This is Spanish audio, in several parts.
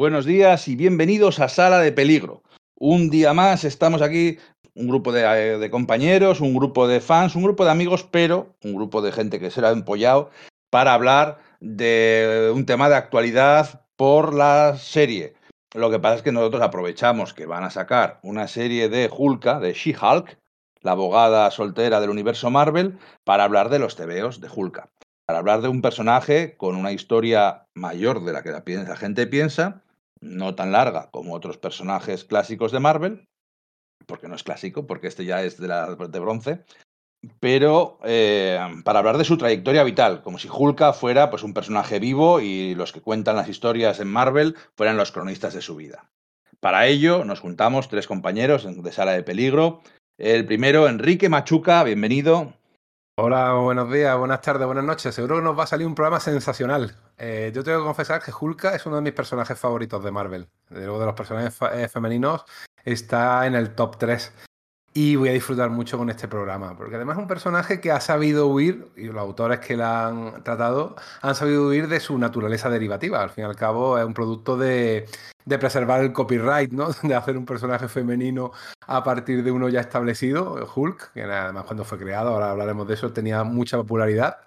Buenos días y bienvenidos a Sala de Peligro. Un día más estamos aquí, un grupo de, de, compañeros, un grupo de fans, un grupo de amigos, pero un grupo de gente que se ha empollado para hablar de un tema de actualidad por la serie. Lo que pasa es que nosotros aprovechamos que van a sacar una serie de Hulka, de She-Hulk, la abogada soltera del universo Marvel, para hablar de los tebeos de Hulka. Para hablar de un personaje con una historia mayor de la que la gente piensa no tan larga como otros personajes clásicos de Marvel, porque no es clásico, porque este ya es de, la, de bronce, pero eh, para hablar de su trayectoria vital, como si Hulka fuera pues, un personaje vivo y los que cuentan las historias en Marvel fueran los cronistas de su vida. Para ello nos juntamos tres compañeros de Sala de Peligro. El primero, Enrique Machuca, bienvenido. Hola, buenos días, buenas tardes, buenas noches. Seguro que nos va a salir un programa sensacional. Eh, yo tengo que confesar que Hulka es uno de mis personajes favoritos de Marvel. De luego de los personajes eh, femeninos está en el top 3. Y voy a disfrutar mucho con este programa, porque además es un personaje que ha sabido huir, y los autores que la han tratado han sabido huir de su naturaleza derivativa. Al fin y al cabo es un producto de, de preservar el copyright, ¿no? De hacer un personaje femenino a partir de uno ya establecido, Hulk, que además cuando fue creado, ahora hablaremos de eso, tenía mucha popularidad.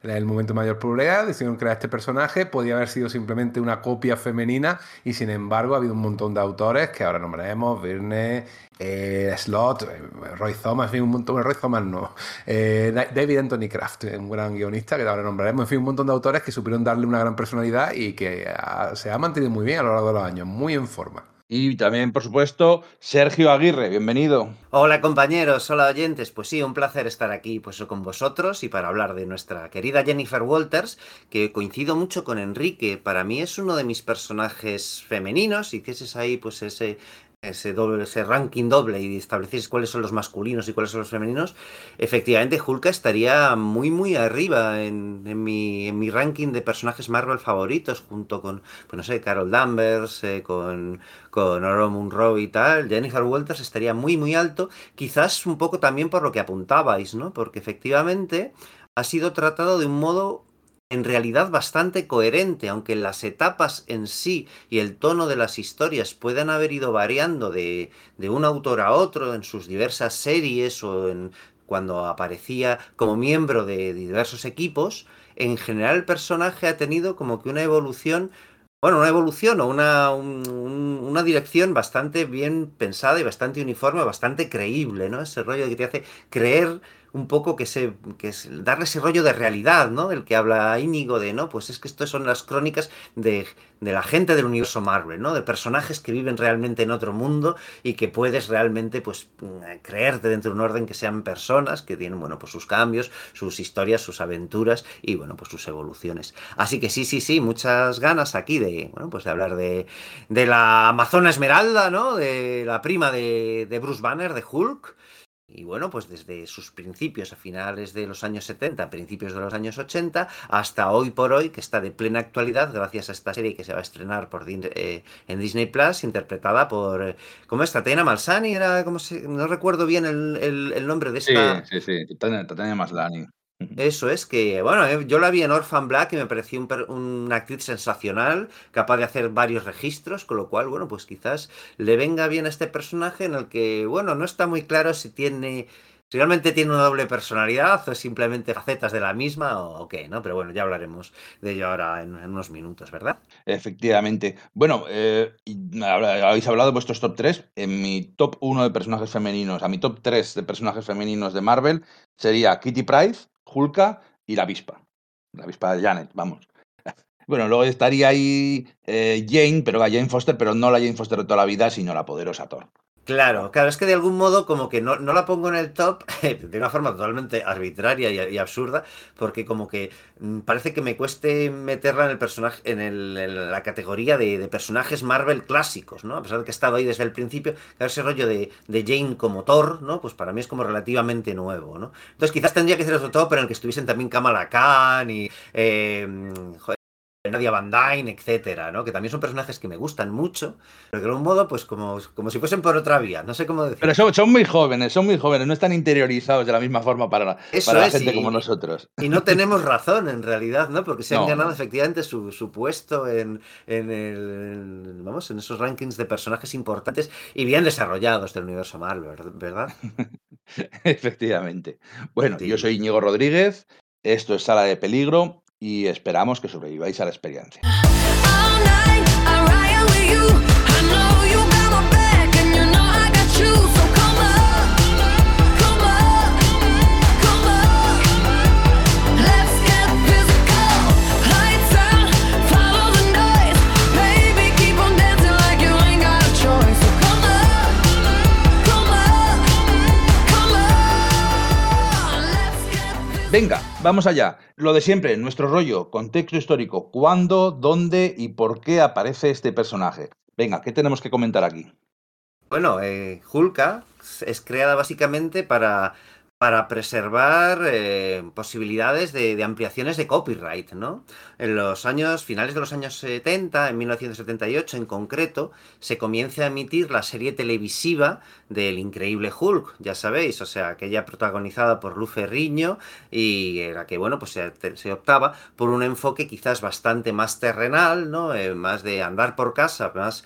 Era el momento mayor probabilidad, decidieron crear este personaje, podía haber sido simplemente una copia femenina y sin embargo ha habido un montón de autores que ahora nombraremos, Virne, eh, Slot, eh, Roy Thomas, en fin, un montón, Roy Thomas no, eh, David Anthony Kraft, un gran guionista que ahora nombraremos, en fin, un montón de autores que supieron darle una gran personalidad y que se ha mantenido muy bien a lo largo de los años, muy en forma. Y también, por supuesto, Sergio Aguirre, bienvenido. Hola compañeros, hola oyentes. Pues sí, un placer estar aquí pues, con vosotros y para hablar de nuestra querida Jennifer Walters, que coincido mucho con Enrique. Para mí es uno de mis personajes femeninos. y que es ahí pues ese ese, doble, ese ranking doble y establecéis cuáles son los masculinos y cuáles son los femeninos, efectivamente Hulka estaría muy muy arriba en, mi, en mi, ranking de personajes Marvel favoritos, junto con, pues no sé, Carol Danvers, eh, con, con Oro Munro y tal. Jennifer Walters estaría muy muy alto, quizás un poco también por lo que apuntabais, ¿no? Porque efectivamente ha sido tratado de un modo en realidad bastante coherente, aunque las etapas en sí y el tono de las historias puedan haber ido variando de, de un autor a otro en sus diversas series o en cuando aparecía como miembro de diversos equipos, en general el personaje ha tenido como que una evolución bueno, una evolución o una, un, una dirección bastante bien pensada y bastante uniforme, bastante creíble, ¿no? Ese rollo que te hace creer un poco que se que es darle ese rollo de realidad, ¿no? El que habla Íñigo de, ¿no? Pues es que estas son las crónicas de, de, la gente del universo Marvel, ¿no? De personajes que viven realmente en otro mundo y que puedes realmente, pues, creerte dentro de un orden que sean personas que tienen, bueno, pues sus cambios, sus historias, sus aventuras y, bueno, pues sus evoluciones. Así que sí, sí, sí, muchas ganas aquí de, bueno, pues de hablar de, de la Amazona Esmeralda, ¿no? De la prima de, de Bruce Banner, de Hulk y bueno, pues desde sus principios a finales de los años 70, principios de los años 80, hasta hoy por hoy, que está de plena actualidad gracias a esta serie que se va a estrenar por, eh, en Disney Plus, interpretada por, ¿cómo es? Tatiana Malsani, era, como se, no recuerdo bien el, el, el, nombre de esta... Sí, sí, sí, Tatiana Malsani. Eso es que, bueno, eh, yo la vi en Orphan Black y me pareció un, una actriz sensacional, capaz de hacer varios registros, con lo cual, bueno, pues quizás le venga bien a este personaje en el que, bueno, no está muy claro si tiene, si realmente tiene una doble personalidad o simplemente facetas de la misma o, qué, ¿no? Pero bueno, ya hablaremos de ello ahora en, en unos minutos, ¿verdad? Efectivamente. Bueno, eh, habéis hablado de vuestros top 3. En mi top 1 de personajes femeninos, a mi top 3 de personajes femeninos de Marvel sería Kitty Pryde, Hulka y la avispa. La avispa de Janet, vamos. Bueno, luego estaría ahí eh, Jane, pero a Jane Foster, pero no la Jane Foster de toda la vida, sino la poderosa Thor. Claro, claro, es que de algún modo como que no, no la pongo en el top de una forma totalmente arbitraria y, absurda, porque como que mm, parece que me cueste meterla en el personaje, en, el, la categoría de, personajes Marvel clásicos, ¿no? A pesar de que he estado ahí desde el principio, claro, ese rollo de, de, Jane como Thor, ¿no? Pues para mí es como relativamente nuevo, ¿no? Entonces quizás tendría que ser otro top, pero en el que estuviesen también Kamala Khan y eh, joder, Nadia Van Dyne, etcétera, ¿no? Que también son personajes que me gustan mucho, pero de algún modo, pues como, como si fuesen por otra vía, no sé cómo decirlo. Pero son, son muy jóvenes, son muy jóvenes, no están interiorizados de la misma forma para, para la gente como nosotros. Y no tenemos razón, en realidad, ¿no? Porque se han ganado efectivamente su, su puesto en, en, el, vamos, en esos rankings de personajes importantes y bien desarrollados del universo Marvel, ¿verdad? Efectivamente. Bueno, yo soy Íñigo Rodríguez, esto es Sala de Peligro y esperamos que sobreviváis a la experiencia. Venga, vamos allá. Lo de siempre, nuestro rollo, contexto histórico. ¿Cuándo, dónde y por qué aparece este personaje? Venga, ¿qué tenemos que comentar aquí? Bueno, eh, Hulka es creada básicamente para para preservar eh, posibilidades de, ampliaciones de copyright, ¿no? En los años, finales de los años 70, en 1978 en concreto, se comienza a emitir la serie televisiva del increíble Hulk, ya sabéis, o sea, aquella protagonizada por Luz Ferriño y era que, bueno, pues se, optaba por un enfoque quizás bastante más terrenal, ¿no? Eh, más de andar por casa, más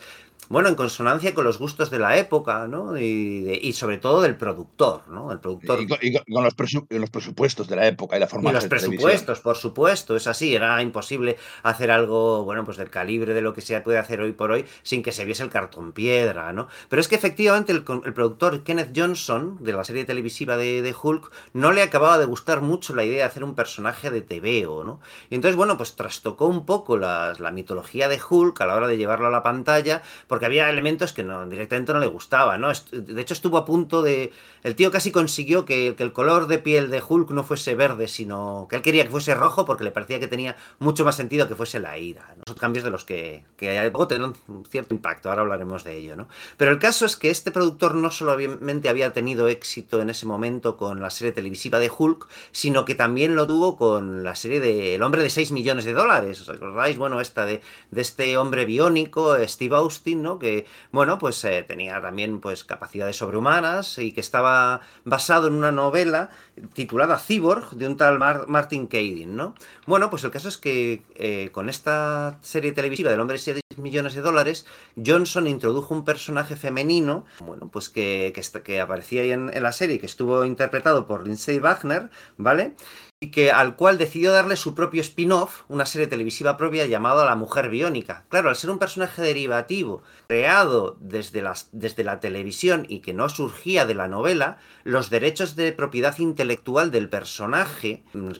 bueno, en consonancia con los gustos de la época, ¿no? Y, sobre todo del productor, ¿no? El productor. Y, con, los, presupuestos de la época y la forma de los presupuestos, por supuesto, es así. Era imposible hacer algo, bueno, pues del calibre de lo que se puede hacer hoy por hoy sin que se viese el cartón piedra, ¿no? Pero es que efectivamente el, productor Kenneth Johnson, de la serie televisiva de, Hulk, no le acababa de gustar mucho la idea de hacer un personaje de TVO, ¿no? Y entonces, bueno, pues trastocó un poco la, la mitología de Hulk a la hora de llevarlo a la pantalla, porque había elementos que no, directamente no le gustaba, ¿no? De hecho, estuvo a punto de. El tío casi consiguió que, el color de piel de Hulk no fuese verde, sino que él quería que fuese rojo porque le parecía que tenía mucho más sentido que fuese la ira. Son cambios de los que, que luego tienen un cierto impacto, ahora hablaremos de ello, ¿no? Pero el caso es que este productor no solamente había tenido éxito en ese momento con la serie televisiva de Hulk, sino que también lo tuvo con la serie de El hombre de 6 millones de dólares. ¿Os acordáis? Bueno, esta de, de este hombre biónico, Steve Austin, ¿no? Que, bueno, pues eh, tenía también pues capacidades sobrehumanas y que estaba basado en una novela titulada Cyborg de un tal Martin Cadin, ¿no? Bueno, pues el caso es que eh, con esta serie televisiva del hombre de 6 millones de dólares, Johnson introdujo un personaje femenino, bueno, pues que, que, aparecía en, en, la serie, que estuvo interpretado por Lindsay Wagner, ¿vale? Y que, al cual decidió darle su propio spin-off, una serie televisiva propia llamada La Mujer Biónica. Claro, al ser un personaje derivativo creado desde, las, desde la televisión y que no surgía de la novela, los derechos de propiedad intelectual del personaje mm,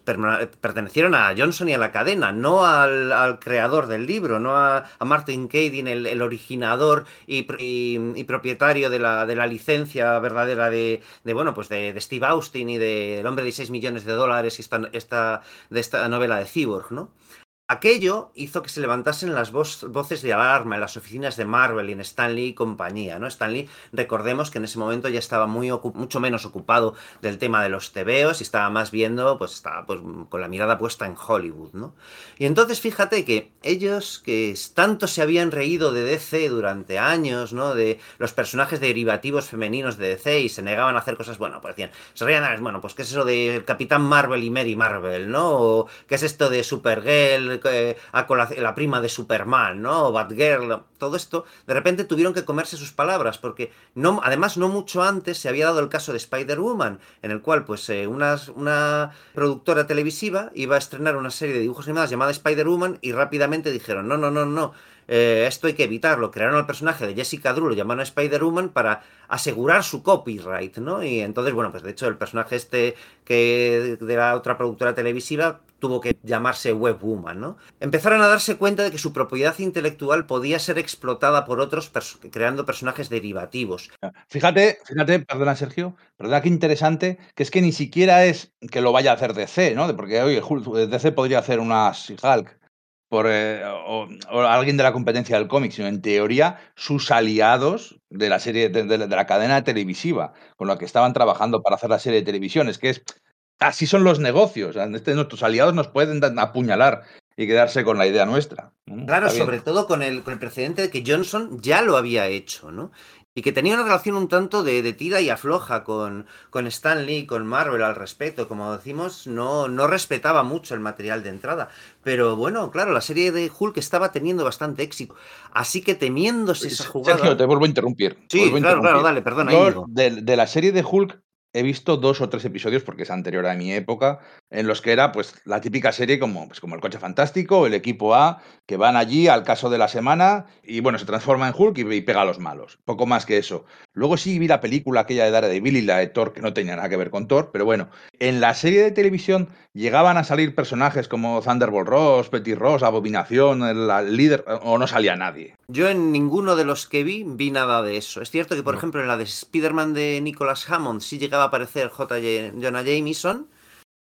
pertenecieron a Johnson y a la cadena, no al, creador del libro, no a, Martin Cadin, el, originador y, propietario de la, de la, licencia verdadera de, bueno, pues de, Steve Austin y del hombre de 6 millones de dólares esta, de esta novela de Cyborg, ¿no? Aquello hizo que se levantasen las voces de alarma en las oficinas de Marvel y en Stanley y compañía, ¿no? Stanley, recordemos que en ese momento ya estaba muy mucho menos ocupado del tema de los tebeos y estaba más viendo, pues estaba pues, con la mirada puesta en Hollywood, ¿no? Y entonces fíjate que ellos que tanto se habían reído de DC durante años, ¿no? De los personajes derivativos femeninos de DC y se negaban a hacer cosas, bueno, pues decían, se reían, bueno, pues qué es eso de Capitán Marvel y Mary Marvel, ¿no? O qué es esto de Supergirl a la, prima de Superman, ¿no? O Batgirl, todo esto, de repente tuvieron que comerse sus palabras, porque no, además no mucho antes se había dado el caso de Spider-Woman, en el cual pues eh, una, una productora televisiva iba a estrenar una serie de dibujos animados llamada Spider-Woman y rápidamente dijeron, no, no, no, no, eh, esto hay que evitarlo. Crearon al personaje de Jessica Drew, lo llamaron Spider-Woman para asegurar su copyright, ¿no? Y entonces, bueno, pues de hecho el personaje este que de la otra productora televisiva tuvo que llamarse Webwoman, ¿no? Empezaron a darse cuenta de que su propiedad intelectual podía ser explotada por otros creando personajes derivativos. Fíjate, fíjate, perdona Sergio, perdona qué interesante, que es que ni siquiera es que lo vaya a hacer DC, ¿no? Porque oye, DC podría hacer una Hulk por, eh, o, alguien de la competencia del cómic, sino en teoría sus aliados de la serie de, la cadena televisiva con la que estaban trabajando para hacer la serie de televisión. Es que es así son los negocios. Este, nuestros aliados nos pueden apuñalar y quedarse con la idea nuestra. Claro, sobre todo con el, con el precedente de que Johnson ya lo había hecho, ¿no? Y que tenía una relación un tanto de, tira y afloja con, con Stan Lee, con Marvel al respecto. Como decimos, no, no respetaba mucho el material de entrada. Pero bueno, claro, la serie de Hulk estaba teniendo bastante éxito. Así que temiéndose esa jugada. Sergio, te vuelvo a interrumpir. Sí, claro, claro, dale, perdona. de, de, la serie de Hulk he visto dos o tres episodios, porque es anterior a mi época, en los que era pues la típica serie como, pues, como el coche fantástico, el equipo A, que van allí al caso de la semana y bueno, se transforma en Hulk y, pega a los malos. Poco más que eso. Luego sí vi la película aquella de Daredevil y la de Thor, que no tenía nada que ver con Thor, pero bueno, en la serie de televisión llegaban a salir personajes como Thunderbolt Ross, Petty Ross, Abominación, el, líder, o no salía nadie. Yo en ninguno de los que vi vi nada de eso. Es cierto que, por ejemplo, en la de Spider-Man de Nicholas Hammond sí llegaba a aparecer J. Jonah Jameson,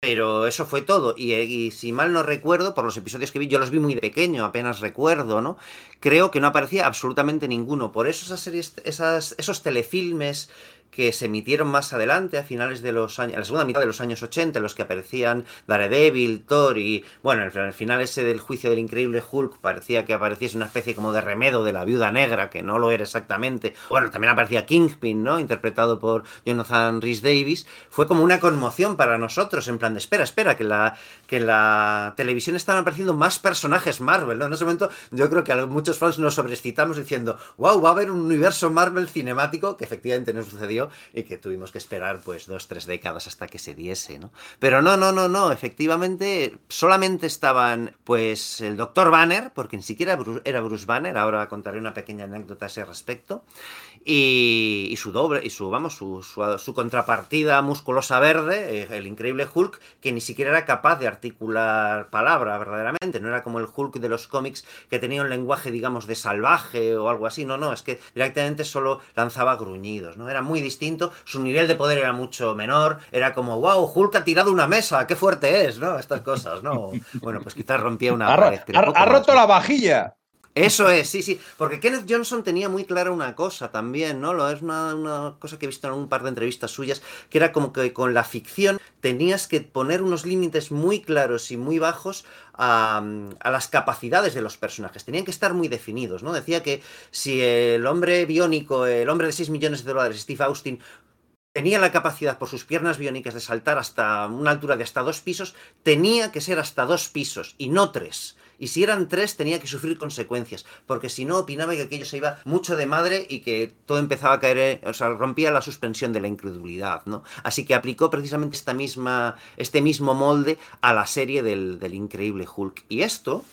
pero eso fue todo. Y, si mal no recuerdo, por los episodios que vi, yo los vi muy de pequeño, apenas recuerdo, ¿no? Creo que no aparecía absolutamente ninguno. Por eso esas series, esas, esos telefilmes que se emitieron más adelante, a finales de los años, a la segunda mitad de los años 80, en los que aparecían Daredevil, Thor y, bueno, al final ese del juicio del increíble Hulk parecía que apareciese una especie como de remedo de la viuda negra, que no lo era exactamente. Bueno, también aparecía Kingpin, ¿no? Interpretado por Jonathan Rhys Davis. Fue como una conmoción para nosotros, en plan de, espera, espera, que la, que la televisión estaban apareciendo más personajes Marvel, ¿no? En ese momento yo creo que muchos fans nos sobrecitamos diciendo, wow, va a haber un universo Marvel cinemático, que efectivamente no sucedió y que tuvimos que esperar pues dos, tres décadas hasta que se diese, ¿no? Pero no, no, no, no, efectivamente solamente estaban pues el Dr. Banner, porque ni siquiera era Bruce Banner, ahora contaré una pequeña anécdota a ese respecto, y, su doble, y su, vamos, su, su, contrapartida musculosa verde, eh, el increíble Hulk, que ni siquiera era capaz de articular palabra verdaderamente, no era como el Hulk de los cómics que tenía un lenguaje, digamos, de salvaje o algo así, no, no, es que directamente solo lanzaba gruñidos, ¿no? Era muy distinto, su nivel de poder era mucho menor, era como, wow, Hulk ha tirado una mesa, qué fuerte es, ¿no? Estas cosas, ¿no? Bueno, pues quizás rompía una... ha roto la vajilla. Eso es, sí, sí. Porque Kenneth Johnson tenía muy clara una cosa también, ¿no? Es una, cosa que he visto en un par de entrevistas suyas, que era como que con la ficción tenías que poner unos límites muy claros y muy bajos a, a, las capacidades de los personajes. Tenían que estar muy definidos, ¿no? Decía que si el hombre biónico, el hombre de 6 millones de dólares, Steve Austin, tenía la capacidad por sus piernas biónicas de saltar hasta una altura de hasta dos pisos, tenía que ser hasta dos pisos y no tres. Y si eran tres, tenía que sufrir consecuencias, porque si no, opinaba que aquello se iba mucho de madre y que todo empezaba a caer, eh, o sea, rompía la suspensión de la incredulidad, ¿no? Así que aplicó precisamente esta misma, este mismo molde a la serie del, increíble Hulk. Y esto,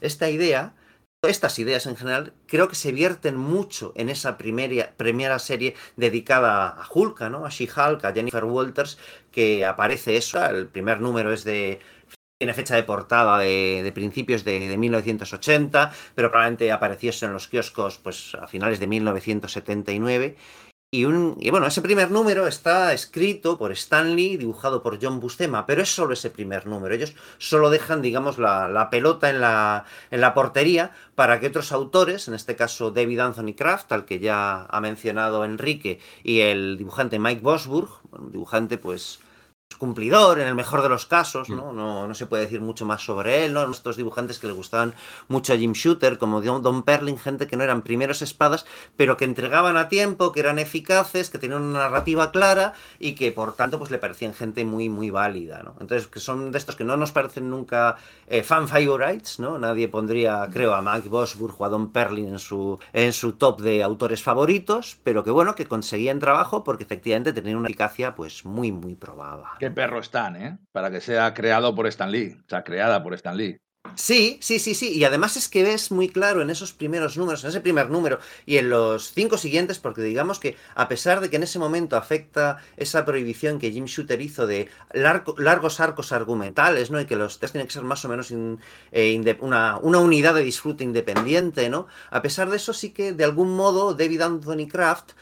esta idea, estas ideas en general creo que se vierten mucho en esa primera, primera serie dedicada a Hulk, ¿no? A She-Hulk, a Jennifer Walters, que aparece eso. El primer número es de tiene fecha de portada de, principios de, 1980, pero probablemente apareciese en los kioscos pues, a finales de 1979. Y, un, bueno, ese primer número está escrito por Stanley, dibujado por John Bustema, pero es solo ese primer número. Ellos solo dejan, digamos, la, pelota en la, en la, portería para que otros autores, en este caso David Anthony Kraft, al que ya ha mencionado Enrique, y el dibujante Mike Bosburg, un dibujante pues cumplidor en el mejor de los casos, ¿no? Mm. No, no se puede decir mucho más sobre él, ¿no? Estos dibujantes que le gustaban mucho a Jim Shooter, como Don Perlin, gente que no eran primeros espadas, pero que entregaban a tiempo, que eran eficaces, que tenían una narrativa clara y que por tanto pues le parecían gente muy, muy válida, ¿no? Entonces, que son de estos que no nos parecen nunca eh, fan favorites, ¿no? Nadie pondría, creo, a Mike Bosburg o a Don Perlin en su, en su top de autores favoritos, pero que bueno, que conseguían trabajo porque efectivamente tenían una eficacia pues muy, muy probada. Qué perro están, ¿eh? Para que sea creado por Stan Lee, o sea, creada por Stan Lee. Sí, sí, sí, sí. Y además es que ves muy claro en esos primeros números, en ese primer número y en los cinco siguientes, porque digamos que a pesar de que en ese momento afecta esa prohibición que Jim Shooter hizo de largos arcos argumentales, ¿no? Y que los test tienen que ser más o menos eh, una, una, unidad de disfrute independiente, ¿no? A pesar de eso, sí que de algún modo David Anthony Kraft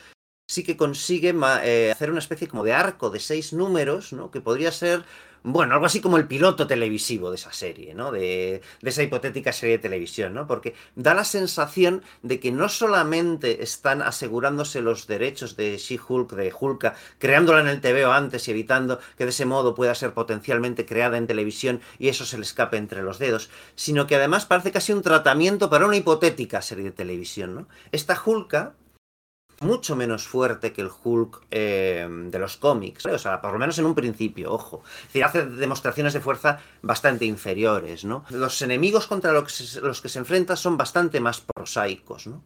sí que consigue eh, hacer una especie como de arco de seis números, ¿no? Que podría ser bueno, algo así como el piloto televisivo de esa serie, ¿no? De, esa hipotética serie de televisión, ¿no? Porque da la sensación de que no solamente están asegurándose los derechos de She-Hulk, de Hulka, creándola en el TVO antes y evitando que de ese modo pueda ser potencialmente creada en televisión y eso se le escape entre los dedos, sino que además parece casi un tratamiento para una hipotética serie de televisión, ¿no? Esta Hulka mucho menos fuerte que el Hulk eh, de los cómics, o sea, por lo menos en un principio, ojo. Hace demostraciones de fuerza bastante inferiores, ¿no? Los enemigos contra los que se, enfrenta son bastante más prosaicos, ¿no?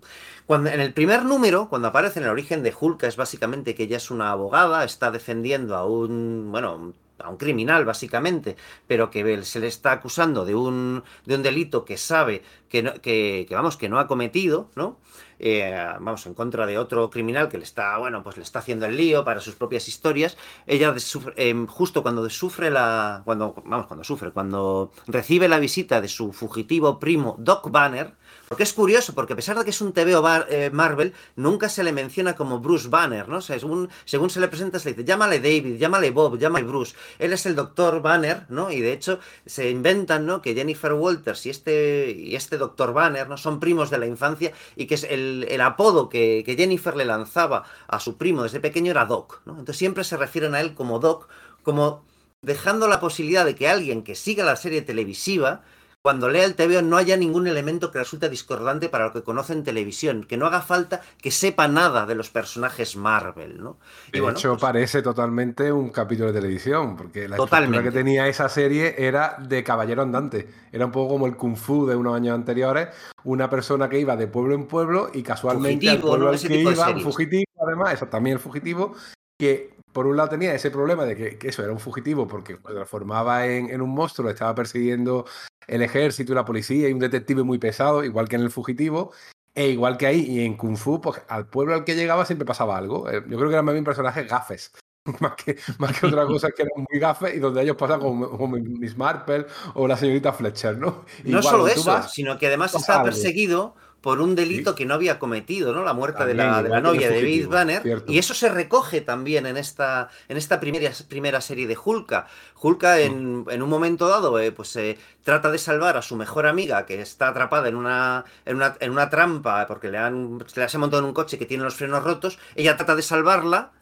Cuando, en el primer número, cuando aparece en el origen de Hulk, es básicamente que ella es una abogada, está defendiendo a un, bueno, a un criminal, básicamente, pero que se le está acusando de un, de un delito que sabe que, que, que, vamos, que no ha cometido, ¿no? Eh, vamos, en contra de otro criminal que le está, bueno, pues le está haciendo el lío para sus propias historias. Ella, eh, justo cuando sufre la, cuando, vamos, cuando sufre, cuando recibe la visita de su fugitivo primo Doc Banner, porque es curioso, porque a pesar de que es un TVO eh, Marvel, nunca se le menciona como Bruce Banner, ¿no? según, según se le presenta, se le dice, llámale David, llámale Bob, llámale Bruce. Él es el doctor Banner, ¿no? Y de hecho se inventan, ¿no? Que Jennifer Walters y este, y este doctor Banner, ¿no? Son primos de la infancia y que es el, el apodo que, que, Jennifer le lanzaba a su primo desde pequeño era Doc, ¿no? Entonces siempre se refieren a él como Doc, como dejando la posibilidad de que alguien que siga la serie televisiva cuando lea el TVO no haya ningún elemento que resulte discordante para lo que conoce en televisión, que no haga falta que sepa nada de los personajes Marvel, ¿no? Y de hecho, pues parece totalmente un capítulo de televisión, porque la estructura que tenía esa serie era de caballero andante. Era un poco como el Kung Fu de unos años anteriores, una persona que iba de pueblo en pueblo y casualmente fugitivo, pueblo al que iba, un fugitivo, además, eso también el fugitivo, que por un lado tenía ese problema de que, eso era un fugitivo porque se transformaba en, un monstruo, estaba persiguiendo el ejército y la policía y un detective muy pesado, igual que en el fugitivo. E igual que ahí, y en Kung Fu, pues al pueblo al que llegaba siempre pasaba algo. Eh, yo creo que eran más bien personajes gafes, más que, más que otra cosa que eran muy gafes y donde ellos pasan como, Miss Marple o la señorita Fletcher, ¿no? no solo eso, sino que además está perseguido por un delito que no había cometido, ¿no? La muerte de la, de la novia de David Banner. Y eso se recoge también en esta, en esta primera, primera serie de Hulka. Hulka mm. en, en un momento dado, eh, pues eh, trata de salvar a su mejor amiga que está atrapada en una, en una, en una trampa porque le han, se le ha montado en un coche que tiene los frenos rotos. Ella trata de salvarla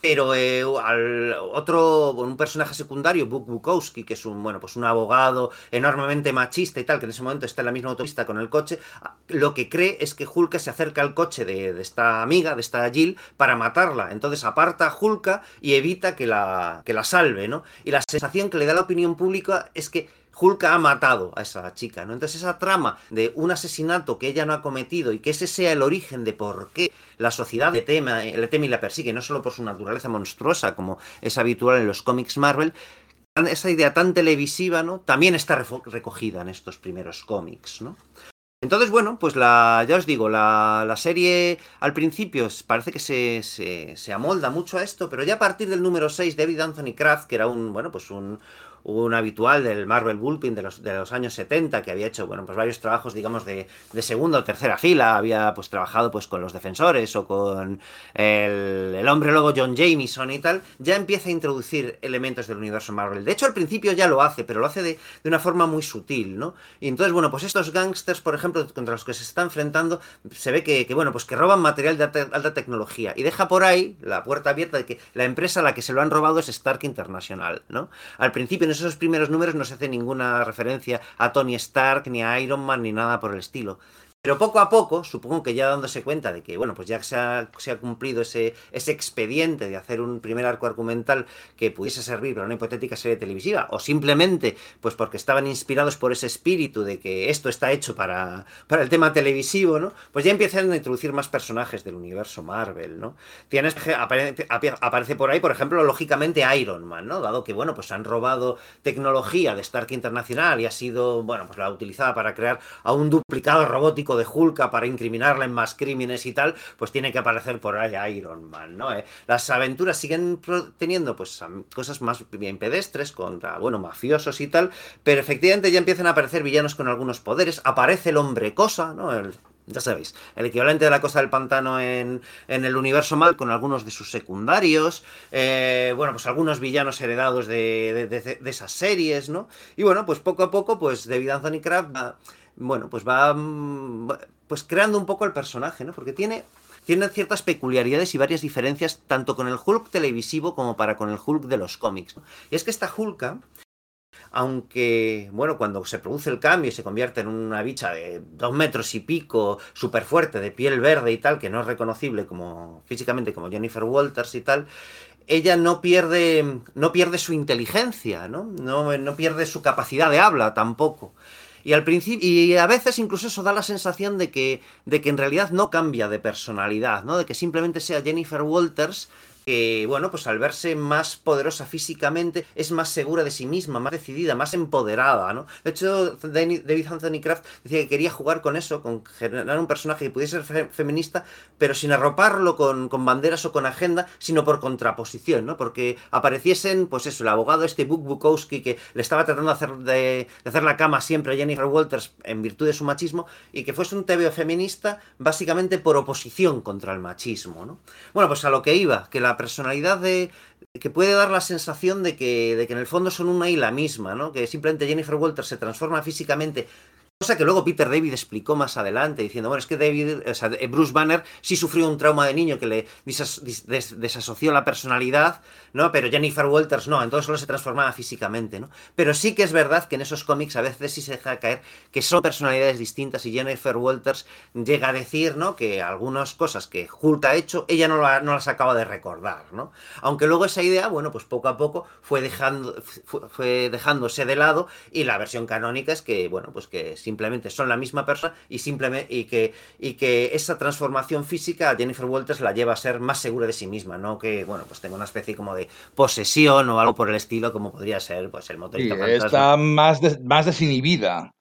pero eh, al otro, un personaje secundario, Buk Bukowski, que es un, bueno, pues un abogado enormemente machista y tal, que en ese momento está en la misma autopista con el coche, lo que cree es que Hulka se acerca al coche de, de esta amiga, de esta Jill, para matarla. Entonces aparta a Hulka y evita que la, que la salve, ¿no? Y la sensación que le da la opinión pública es que Hulk ha matado a esa chica, ¿no? Entonces esa trama de un asesinato que ella no ha cometido y que ese sea el origen de por qué la sociedad le teme, le teme y la persigue, no solo por su naturaleza monstruosa como es habitual en los cómics Marvel, esa idea tan televisiva, ¿no? También está recogida en estos primeros cómics, ¿no? Entonces, bueno, pues la, ya os digo, la, la serie al principio parece que se, se, se, amolda mucho a esto, pero ya a partir del número 6, David Anthony Kraft, que era un, bueno, pues un, un habitual del Marvel Bullpen de los, de los años 70, que había hecho, bueno, pues varios trabajos, digamos, de, de segunda o tercera fila, había pues trabajado pues con los defensores o con el, el hombre lobo John Jameson y tal, ya empieza a introducir elementos del universo Marvel. De hecho, al principio ya lo hace, pero lo hace de, de una forma muy sutil, ¿no? Y entonces, bueno, pues estos gangsters, por ejemplo, contra los que se está enfrentando, se ve que, que bueno, pues que roban material de alta, alta, tecnología y deja por ahí la puerta abierta de que la empresa a la que se lo han robado es Stark International, ¿no? Al principio en esos primeros números no se hace ninguna referencia a Tony Stark, ni a Iron Man, ni nada por el estilo. Pero poco a poco, supongo que ya dándose cuenta de que, bueno, pues ya se ha, se ha cumplido ese, ese expediente de hacer un primer arco argumental que pudiese servir para una hipotética serie televisiva, o simplemente, pues porque estaban inspirados por ese espíritu de que esto está hecho para, el tema televisivo, ¿no? Pues ya empiezan a introducir más personajes del universo Marvel, ¿no? Tienes, aparece, aparece por ahí, por ejemplo, lógicamente Iron Man, ¿no? Dado que, bueno, pues han robado tecnología de Stark Internacional y ha sido, bueno, pues la utilizada para crear a un duplicado robótico de Hulka para incriminarla en más crímenes y tal, pues tiene que aparecer por ahí Iron Man, ¿no? Eh, las aventuras siguen teniendo pues cosas más bien pedestres contra, bueno, mafiosos y tal, pero efectivamente ya empiezan a aparecer villanos con algunos poderes, aparece el hombre cosa, ¿no? Ya sabéis, el equivalente de la Costa del Pantano en, el universo mal, con algunos de sus secundarios, eh, bueno, pues algunos villanos heredados de, esas series, ¿no? Y bueno, pues poco a poco, pues David Anthony Kraft va, bueno, pues va mm, pues creando un poco el personaje, ¿no? Porque tiene ciertas peculiaridades y varias diferencias tanto con el Hulk televisivo como para con el Hulk de los cómics. Y es que esta Hulka aunque, bueno, cuando se produce el cambio y se convierte en una bicha de dos metros y pico, súper fuerte, de piel verde y tal, que no es reconocible como físicamente como Jennifer Walters y tal, ella no pierde, no pierde su inteligencia, ¿no? ¿no? No pierde su capacidad de habla tampoco. Y al principio, y a veces incluso eso da la sensación de que, de que en realidad no cambia de personalidad, ¿no? De que simplemente sea Jennifer Walters que, bueno, pues al verse más poderosa físicamente, es más segura de sí misma, más decidida, más empoderada, ¿no? De hecho, David Anthony Kraft decía que quería jugar con eso, con generar un personaje que pudiese ser feminista, pero sin arroparlo con, banderas o con agenda, sino por contraposición, ¿no? Porque apareciesen, pues eso, el abogado este Buk Bukowski que le estaba tratando de hacer, la cama siempre a Jennifer Walters en virtud de su machismo, y que fuese un TVO feminista básicamente por oposición contra el machismo, ¿no? Bueno, pues a lo que iba, que la personalidad de que puede dar la sensación de que, de que en el fondo son una y la misma, ¿no? Que simplemente Jennifer Walters se transforma físicamente Cosa que luego Peter David explicó más adelante, diciendo, bueno, es que David, o Bruce Banner sí sufrió un trauma de niño que le desasoció la personalidad, ¿no? Pero Jennifer Walters no, entonces solo se transformaba físicamente, ¿no? Pero sí que es verdad que en esos cómics a veces sí se deja caer que son personalidades distintas y Jennifer Walters llega a decir, ¿no? Que algunas cosas que Hulk ha hecho, ella no, no las acaba de recordar, ¿no? Aunque luego esa idea, bueno, pues poco a poco fue, dejando, fue dejándose de lado y la versión canónica es que, bueno, pues que simplemente son la misma persona y, simplemente, y, que, y que esa transformación física a Jennifer Walters la lleva a ser más segura de sí misma, no que, bueno, pues tenga una especie como de posesión o algo por el estilo, como podría ser pues el motorista sí, Está más, más desinhibida.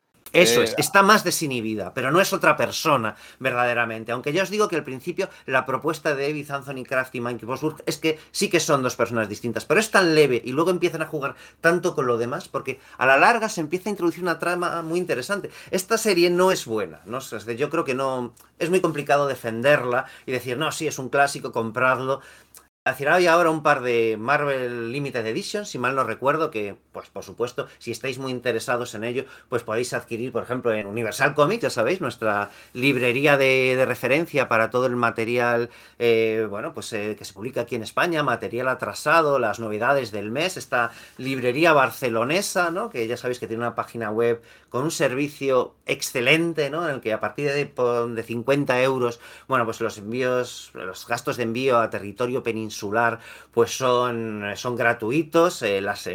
Eso es, está más desinhibida, pero no es otra persona verdaderamente. Aunque ya os digo que al principio la propuesta de David Anthony Kraft y Mike Bosworth es que sí que son dos personas distintas, pero es tan leve y luego empiezan a jugar tanto con lo demás porque a la larga se empieza a introducir una trama muy interesante. Esta serie no es buena, ¿no? yo creo que no es muy complicado defenderla y decir, no, sí, es un clásico, compradlo hay ahora un par de Marvel Limited Edition, si mal no recuerdo, que, pues por supuesto, si estáis muy interesados en ello, pues podéis adquirir, por ejemplo, en Universal Comics, ya sabéis, nuestra librería de, referencia para todo el material, eh, bueno, pues eh, que se publica aquí en España, material atrasado, las novedades del mes, esta librería barcelonesa, ¿no? Que ya sabéis que tiene una página web con un servicio excelente, ¿no? En el que a partir de, de 50 euros, bueno, pues los envíos, los gastos de envío a territorio peninsular, pues son, son gratuitos, eh, las,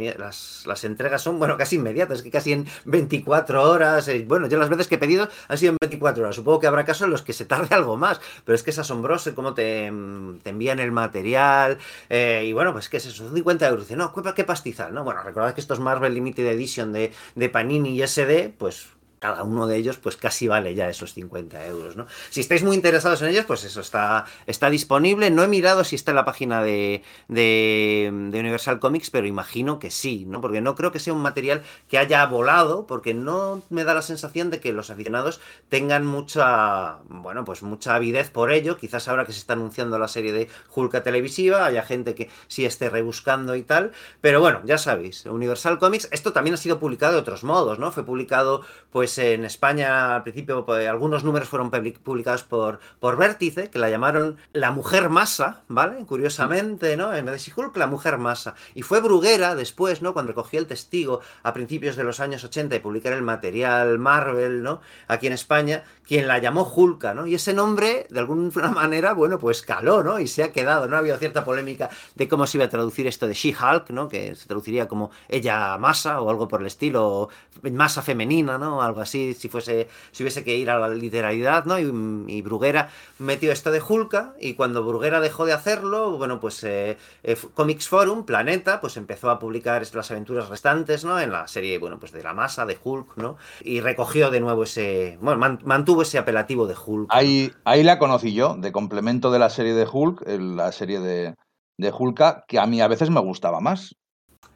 las, entregas son, bueno, casi inmediatas, que casi en 24 horas, eh, bueno, yo las veces que he pedido han sido en 24 horas, supongo que habrá casos en los que se tarde algo más, pero es que es asombroso cómo te, envían el material, eh, y bueno, pues que es eso, 50 euros, no, qué pastizal, ¿no? Bueno, recordad que estos Marvel Limited Edition de, de Panini y SD, pues cada uno de ellos pues casi vale ya esos 50 euros, ¿no? Si estáis muy interesados en ellos, pues eso está, está disponible. No he mirado si está en la página de, de, Universal Comics, pero imagino que sí, ¿no? Porque no creo que sea un material que haya volado, porque no me da la sensación de que los aficionados tengan mucha, bueno, pues mucha avidez por ello. Quizás ahora que se está anunciando la serie de Hulk televisiva, haya gente que sí esté rebuscando y tal. Pero bueno, ya sabéis, Universal Comics, esto también ha sido publicado de otros modos, ¿no? Fue publicado, pues pues, en España al principio pues, algunos números fueron publicados por, por Vértice, que la llamaron La Mujer Masa, ¿vale? Curiosamente, ¿no? En vez de Hulk, La Mujer Masa. Y fue Bruguera después, ¿no? Cuando recogió el testigo a principios de los años 80 y publicar el material Marvel, ¿no? Aquí en España, quien la llamó Hulka, ¿no? Y ese nombre, de alguna manera, bueno, pues caló, ¿no? Y se ha quedado, ¿no? Ha habido cierta polémica de cómo se iba a traducir esto de She-Hulk, ¿no? Que se traduciría como ella masa o algo por el estilo, o masa femenina, ¿no? Algo así, si fuese, si hubiese que ir a la literalidad, ¿no? Y, Bruguera metió esto de Hulka, y cuando Bruguera dejó de hacerlo, bueno, pues eh, eh, Comics Forum, Planeta, pues empezó a publicar las aventuras restantes, ¿no? En la serie, bueno, pues de la masa, de Hulk, ¿no? Y recogió de nuevo ese, bueno, mantuvo ese apelativo de Hulk. Ahí, ahí la conocí yo, de complemento de la serie de Hulk, la serie de, de Hulka, que a mí a veces me gustaba más.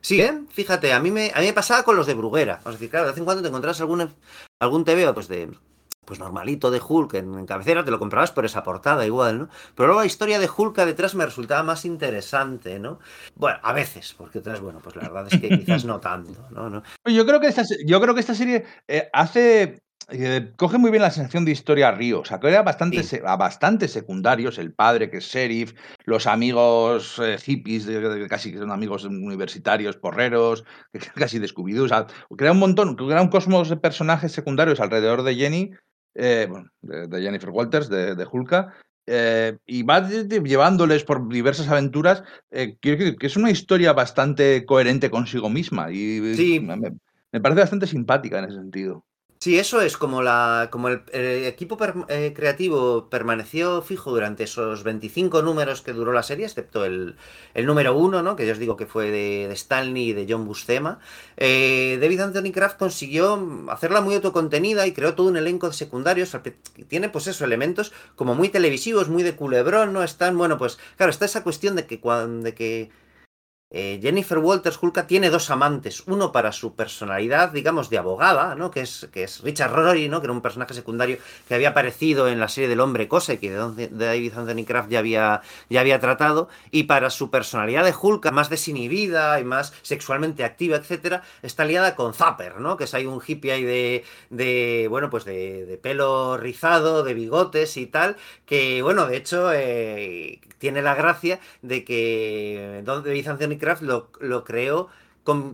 Sí, ¿eh? fíjate, a mí, me, a mí me pasaba con los de Bruguera. O sea, claro, de vez en cuando te encontrás algún, algún TVO pues de, pues normalito de Hulk en, cabecera, te lo comprabas por esa portada igual, ¿no? Pero luego la historia de Hulk detrás me resultaba más interesante, ¿no? Bueno, a veces, porque otras, bueno, pues la verdad es que quizás no tanto, ¿no? Yo, creo que esta, yo creo que esta serie eh, hace eh, coge muy bien la sensación de historia Río, o sea, que era bastante, a bastante secundarios, el padre que es sheriff, los amigos eh, hippies, casi que son amigos universitarios, porreros, casi descubridos, o sea, crea un montón, crea un cosmos de personajes secundarios alrededor de Jenny, eh, de, Jennifer Walters, de, de Hulka, y va llevándoles por diversas aventuras, que, es una historia bastante coherente consigo misma y me parece bastante simpática en ese sentido. Sí, eso es como la como el, equipo eh, creativo permaneció fijo durante esos 25 números que duró la serie, excepto el, número uno, ¿no? que yo os digo que fue de, Stanley y de John Buscema. Eh, David Anthony Kraft consiguió hacerla muy autocontenida y creó todo un elenco de secundarios. Tiene, pues eso, elementos como muy televisivos, muy de culebrón, ¿no? Están, bueno, pues claro, está esa cuestión de que, cuando, de que eh, Jennifer Walters Hulka tiene dos amantes, uno para su personalidad, digamos, de abogada, ¿no? Que es, que es Richard Rory, ¿no? Que era un personaje secundario que había aparecido en la serie del hombre cosa y que David Anthony Kraft ya había, ya había tratado, y para su personalidad de Hulka, más desinhibida y más sexualmente activa, etcétera, está liada con Zapper, ¿no? Que es ahí un hippie ahí de, de bueno, pues de, pelo rizado, de bigotes y tal, que, bueno, de hecho, eh, tiene la gracia de que David Anthony Craft lo, lo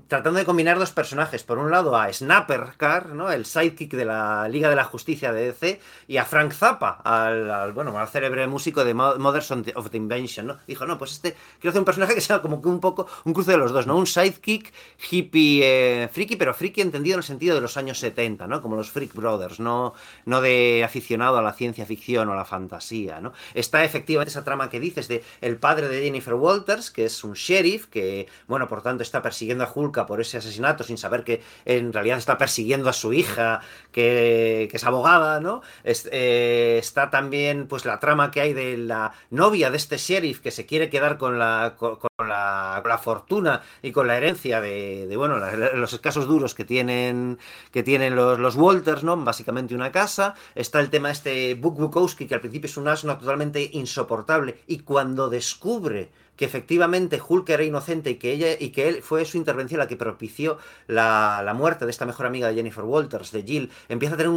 tratando de combinar dos personajes. Por un lado a Snapper Car, ¿no? el sidekick de la Liga de la Justicia de DC, y a Frank Zappa, al, bueno, al célebre músico de Mothers of the Invention. ¿no? Dijo, no, pues este, quiero hacer un personaje que sea como que un poco un cruce de los dos, ¿no? Un sidekick hippie eh, friki, pero friki entendido en el sentido de los años 70, ¿no? Como los Freak Brothers, no, no de aficionado a la ciencia ficción o a la fantasía, ¿no? Está efectivamente esa trama que dices de el padre de Jennifer Walters, que es un sheriff, que, bueno, por tanto está persiguiendo Hulka por ese asesinato sin saber que en realidad está persiguiendo a su hija, que, es abogada, ¿no? Eh, está también pues la trama que hay de la novia de este sheriff que se quiere quedar con la, con, la, fortuna y con la herencia de, bueno, los escasos duros que tienen, que tienen los, los, Walters, ¿no? Básicamente una casa. Está el tema este Buk Bukowski, que al principio es un asno totalmente insoportable y cuando descubre que efectivamente Hulk era inocente y que ella y que él fue su intervención la que propició la, muerte de esta mejor amiga de Jennifer Walters, de Jill, empieza a tener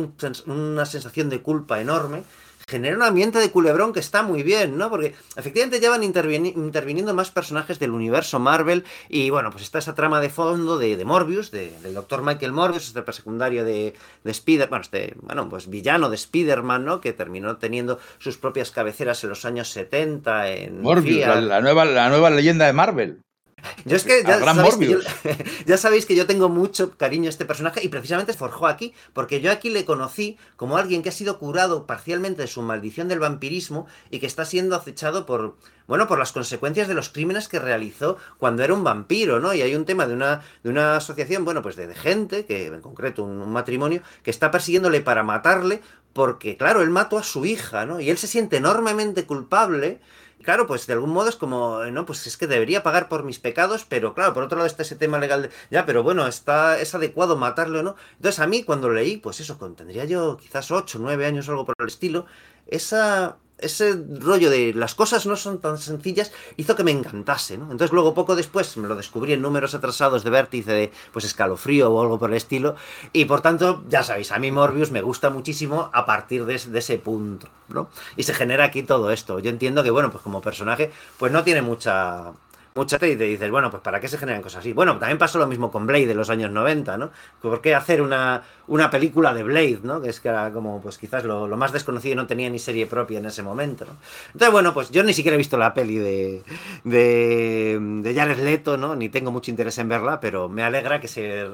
una sensación de culpa enorme genera un ambiente de culebrón que está muy bien, ¿no? Porque efectivamente ya van interviniendo más personajes del universo Marvel y bueno, pues está esa trama de fondo de, Morbius, del doctor Michael Morbius, este secundario de, de Spider, bueno, este, bueno, pues villano de Spider-Man, ¿no? Que terminó teniendo sus propias cabeceras en los años 70 en... Morbius, la, nueva, la nueva leyenda de Marvel. Yo es que ya sabéis que, yo, ya sabéis que yo tengo mucho cariño a este personaje y precisamente forjó aquí, porque yo aquí le conocí como alguien que ha sido curado parcialmente de su maldición del vampirismo y que está siendo acechado por, bueno, por las consecuencias de los crímenes que realizó cuando era un vampiro, ¿no? Y hay un tema de una, de una asociación, bueno, pues de, gente, que en concreto un matrimonio, que está persiguiéndole para matarle porque, claro, él mató a su hija, ¿no? Y él se siente enormemente culpable claro, pues de algún modo es como, no, pues es que debería pagar por mis pecados, pero claro, por otro lado está ese tema legal de, ya, pero bueno, está, es adecuado matarle o no. Entonces a mí cuando leí, pues eso, tendría yo quizás 8, 9 años o algo por el estilo, esa, ese rollo de las cosas no son tan sencillas hizo que me encantase, ¿no? Entonces luego poco después me lo descubrí en números atrasados de vértice de pues escalofrío o algo por el estilo y por tanto, ya sabéis, a mí Morbius me gusta muchísimo a partir de, ese punto, ¿no? Y se genera aquí todo esto. Yo entiendo que, bueno, pues como personaje, pues no tiene mucha mucha y te dices, bueno, pues ¿para qué se generan cosas así? Bueno, también pasó lo mismo con Blade de los años 90, ¿no? ¿Por qué hacer una, una película de Blade, ¿no? Que es que era como, pues quizás lo, más desconocido y no tenía ni serie propia en ese momento, ¿no? Entonces, bueno, pues yo ni siquiera he visto la peli de, de, de Jared Leto, ¿no? Ni tengo mucho interés en verla, pero me alegra que se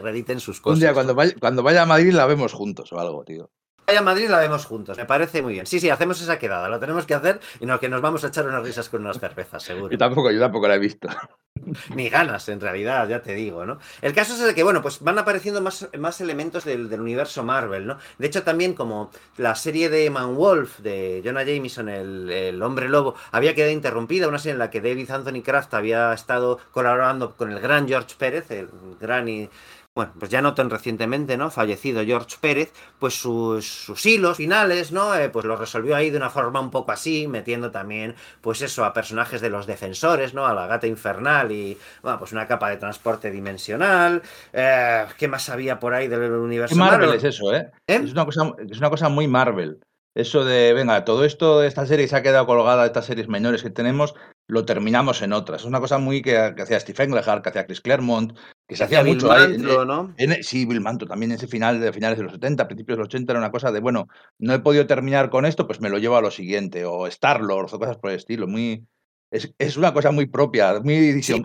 reediten sus cosas. Un día, cuando vaya, cuando vaya a Madrid, la vemos juntos o algo, tío vaya a Madrid la vemos juntos. Me parece muy bien. Sí, sí, hacemos esa quedada. Lo tenemos que hacer y no que nos vamos a echar unas risas con unas cervezas, seguro. Yo tampoco, yo tampoco la he visto. Ni ganas, en realidad, ya te digo, ¿no? El caso es el que, bueno, pues van apareciendo más, más elementos del, universo Marvel, ¿no? De hecho, también como la serie de Man Wolf de Jonah Jameson, el, el, hombre lobo, había quedado interrumpida, una serie en la que David Anthony Kraft había estado colaborando con el gran George Pérez, el gran y bueno, pues ya no tan recientemente, ¿no? Fallecido George Pérez, pues sus, sus hilos finales, ¿no? Eh, pues los resolvió ahí de una forma un poco así, metiendo también, pues eso, a personajes de los defensores, ¿no? A la gata infernal y, bueno, pues una capa de transporte dimensional. Eh, ¿Qué más había por ahí del universo Marvel? es eso, ¿eh? ¿eh? Es, una cosa, es una cosa muy Marvel. Eso de, venga, todo esto, esta serie se ha quedado colgada, estas series menores que tenemos, lo terminamos en otras. Es una cosa muy que, hacía Steve Englehart, que hacía Chris Claremont, que se hacía mucho ahí. ¿no? sí, Bill Manto también en ese final de finales de los 70, principios de los 80 era una cosa de, bueno, no he podido terminar con esto, pues me lo llevo a lo siguiente, o Star-Lord, o cosas por el estilo. Muy, es, una cosa muy propia, muy edición,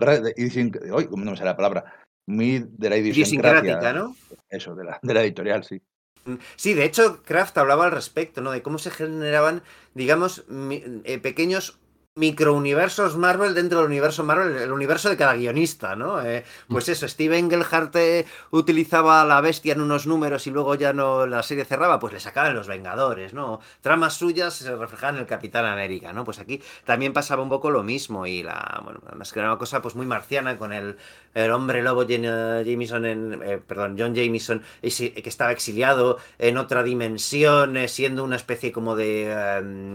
hoy, no me sale la palabra, muy de la edición ¿no? Eso, de la, de la editorial, sí. Sí, de hecho, Kraft hablaba al respecto, ¿no? De cómo se generaban, digamos, eh, pequeños microuniversos Marvel dentro del universo Marvel, el universo de cada guionista, ¿no? Eh, pues eso, Steve Engelhart eh, utilizaba la bestia en unos números y luego ya no la serie cerraba, pues le sacaban los Vengadores, ¿no? Tramas suyas se reflejaban en el Capitán América, ¿no? Pues aquí también pasaba un poco lo mismo y la, bueno, además que era una cosa pues muy marciana con el, el hombre lobo Jameson en, eh, perdón, John Jameson, que estaba exiliado en otra dimensión, siendo una especie como de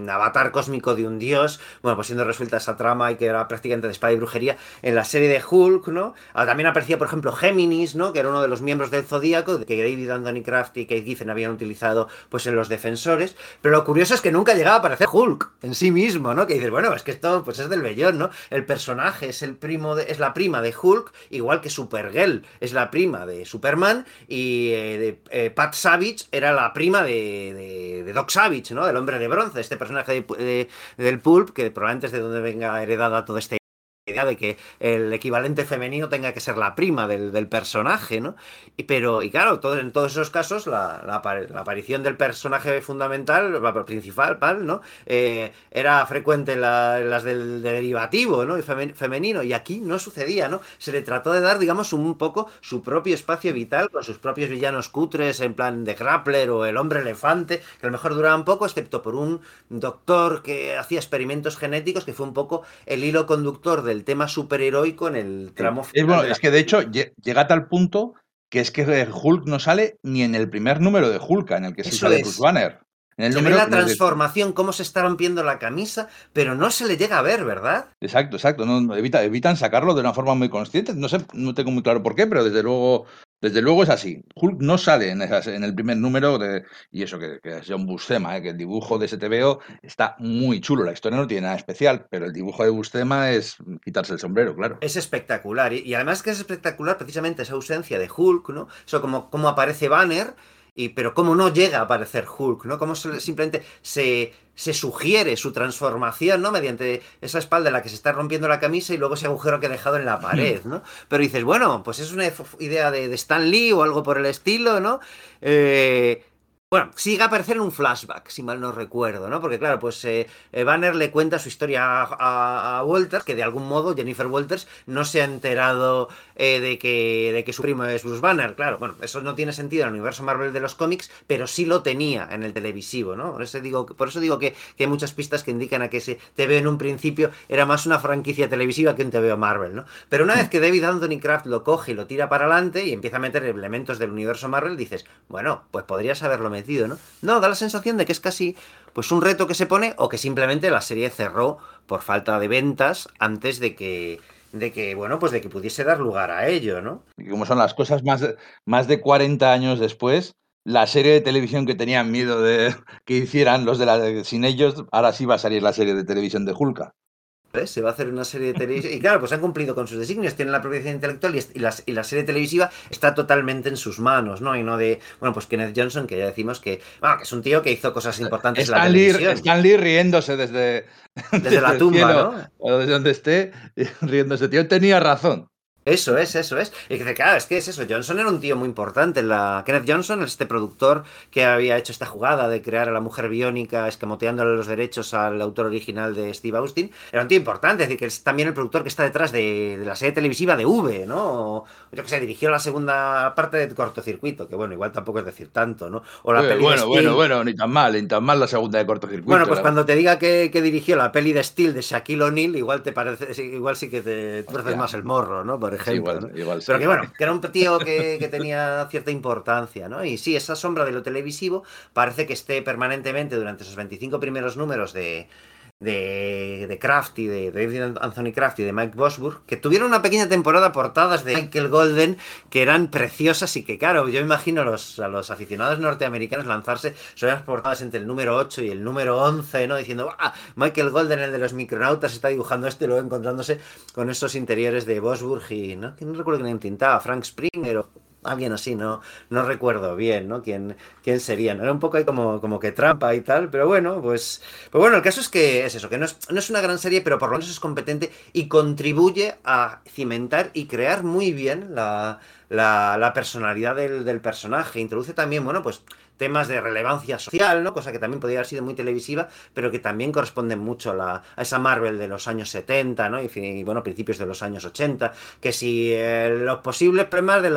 avatar cósmico de un dios, bueno, pues siendo resuelta esa trama y que era prácticamente de espada y brujería en la serie de Hulk, ¿no? Ah, también aparecía, por ejemplo, Géminis, ¿no? Que era uno de los miembros del Zodíaco, que David Anthony Kraft y Kate Giffen habían utilizado pues en los defensores. Pero lo curioso es que nunca llegaba a aparecer Hulk en sí mismo, ¿no? Que dices, bueno, es que esto pues es del bellón, ¿no? El personaje es el primo de, es la prima de Hulk, igual que Supergirl es la prima de Superman y eh, eh, Pat Savage era la prima de, de, Doc Savage, ¿no? Del hombre de bronce, este personaje del Pulp que probablemente antes de donde venga heredada toda esta idea de que el equivalente femenino tenga que ser la prima del, personaje, ¿no? Y, pero, y claro, todo, en todos esos casos, la, aparición del personaje fundamental, principal, ¿no? Eh, era frecuente en, las del, derivativo, ¿no? Y femenino, y aquí no sucedía, ¿no? Se le trató de dar, digamos, un poco su propio espacio vital con sus propios villanos cutres, en plan de Grappler o el hombre elefante, que a lo mejor duraban poco, excepto por un doctor que hacía experimentos genéticos, que fue un poco el hilo conductor del tema superheroico en el tramo final. Es, que de hecho llega a tal punto que es que Hulk no sale ni en el primer número de Hulk, en el que se sale Bruce Banner. En el se ve la transformación, cómo se está rompiendo la camisa, pero no se le llega a ver, ¿verdad? Exacto, exacto. No, evitan sacarlo de una forma muy consciente. No sé, no tengo muy claro por qué, pero desde luego desde luego es así. Hulk no sale en, el primer número de, y eso que, es John Buscema, ¿eh? que el dibujo de ese TVO está muy chulo. La historia no tiene nada especial, pero el dibujo de Buscema es quitarse el sombrero, claro. Es espectacular. Y, además que es espectacular precisamente esa ausencia de Hulk, ¿no? Eso como, como aparece Banner y, pero cómo no llega a aparecer Hulk, ¿no? Cómo simplemente se, se sugiere su transformación, ¿no? Mediante esa espalda en la que se está rompiendo la camisa y luego ese agujero que ha dejado en la pared, ¿no? Pero dices, bueno, pues es una idea de, de Stan Lee o algo por el estilo, ¿no? Eh, bueno, sigue a aparecer en un flashback, si mal no recuerdo, ¿no? Porque claro, pues eh, eh, Banner le cuenta su historia a, Walters, que de algún modo Jennifer Walters no se ha enterado eh, de, que, de que su primo es Bruce Banner. Claro, bueno, eso no tiene sentido en el universo Marvel de los cómics, pero sí lo tenía en el televisivo, ¿no? Por eso digo, por eso digo que, hay muchas pistas que indican a que ese TV en un principio era más una franquicia televisiva que un TV Marvel, ¿no? Pero una vez que David Anthony Kraft lo coge y lo tira para adelante y empieza a meter elementos del universo Marvel, dices, bueno, pues podrías haberlo metido ¿no? Da la sensación de que es casi pues un reto que se pone o que simplemente la serie cerró por falta de ventas antes de que de que bueno, pues de que pudiese dar lugar a ello, ¿no? Y como son las cosas más más de 40 años después, la serie de televisión que tenían miedo de que hicieran los de la sin ellos, ahora sí va a salir la serie de televisión de Hulka. Se va a hacer una serie de televisión. Y claro, pues han cumplido con sus designios, tienen la propiedad intelectual y, la, serie televisiva está totalmente en sus manos, ¿no? Y no de, bueno, pues Kenneth Johnson, que ya decimos que, bueno, que es un tío que hizo cosas importantes en la televisión. Stan Lee riéndose desde, desde, la tumba, ¿no? O desde donde esté, riéndose. Tío tenía razón. Eso es, eso es. Y que claro, es que es eso. Johnson era un tío muy importante. La... Kenneth Johnson, este productor que había hecho esta jugada de crear a la mujer biónica escamoteándole los derechos al autor original de Steve Austin, era un tío importante. Es decir, que es también el productor que está detrás de, la serie televisiva de V, ¿no? yo que sé, dirigió la segunda parte de Cortocircuito, que bueno, igual tampoco es decir tanto, ¿no? O la peli bueno, bueno, bueno, ni tan mal, ni tan mal la segunda de Cortocircuito. Bueno, pues cuando te diga que, dirigió la peli de Steel de Shaquille O'Neal, igual te parece, igual sí que te tuerces más el morro, ¿no? Por ejemplo. Pero que bueno, que era un tío que, que, tenía cierta importancia, ¿no? Y sí, esa sombra de lo televisivo parece que esté permanentemente durante esos 25 primeros números de, de, de Kraft y de David Anthony Kraft y de Mike Bosburg, que tuvieron una pequeña temporada portadas de Michael Golden que eran preciosas y que, claro, yo imagino a los, a los aficionados norteamericanos lanzarse sobre las portadas entre el número 8 y el número 11, ¿no? Diciendo, ¡ah! Michael Golden, el de los micronautas, está dibujando esto y luego encontrándose con estos interiores de Bosburg y, ¿no? Que no recuerdo quién tintaba, Frank Springer o alguien así, no, no recuerdo bien, ¿no? ¿Quién, quién sería? Era un poco ahí como, como que trampa y tal, pero bueno, pues, pues bueno, el caso es que es eso, que no es, no es una gran serie, pero por lo menos es competente y contribuye a cimentar y crear muy bien la, la, la personalidad del, del, personaje. Introduce también, bueno, pues temas de relevancia social, ¿no? Cosa que también podría haber sido muy televisiva, pero que también corresponden mucho a, la, esa Marvel de los años 70, ¿no? Y, bueno, principios de los años 80, que si eh, los posibles problemas de,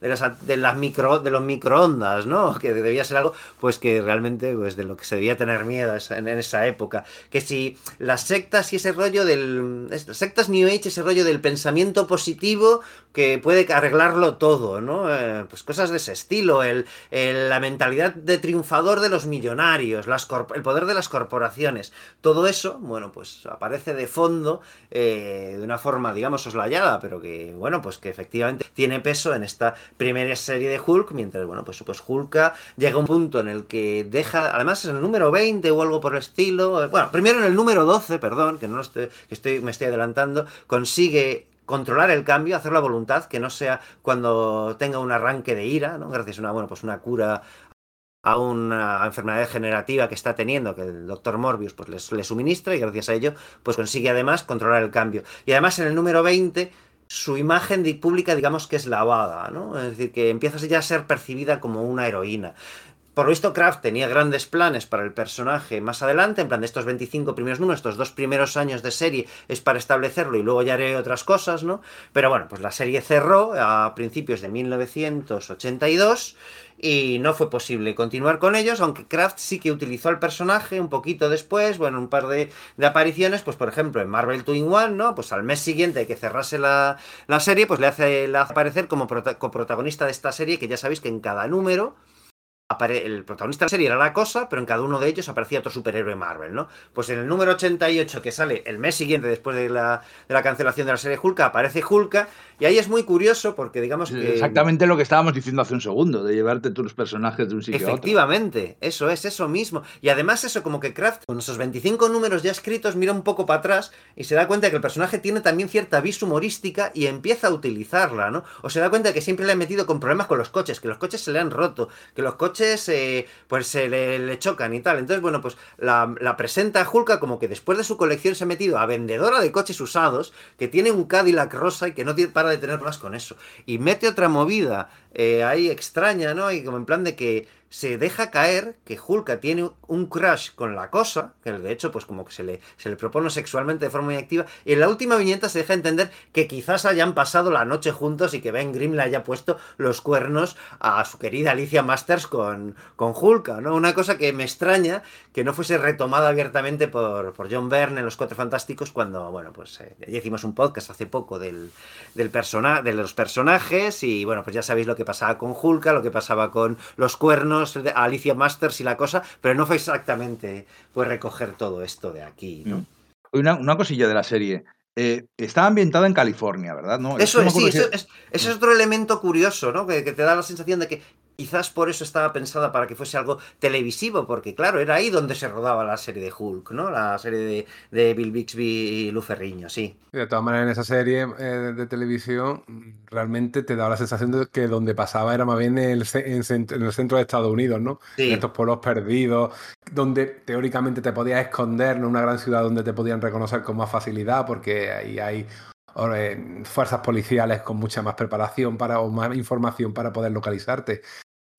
de, las, micro, de los microondas, ¿no? Que debía ser algo, pues que realmente, pues de lo que se debía tener miedo en, esa época. Que si las sectas y ese rollo del... Sectas New Age, ese rollo del pensamiento positivo que puede arreglarlo todo, ¿no? Eh, pues cosas de ese estilo, el la mentalidad de triunfador de los millonarios, el poder de las corporaciones, todo eso, bueno, pues aparece de fondo eh, de una forma, digamos, soslayada, pero que, bueno, pues que efectivamente tiene peso en esta primera serie de Hulk, mientras, bueno, pues, pues Hulk llega a un punto en el que deja, además es el número 20 o algo por el estilo, bueno, primero en el número 12, perdón, que no estoy, que estoy, me estoy adelantando, consigue controlar el cambio, hacer la voluntad, que no sea cuando tenga un arranque de ira, ¿no? Gracias a una, bueno, pues una cura a una enfermedad degenerativa que está teniendo, que el doctor Morbius pues le, suministra y gracias a ello pues consigue además controlar el cambio. Y además en el número 20 su imagen pública digamos que es lavada, ¿no? Es decir, que empieza ya a ser percibida como una heroína. Por lo visto, Kraft tenía grandes planes para el personaje más adelante, en plan de estos 25 primeros números, estos dos primeros años de serie es para establecerlo y luego ya haré otras cosas, ¿no? Pero bueno, pues la serie cerró a principios de 1982 y no fue posible continuar con ellos, aunque Kraft sí que utilizó al personaje un poquito después, bueno, un par de, apariciones, pues por ejemplo en Marvel 2 in One, ¿no? Pues al mes siguiente que cerrase la, serie, pues le hace, le hace aparecer como prota coprotagonista de esta serie, que ya sabéis que en cada número el protagonista de la serie era la cosa, pero en cada uno de ellos aparecía otro superhéroe Marvel, ¿no? Pues en el número 88, que sale el mes siguiente después de la, de la cancelación de la serie Hulk, aparece Hulk, y ahí es muy curioso porque digamos que... Exactamente lo que estábamos diciendo hace un segundo, de llevarte tus personajes de un sitio Efectivamente, a otro. eso es, eso mismo. Y además eso, como que Kraft, con esos 25 números ya escritos, mira un poco para atrás y se da cuenta de que el personaje tiene también cierta vis humorística y empieza a utilizarla, ¿no? O se da cuenta de que siempre le han metido con problemas con los coches, que los coches se le han roto, que los coches eh, pues se le, chocan y tal. Entonces, bueno, pues la, la presenta Hulka como que después de su colección se ha metido a vendedora de coches usados, que tiene un Cadillac rosa y que no para de tener con eso. Y mete otra movida eh, ahí extraña, ¿no? Y como en plan de que se deja caer que Hulka tiene un crush con la cosa, que de hecho, pues como que se le, se le propone sexualmente de forma muy activa, y en la última viñeta se deja entender que quizás hayan pasado la noche juntos y que Ben Grimm le haya puesto los cuernos a su querida Alicia Masters con, con Hulka, ¿no? Una cosa que me extraña que no fuese retomada abiertamente por, por John Byrne en Los Cuatro Fantásticos cuando, bueno, pues eh, ya hicimos un podcast hace poco del, del persona, de los personajes y, bueno, pues ya sabéis lo que pasaba con Hulka, lo que pasaba con los cuernos Alicia Masters y la cosa, pero no fue exactamente pues recoger todo esto de aquí, ¿no? Una, una cosilla de la serie. Eh, está ambientada en California, ¿verdad? ¿No? Eso, es, sí, eso, es, eso, es, otro elemento curioso, ¿no? Que, que, te da la sensación de que quizás por eso estaba pensada para que fuese algo televisivo, porque claro, era ahí donde se rodaba la serie de Hulk, ¿no? La serie de, de Bill Bixby y Lu Ferriño, sí. De todas maneras, en esa serie eh, de televisión realmente te daba la sensación de que donde pasaba era más bien en el, en, en el centro de Estados Unidos, ¿no? Sí. En estos pueblos perdidos, donde teóricamente te podías esconder, ¿no? Una gran ciudad donde te podían reconocer con más facilidad, porque ahí hay eh, fuerzas policiales con mucha más preparación para, o más información para poder localizarte.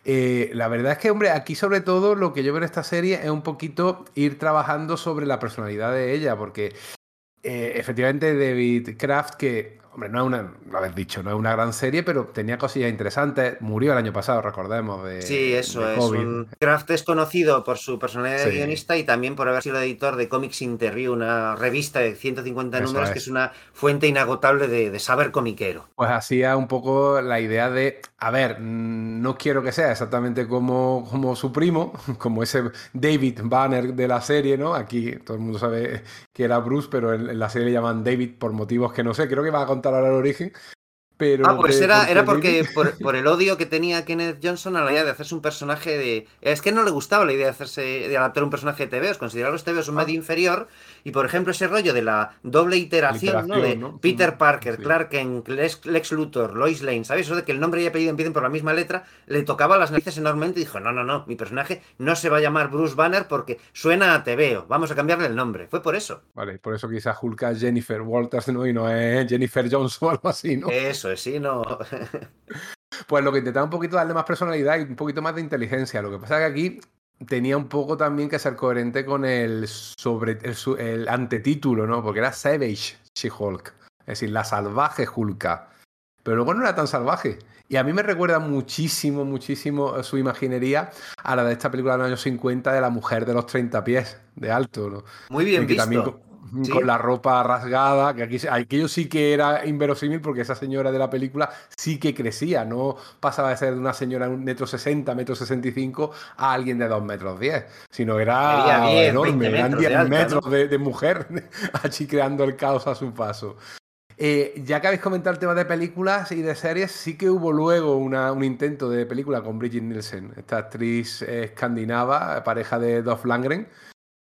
Eh, la verdad es que, hombre, aquí sobre todo lo que yo veo en esta serie es un poquito ir trabajando sobre la personalidad de ella, porque eh, efectivamente David Kraft, que Hombre, no es una, lo habéis dicho, no es una gran serie, pero tenía cosillas interesantes. Murió el año pasado, recordemos. De, sí, eso es. Un... Kraft es conocido por su personalidad de guionista y también por haber sido editor de Comics Interview, una revista de 150 números que es una fuente inagotable de, de, saber comiquero. Pues hacía un poco la idea de, a ver, no quiero que sea exactamente como, como su primo, como ese David Banner de la serie, ¿no? Aquí todo el mundo sabe que era Bruce, pero en, en la serie le llaman David por motivos que no sé. Creo que va a contar ahora el origen. Pero ah, pues era, porque, era porque por, por, el odio que tenía Kenneth Johnson a la idea de hacerse un personaje de. Es que no le gustaba la idea de hacerse de adaptar un personaje de TVOs, considerar los TVOs un ah. medio inferior. Y por ejemplo, ese rollo de la doble iteración, ¿no? De ¿no? Peter Parker, sí. Clark Kent, Lex, Luthor, Lois Lane, ¿sabes? Eso de que el nombre y el apellido empiecen por la misma letra, le tocaba las narices enormemente y dijo: No, no, no, mi personaje no se va a llamar Bruce Banner porque suena a TVO. Vamos a cambiarle el nombre. Fue por eso. Vale, por eso quizás Hulk Jennifer Walters, ¿no? Y no es Jennifer Johnson o algo así, ¿no? Eso Pues lo que intentaba un poquito darle más personalidad y un poquito más de inteligencia. Lo que pasa es que aquí tenía un poco también que ser coherente con el sobre el, el antetítulo, ¿no? Porque era Savage She-Hulk. Es decir, la salvaje Hulka. Pero luego no era tan salvaje. Y a mí me recuerda muchísimo, muchísimo su imaginería a la de esta película de los años 50 de la mujer de los 30 pies de alto. ¿no? Muy bien visto. También, Sí. con la ropa rasgada, que aquí aquello sí que era inverosímil porque esa señora de la película sí que crecía, no pasaba de ser de una señora de un metro sesenta, metro sesenta y cinco a alguien de dos metros diez, sino era 10, enorme, eran diez metros, metros ¿no? de, de, mujer allí creando el caos a su paso. Eh, ya que habéis comentado el tema de películas y de series, sí que hubo luego una, un intento de película con Bridget Nielsen, esta actriz escandinava, pareja de Dolph Lundgren,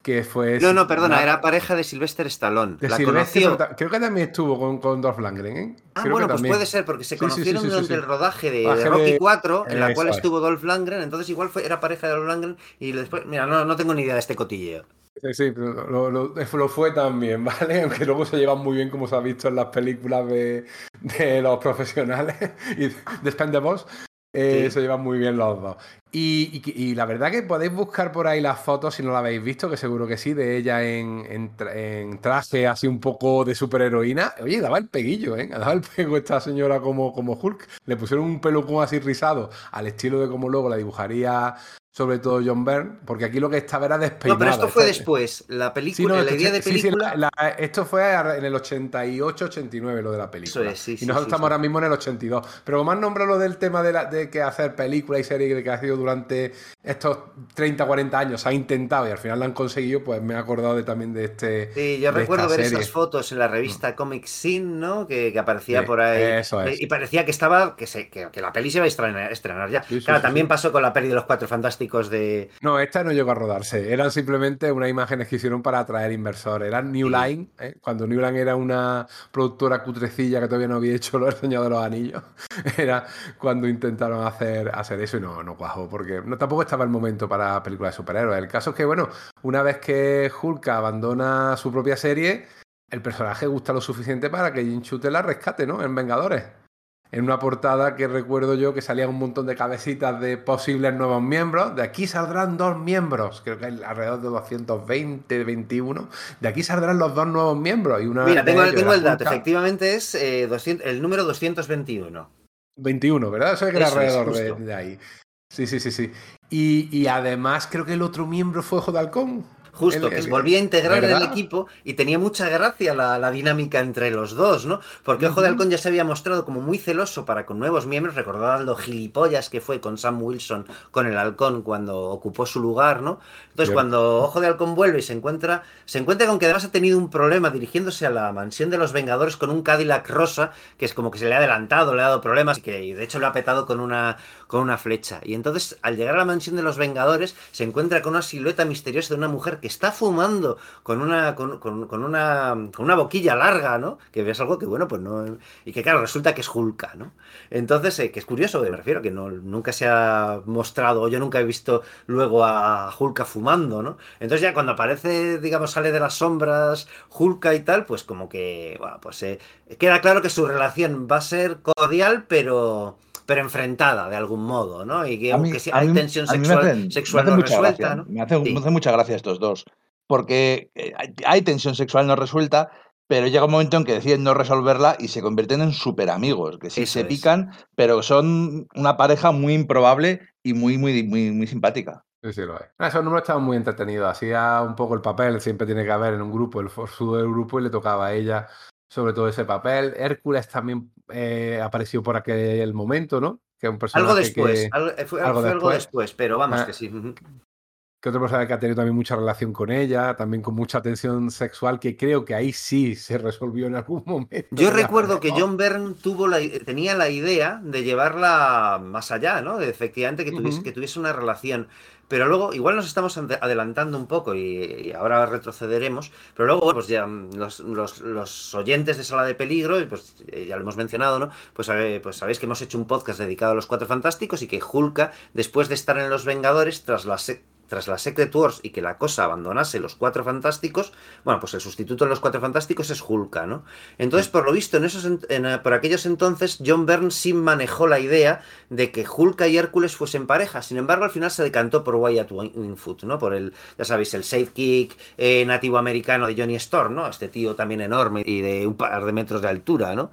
que fue... No, no, perdona, era pareja de Sylvester Stallone. De la conoció... Creo que también estuvo con, con Dolph Lundgren, ¿eh? Ah, creo bueno, pues puede ser, porque se conocieron sí, sí, sí, durante el rodaje de, de Rocky 4, en la cual es. estuvo Dolph Lundgren, entonces igual fue, era pareja de Dolph Lundgren, y después, mira, no, no tengo ni idea de este cotilleo. Sí, sí, lo, lo, lo, fue también, ¿vale? Aunque luego se llevan muy bien, como se ha visto en las películas de, de los profesionales y de Spendables. Eh. Se llevan muy bien los dos. Y, la verdad que podéis buscar por ahí las fotos, si no la habéis visto, que seguro que sí, de ella en, en, en traje así un poco de superheroína. Oye, daba el peguillo, ¿eh? Daba el pego esta señora como, como Hulk. Le pusieron un pelucón así rizado, al estilo de como luego la dibujaría sobre todo John Byrne, porque aquí lo que estaba era despeinado. No, pero esto fue después, la película, sí, no, la idea de película... Sí, sí, la, la, esto fue en el 88-89 lo de la película. Eso es, y nosotros estamos ahora mismo en el 82. Pero como has nombrado lo del tema de, la, de que hacer películas y series que ha sido durante estos 30, 40 años, ha intentado y al final lo han conseguido, pues me he acordado de, también de este... Sí, yo recuerdo ver serie. esas fotos en la revista Comic Scene, ¿no? Que, que aparecía por ahí. Eso es. Y parecía que estaba, que, se, que, que la peli se iba a estrenar, estrenar ya. claro, también pasó con la peli de los Cuatro Fantásticos de... No, esta no llegó a rodarse. Eran simplemente unas imágenes que hicieron para atraer inversores. Eran New Line, ¿eh? cuando New Line era una productora cutrecilla que todavía no había hecho El Señor de los Anillos. Era cuando intentaron hacer, hacer eso y no, no cuajó, porque no, tampoco estaba el momento para películas de superhéroes. El caso es que, bueno, una vez que Hulk abandona su propia serie, el personaje gusta lo suficiente para que Jim Shooter la rescate, ¿no? En Vengadores en una portada que recuerdo yo que salía un montón de cabecitas de posibles nuevos miembros. De aquí saldrán dos miembros, creo que hay alrededor de 220, 21. De aquí saldrán los dos nuevos miembros. Y una Mira, tengo, tengo el dato, efectivamente es eh, 200, el número 221. 21, ¿verdad? Eso es que era alrededor de, de, ahí. Sí, sí, sí, sí. Y, y, además creo que el otro miembro fue Halcón. Justo, el, que se volvía a integrar en el equipo y tenía mucha gracia la, la, dinámica entre los dos, ¿no? Porque Ojo uh -huh. de Halcón ya se había mostrado como muy celoso para con nuevos miembros, recordad lo gilipollas que fue con Sam Wilson, con el Halcón, cuando ocupó su lugar, ¿no? Entonces, Bien. cuando Ojo de Halcón vuelve y se encuentra, se encuentra con que además ha tenido un problema dirigiéndose a la mansión de los Vengadores con un Cadillac rosa, que es como que se le ha adelantado, le ha dado problemas y que de hecho lo ha petado con una, con una flecha. Y entonces, al llegar a la mansión de los Vengadores, se encuentra con una silueta misteriosa de una mujer que está fumando con una, con, una, con una boquilla larga, ¿no? Que ves algo que, bueno, pues no. Y que, claro, resulta que es Hulka, ¿no? Entonces, eh, que es curioso, me refiero, que no, nunca se ha mostrado, o yo nunca he visto luego a Hulka fumando, ¿no? Entonces, ya cuando aparece, digamos, sale de las sombras Hulka y tal, pues como que, bueno, pues eh, queda claro que su relación va a ser cordial, pero pero enfrentada de algún modo, ¿no? Y que, mí, que hay mí, tensión sexual, hacen, sexual no resuelta, gracia, ¿no? Me hace, sí. me hace mucha gracia estos dos porque eh, hay tensión sexual no resuelta, pero llega un momento en que deciden no resolverla y se convierten en súper amigos, que sí se pican, pero son una pareja muy improbable y muy, muy, muy, muy simpática. Sí, sí, lo es. Ah, esos números estaban muy entretenidos. Hacía un poco el papel, siempre tiene que haber en un grupo, el forzudo del grupo, y le tocaba a ella sobre todo ese papel. Hércules también eh, apareció por aquel momento, ¿no? Que un personaje algo después, algo, fue, algo, después. pero vamos ah, que sí que otra persona que ha tenido también mucha relación con ella, también con mucha atención sexual, que creo que ahí sí se resolvió en algún momento. Yo recuerdo que John Byrne tuvo la, tenía la idea de llevarla más allá, ¿no? De efectivamente que tuviese, que tuviese una relación. Pero luego, igual nos estamos adelantando un poco y, ahora retrocederemos, pero luego, pues ya mm, los, oyentes de Sala de Peligro, pues eh, ya lo hemos mencionado, ¿no? Pues, pues sabéis que hemos hecho un podcast dedicado a los Cuatro Fantásticos y que Hulka, después de estar en Los Vengadores, tras la tras la Secret Wars y que la cosa abandonase los Cuatro Fantásticos, bueno, pues el sustituto en los Cuatro Fantásticos es Hulka, ¿no? Entonces, por lo visto, en esos, eh, por aquellos entonces, John Byrne sí manejó la idea de que Hulka y Hércules fuesen pareja. Sin embargo, al final se decantó por Wyatt Wingfoot, ¿no? Por el, ya sabéis, el sidekick eh, nativo americano de Johnny Storm, ¿no? Este tío también enorme y de un par de metros de altura, ¿no?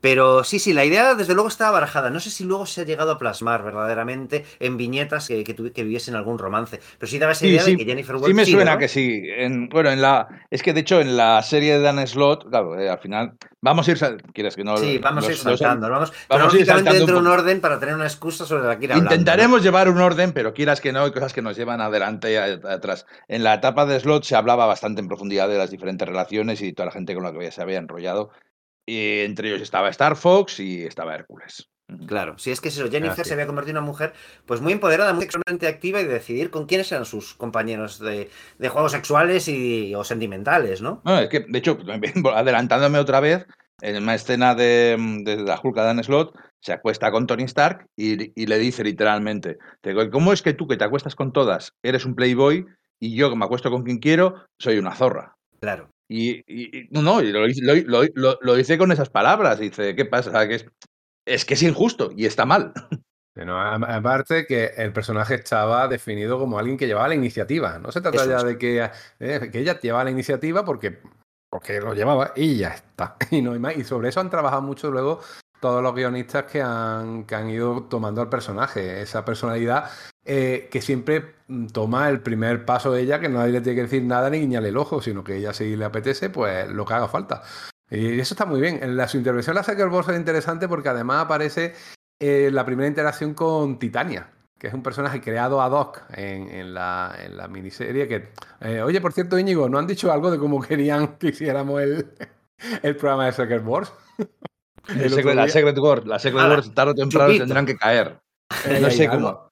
Pero sí, sí, la idea desde luego estaba barajada. No sé si luego se ha llegado a plasmar verdaderamente en viñetas que, que, que viviesen algún romance. Pero sí daba esa idea de que Jennifer Walters. Sí, me suena que sí. bueno, en la. Es que de hecho en la serie de Dan Slot, claro, eh, al final. Vamos a ir. ¿Quieres que no? Sí, vamos a ir saltando. vamos, vamos a ir saltando dentro de un orden para tener una excusa sobre la que ir hablando. Intentaremos llevar un orden, pero quieras que no, hay cosas que nos llevan adelante y atrás. En la etapa de Slot se hablaba bastante en profundidad de las diferentes relaciones y toda la gente con la que se había enrollado y entre ellos estaba Star Fox y estaba Hércules. Claro, si es que eso, Jennifer se había convertido en una mujer pues muy empoderada, muy sexualmente activa y de decidir con quiénes eran sus compañeros de, juegos sexuales y, o sentimentales, ¿no? ¿no? Es que, de hecho, adelantándome otra vez, en una escena de, la Hulk Dan Slot, se acuesta con Tony Stark y, le dice literalmente, ¿cómo es que tú que te acuestas con todas eres un playboy y yo que me acuesto con quien quiero soy una zorra? Claro. Y, no, no, lo, lo, lo, hice con esas palabras. Dice, ¿qué pasa? Que es, es que es injusto y está mal. aparte que el personaje estaba definido como alguien que llevaba la iniciativa. No se trata ya de que, eh, que, ella llevaba la iniciativa porque, porque lo llevaba y ya está. Y, no hay más. y sobre eso han trabajado mucho luego todos los guionistas que han, que han ido tomando al personaje, esa personalidad eh, que siempre mm, toma el primer paso de ella, que nadie le tiene que decir nada ni guiñarle el ojo, sino que ella si le apetece, pues lo que haga falta. Y eso está muy bien. En la, su intervención la Secret Boss es interesante porque además aparece eh, la primera interacción con Titania, que es un personaje creado ad hoc en, la, en la, miniserie. Que, eh, oye, por cierto, Íñigo, ¿no han dicho algo de cómo querían que hiciéramos el, el programa de Secret Wars? la Secret Wars, la Secret Wars tarde o temprano tendrán que caer. no sé cómo.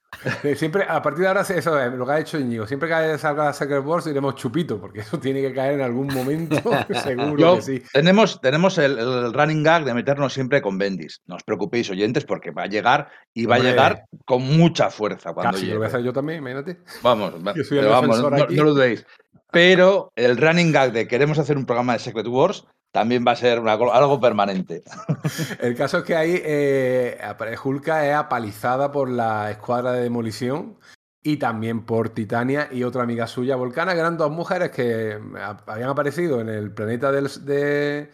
Siempre, a partir de ahora, eso es lo que ha hecho Íñigo. Siempre que salga la Secret Wars diremos chupito, porque eso tiene que caer en algún momento, seguro que sí. Tenemos, tenemos el, running gag de meternos siempre con Bendis. No os preocupéis, oyentes, porque va a llegar y va a llegar con mucha fuerza. Cuando Casi, lo voy a hacer yo también, imagínate. Vamos, vamos no, no, lo dudéis. Pero el running gag de queremos hacer un programa de Secret Wars también va a ser algo permanente. El caso es que ahí eh, es apalizada por la escuadra de demolición y también por Titania y otra amiga suya, Volcana, que eran dos mujeres que habían aparecido en el planeta del, de,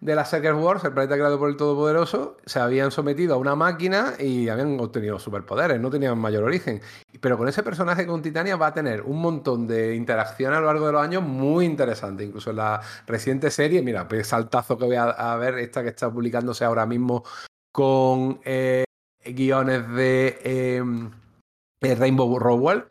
de la Secret Wars, el planeta creado por el Todopoderoso, se habían sometido a una máquina y habían obtenido superpoderes, no tenían mayor origen. Pero con ese personaje con Titania va a tener un montón de interacción a lo largo de los años muy interesante. Incluso en la reciente serie, mira, pues saltazo que voy a, ver, esta que está publicándose ahora mismo con eh, guiones de eh, Rainbow Rowell.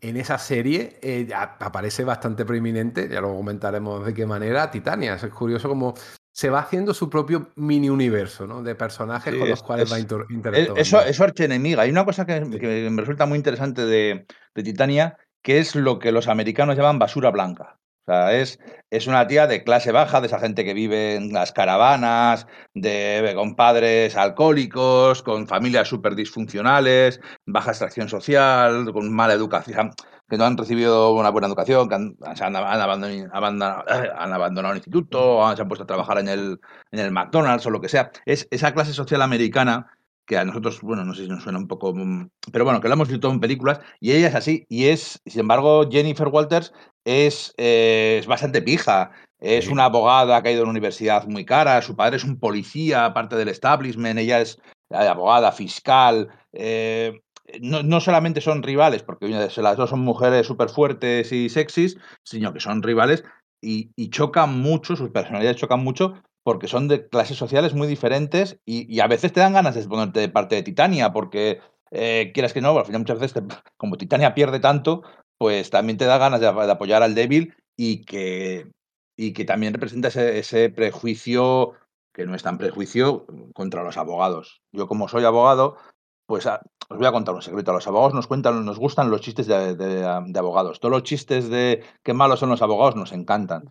En esa serie eh, aparece bastante preeminente, ya lo comentaremos de qué manera, Titania. Es curioso como se va haciendo su propio mini universo, ¿no? De personajes con los cuales va interactuando. Eso es su archienemiga. Hay una cosa que, me resulta muy interesante de, Titania, que es lo que los americanos llaman basura blanca. O sea, es, es una tía de clase baja, de esa gente que vive en las caravanas, de, con padres alcohólicos, con familias súper disfuncionales, baja extracción social, con mala educación que no han recibido una buena educación, que han, abandonado, el instituto, se han puesto a trabajar en el, en el McDonald's o lo que sea. Es esa clase social americana que a nosotros, bueno, no sé si nos suena un poco, mm, pero bueno, que lo hemos visto en películas, y ella es así, y es, sin embargo, Jennifer Walters es, eh, es bastante pija. Es una abogada que ha ido a una universidad muy cara, su padre es un policía, aparte del establishment, ella es eh, abogada, fiscal. Eh, no, no, solamente son rivales, porque las dos son mujeres súper fuertes y sexys, sino que son rivales y, y, chocan mucho, sus personalidades chocan mucho, porque son de clases sociales muy diferentes y, y a veces te dan ganas de ponerte de parte de Titania, porque eh, quieras que no, al final muchas veces, como Titania pierde tanto, pues también te da ganas de, apoyar al débil y que, y que también representa ese, prejuicio, que no es tan prejuicio, contra los abogados. Yo como soy abogado, pues ah, os voy a contar un secreto. A los abogados nos cuentan, nos gustan los chistes de, abogados. Todos los chistes de qué malos son los abogados nos encantan.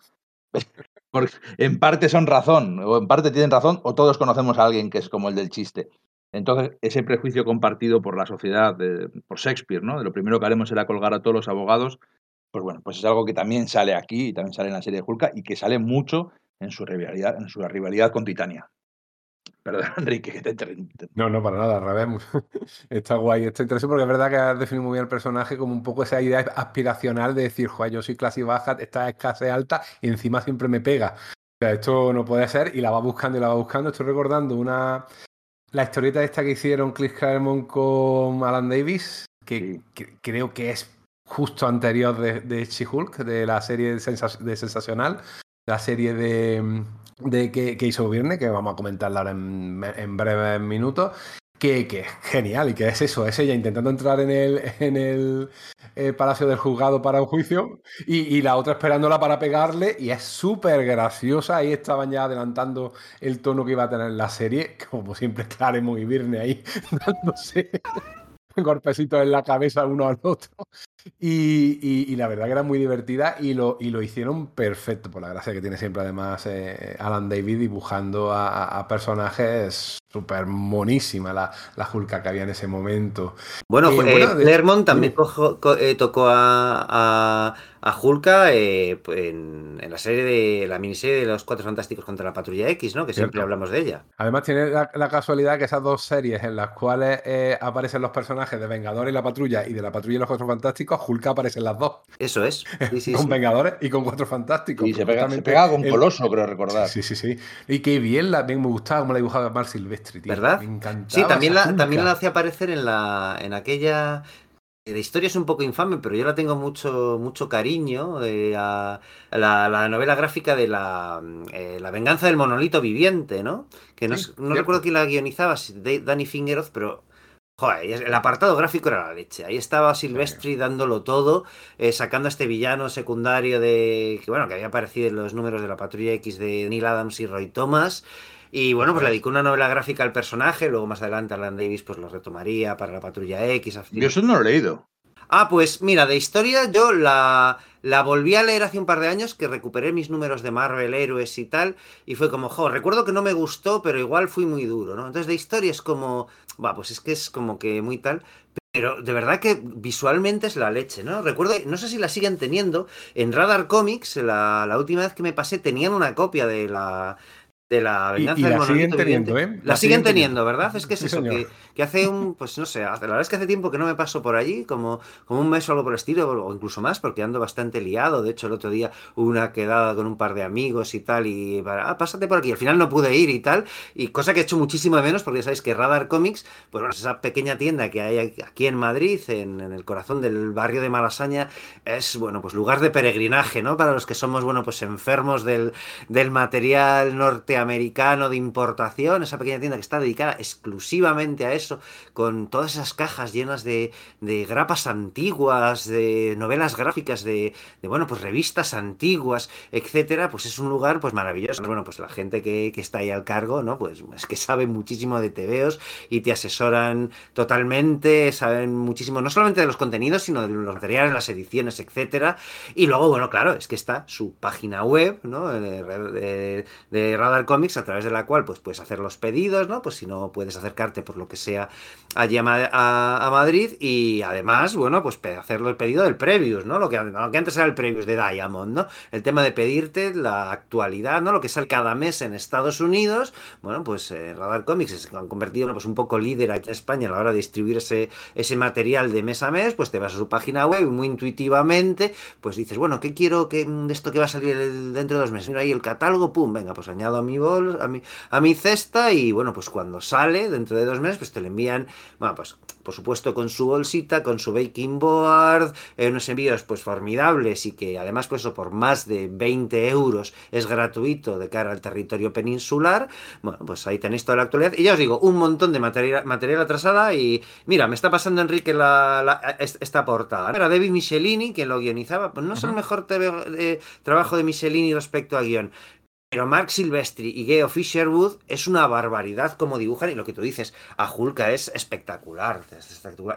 Porque en parte son razón, o en parte tienen razón, o todos conocemos a alguien que es como el del chiste. Entonces, ese prejuicio compartido por la sociedad, por Shakespeare, ¿no? De lo primero que haremos será colgar a todos los abogados, pues bueno, pues es algo que también sale aquí y también sale en la serie de Hulka y que sale mucho en su rivalidad con Titania. Perdón, Enrique, que te. No, no, para nada, al revés. Está guay, está interesante porque es verdad que has definido muy bien el personaje como un poco esa idea aspiracional de decir, joder, yo soy clase baja, esta es clase alta y encima siempre me pega. O sea, esto no puede ser y la va buscando y la va buscando. Estoy recordando una, la historieta esta que hicieron Chris Claremont con Alan Davis, que, que creo que es justo anterior de, de She-Hulk, de la serie de, Sensacional, la serie de, de que, que, hizo Viernes, que vamos a comentarla ahora en, en breves minutos. Que, que, es genial y que es eso, es ella intentando entrar en el, en el eh, Palacio del Juzgado para un juicio y, y la otra esperándola para pegarle y es súper graciosa. Ahí estaban ya adelantando el tono que iba a tener la serie, como siempre Claremont y Virne ahí dándose golpecitos en la cabeza uno al otro. Y, la verdad que era muy divertida y lo, y lo hicieron perfecto, por la gracia que tiene siempre además eh, Alan David dibujando a, a personajes súper monísima la, la Hulka que había en ese momento. Bueno, eh, bueno de... Clermont también cojo, co, eh, tocó a, a, a Hulka eh, en, en, la serie de la miniserie de los Cuatro Fantásticos contra la Patrulla X, ¿no? Que siempre Cierto. hablamos de ella. Además tiene la, la, casualidad que esas dos series en las cuales eh, aparecen los personajes de Vengadores y la Patrulla y de la Patrulla y los Cuatro Fantásticos, Hulka aparece en las dos. Eso es. Sí, sí, con sí. Vengadores y con Cuatro Fantásticos. Y se pega, se pega con Coloso, el... creo recordar. Sí, sí, sí. Y qué bien, la, bien me gustaba cómo la dibujaba Mark Silvestri, tío. ¿Verdad? Me encantaba. Sí, también la, también la hacía aparecer en la en aquella la historia es un poco infame, pero yo la tengo mucho, mucho cariño eh, a, a la, la, novela gráfica de la, eh, la, venganza del monolito viviente, ¿no? Que no, sí, no recuerdo quién la guionizaba, Danny Fingeroth, pero joder, el apartado gráfico era la leche. Ahí estaba Silvestri dándolo todo, eh, sacando a este villano secundario de que bueno, que había aparecido en los números de la Patrulla X de Neil Adams y Roy Thomas. Y bueno, pues le dedicó una novela gráfica al personaje, luego más adelante Alan Davis pues lo retomaría para la Patrulla X. Yo eso no lo he leído. Ah, pues mira, de historia yo la, la volví a leer hace un par de años, que recuperé mis números de Marvel, héroes y tal, y fue como, jo, recuerdo que no me gustó, pero igual fui muy duro, ¿no? Entonces de historia es como, va, pues es que es como que muy tal, pero de verdad que visualmente es la leche, ¿no? Recuerdo, no sé si la siguen teniendo, en Radar Comics, la, la última vez que me pasé, tenían una copia de la de la venganza y, y del la siguen teniendo, ¿eh? La, la siguen teniendo, ¿verdad? Es que es sí, eso, que, que, hace un, pues no sé, la verdad es que hace tiempo que no me paso por allí, como, como un mes o algo por el estilo, o incluso más, porque ando bastante liado. De hecho, el otro día hubo una quedada con un par de amigos y tal, y para, ah, pásate por aquí. Al final no pude ir y tal, y cosa que he hecho muchísimo de menos, porque ya sabéis que Radar Comics, pues bueno, es esa pequeña tienda que hay aquí en Madrid, en, en el corazón del barrio de Malasaña, es, bueno, pues lugar de peregrinaje, ¿no? Para los que somos, bueno, pues enfermos del, del material norteamericano americano de importación, esa pequeña tienda que está dedicada exclusivamente a eso, con todas esas cajas llenas de, grapas antiguas, de novelas gráficas, de, bueno, pues revistas antiguas, etcétera, pues es un lugar pues maravilloso. Bueno, pues la gente que, está ahí al cargo, ¿no? Pues es que sabe muchísimo de TVOs y te asesoran totalmente, saben muchísimo, no solamente de los contenidos, sino de los materiales, las ediciones, etcétera. Y luego, bueno, claro, es que está su página web, ¿no? De, de, de Radar Comics, a través de la cual pues puedes hacer los pedidos, ¿no? Pues si no puedes acercarte por lo que sea allí a, Madrid y además, bueno, pues hacerlo el pedido del Previous, ¿no? Lo que, que antes era el Previous de Diamond, ¿no? El tema de pedirte la actualidad, ¿no? Lo que sale cada mes en Estados Unidos, bueno, pues eh, Radar Comics se han convertido pues, un poco líder aquí en España a la hora de distribuir ese, ese material de mes a mes, pues te vas a su página web muy intuitivamente, pues dices, bueno, ¿qué quiero que, de esto que va a salir dentro de dos meses? Mira ahí el catálogo, pum, venga, pues añado a mi bol, a mi, a mi cesta y bueno, pues cuando sale dentro de dos meses, pues te lo envían, bueno, pues por supuesto con su bolsita, con su baking board, eh, unos envíos pues formidables y que además pues eso por más de 20 euros es gratuito de cara al territorio peninsular. Bueno, pues ahí tenéis toda la actualidad. Y ya os digo, un montón de material, material atrasada y mira, me está pasando Enrique la, esta portada. Era David Michelini, quien lo guionizaba, pues no es el mejor eh, trabajo de Michelini respecto a guion. Pero Mark Silvestri y Geo Fisherwood es una barbaridad como dibujan y lo que tú dices, a Hulka es espectacular,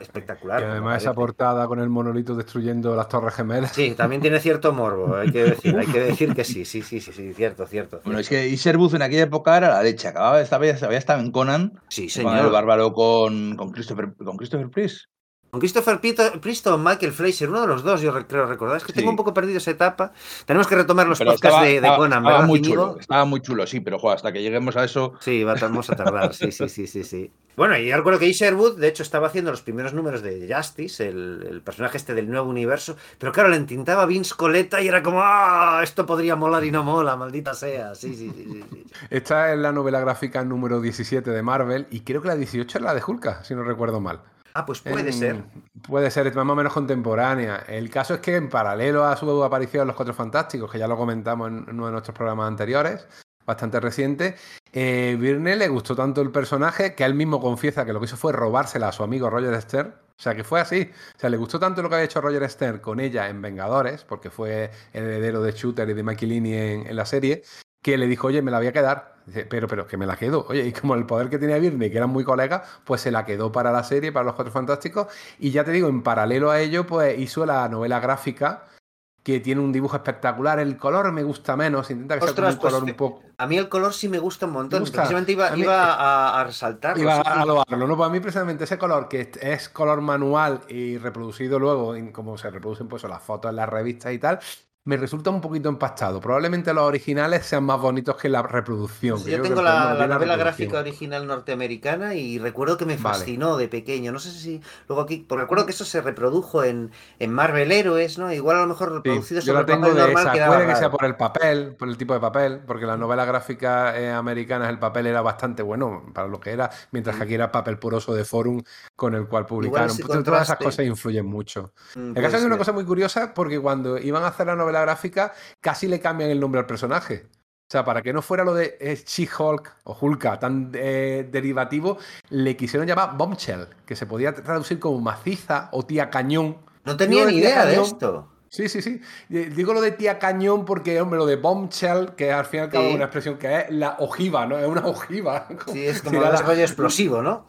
espectacular. Y además esa portada con el monolito destruyendo las torres gemelas. Sí, también tiene cierto morbo, hay que decir, hay que decir que sí, sí, sí, sí, sí, cierto, cierto. Bueno, es que Fisherwood en aquella época era la leche, acababa de estar, había estado en Conan, sí, señor. el bárbaro con, con Christopher, con Christopher Priest. Con Christopher Priest Michael Fleischer, uno de los dos, yo creo recordar. Es que tengo un poco perdido esa etapa. Tenemos que retomar los podcasts de, Conan, estaba Muy chulo, estaba muy chulo, sí, pero hasta que lleguemos a eso. Sí, vamos a tardar, sí, sí, sí, sí, sí. Bueno, y recuerdo que Isherwood, de hecho, estaba haciendo los primeros números de Justice, el, personaje este del nuevo universo, pero claro, le entintaba Vince Coletta y era como, ¡ah! Esto podría molar y no mola, maldita sea. Sí, sí, sí, sí, Esta es la novela gráfica número 17 de Marvel y creo que la 18 es la de Hulka, si no recuerdo mal. Ah, pues puede ser. Puede ser, más o menos contemporánea. El caso es que en paralelo a su aparición en Los Cuatro Fantásticos, que ya lo comentamos en uno de nuestros programas anteriores, bastante reciente, eh, Virne le gustó tanto el personaje que él mismo confiesa que lo que hizo fue robársela a su amigo Roger Stern. O sea, que fue así. O sea, le gustó tanto lo que había hecho Roger Stern con ella en Vengadores, porque fue el heredero de Shooter y de Mikey en, en la serie, que le dijo, oye, me la voy a quedar. Dice, pero, pero, que me la quedo. Oye, y como el poder que tenía Birney, que eran muy colegas, pues se la quedó para la serie, para los Cuatro Fantásticos. Y ya te digo, en paralelo a ello, pues hizo la novela gráfica, que tiene un dibujo espectacular. El color me gusta menos, intenta que sea un color pues, un poco. A mí el color sí me gusta un montón. Precisamente iba, a, iba a, resaltarlo. Iba a loarlo, ¿no? Para mí, precisamente ese color, que es color manual y reproducido luego, como se reproducen pues, las fotos en las revistas y tal, me resulta un poquito empastado. Probablemente los originales sean más bonitos que la reproducción. yo, tengo la, novela gráfica original norteamericana y recuerdo que me fascinó de pequeño. No sé si luego aquí, porque recuerdo que eso se reprodujo en, en Marvel Héroes, ¿no? Igual a lo mejor reproducido sí, yo la tengo de esa. Puede que sea por el papel, por el tipo de papel, porque la novela gráfica eh, americana el papel era bastante bueno para lo que era, mientras que aquí era papel poroso de forum con el cual publicaron. Todas esas cosas influyen mucho. Mm, el caso es una cosa muy curiosa porque cuando iban a hacer la novela gráfica, casi le cambian el nombre al personaje. O sea, para que no fuera lo de She-Hulk o Hulka tan eh, derivativo, le quisieron llamar Bombshell, que se podía traducir como maciza o tía cañón. No tenía ni idea de esto. Sí, sí, sí. Digo lo de tía cañón porque, hombre, lo de bombshell, que al fin y al cabo es una expresión que es la ojiva, ¿no? Es una ojiva. Sí, es como un rollo explosivo, ¿no?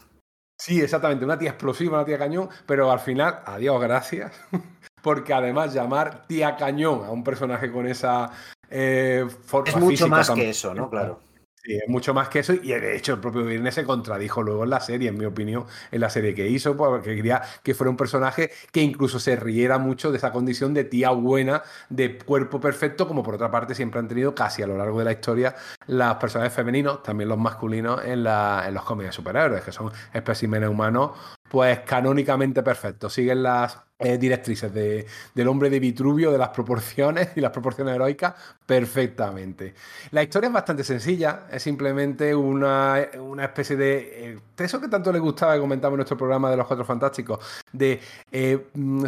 Sí, exactamente. Una tía explosiva, una tía cañón, pero al final, adiós, gracias porque además llamar tía cañón a un personaje con esa eh, Es mucho más que eso, ¿no? Claro. Sí, es mucho más que eso. Y de hecho, el propio Virne se contradijo luego en la serie, en mi opinión, en la serie que hizo, porque quería que fuera un personaje que incluso se riera mucho de esa condición de tía buena, de cuerpo perfecto, como por otra parte siempre han tenido casi a lo largo de la historia los personajes femeninos, también los masculinos, en, la, en los cómics de superhéroes, que son especímenes humanos, pues canónicamente perfectos. Siguen las eh, directrices de, del hombre de Vitruvio, de las proporciones y las proporciones heroicas, perfectamente. La historia es bastante sencilla, es simplemente una, especie de... Eh, eso que tanto le gustaba, que comentamos en nuestro programa de los Cuatro Fantásticos, de, eh, mm,